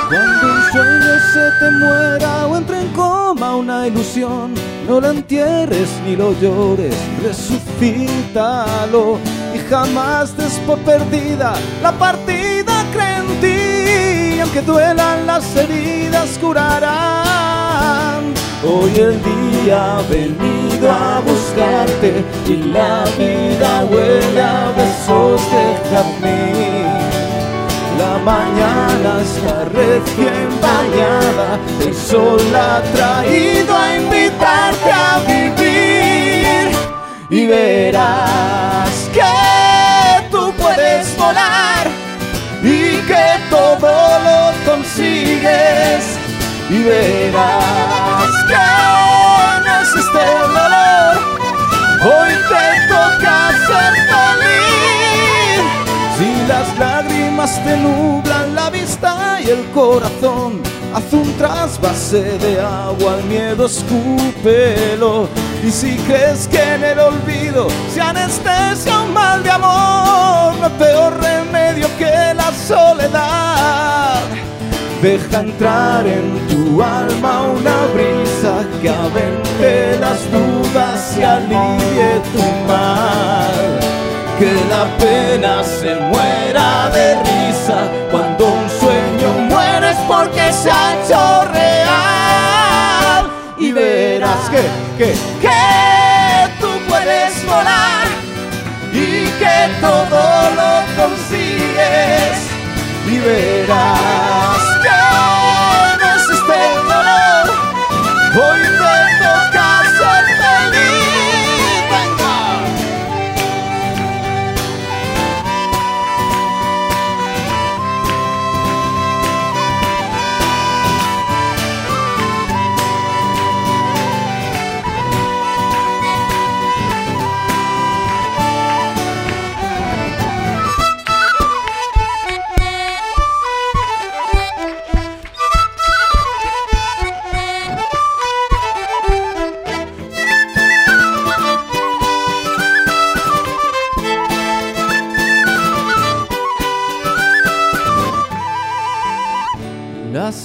Cuando un sueño se te muera o entre en coma una ilusión, no la entierres ni lo llores, resucítalo y jamás des por perdida la partida, cree en ti, y aunque duelan las heridas curarán. Hoy el día ha venido a buscarte y la vida huele a besos de jazmín. La mañana está recién bañada, el sol ha traído a invitarte a vivir. Y verás que tú puedes volar y que todo lo consigues y verás que no existe el dolor, hoy te toca ser feliz. Si las lágrimas te nublan la vista y el corazón, haz un trasvase de agua al miedo, escúpelo. Y si crees que en el olvido se anestesia un mal de amor, no hay peor remedio que la soledad. Deja entrar en tu alma una brisa que avente las dudas y alivie tu mal. Que la pena se muera de risa cuando un sueño muere es porque se ha hecho real. Y verás que, que, que tú puedes volar y que todo lo consigues y verás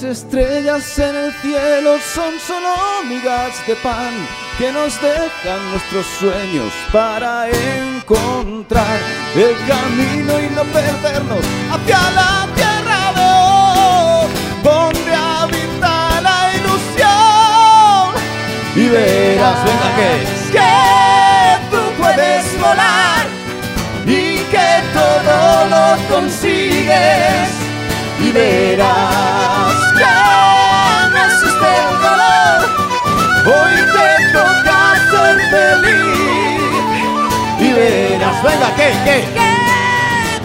estrellas en el cielo son solo migas de pan que nos dejan nuestros sueños para encontrar el camino y no perdernos hacia la tierra de hoy, donde habita la ilusión. Y verás, venga que, que tú puedes volar y que todo lo consigues y verás que no existe el dolor. Hoy te toca ser feliz y verás, venga, que, que, Que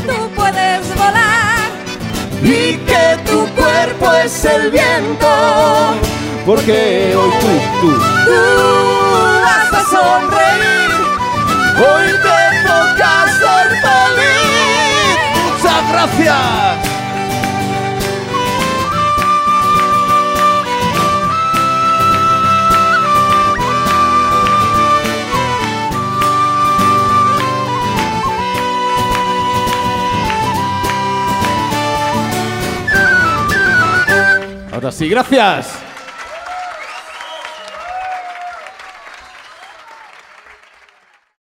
tú puedes volar y que tu cuerpo es el viento, porque hoy tú, tú, tú vas a sonreír. Hoy te toca ser feliz. Muchas gracias. Ahora sí, gracias.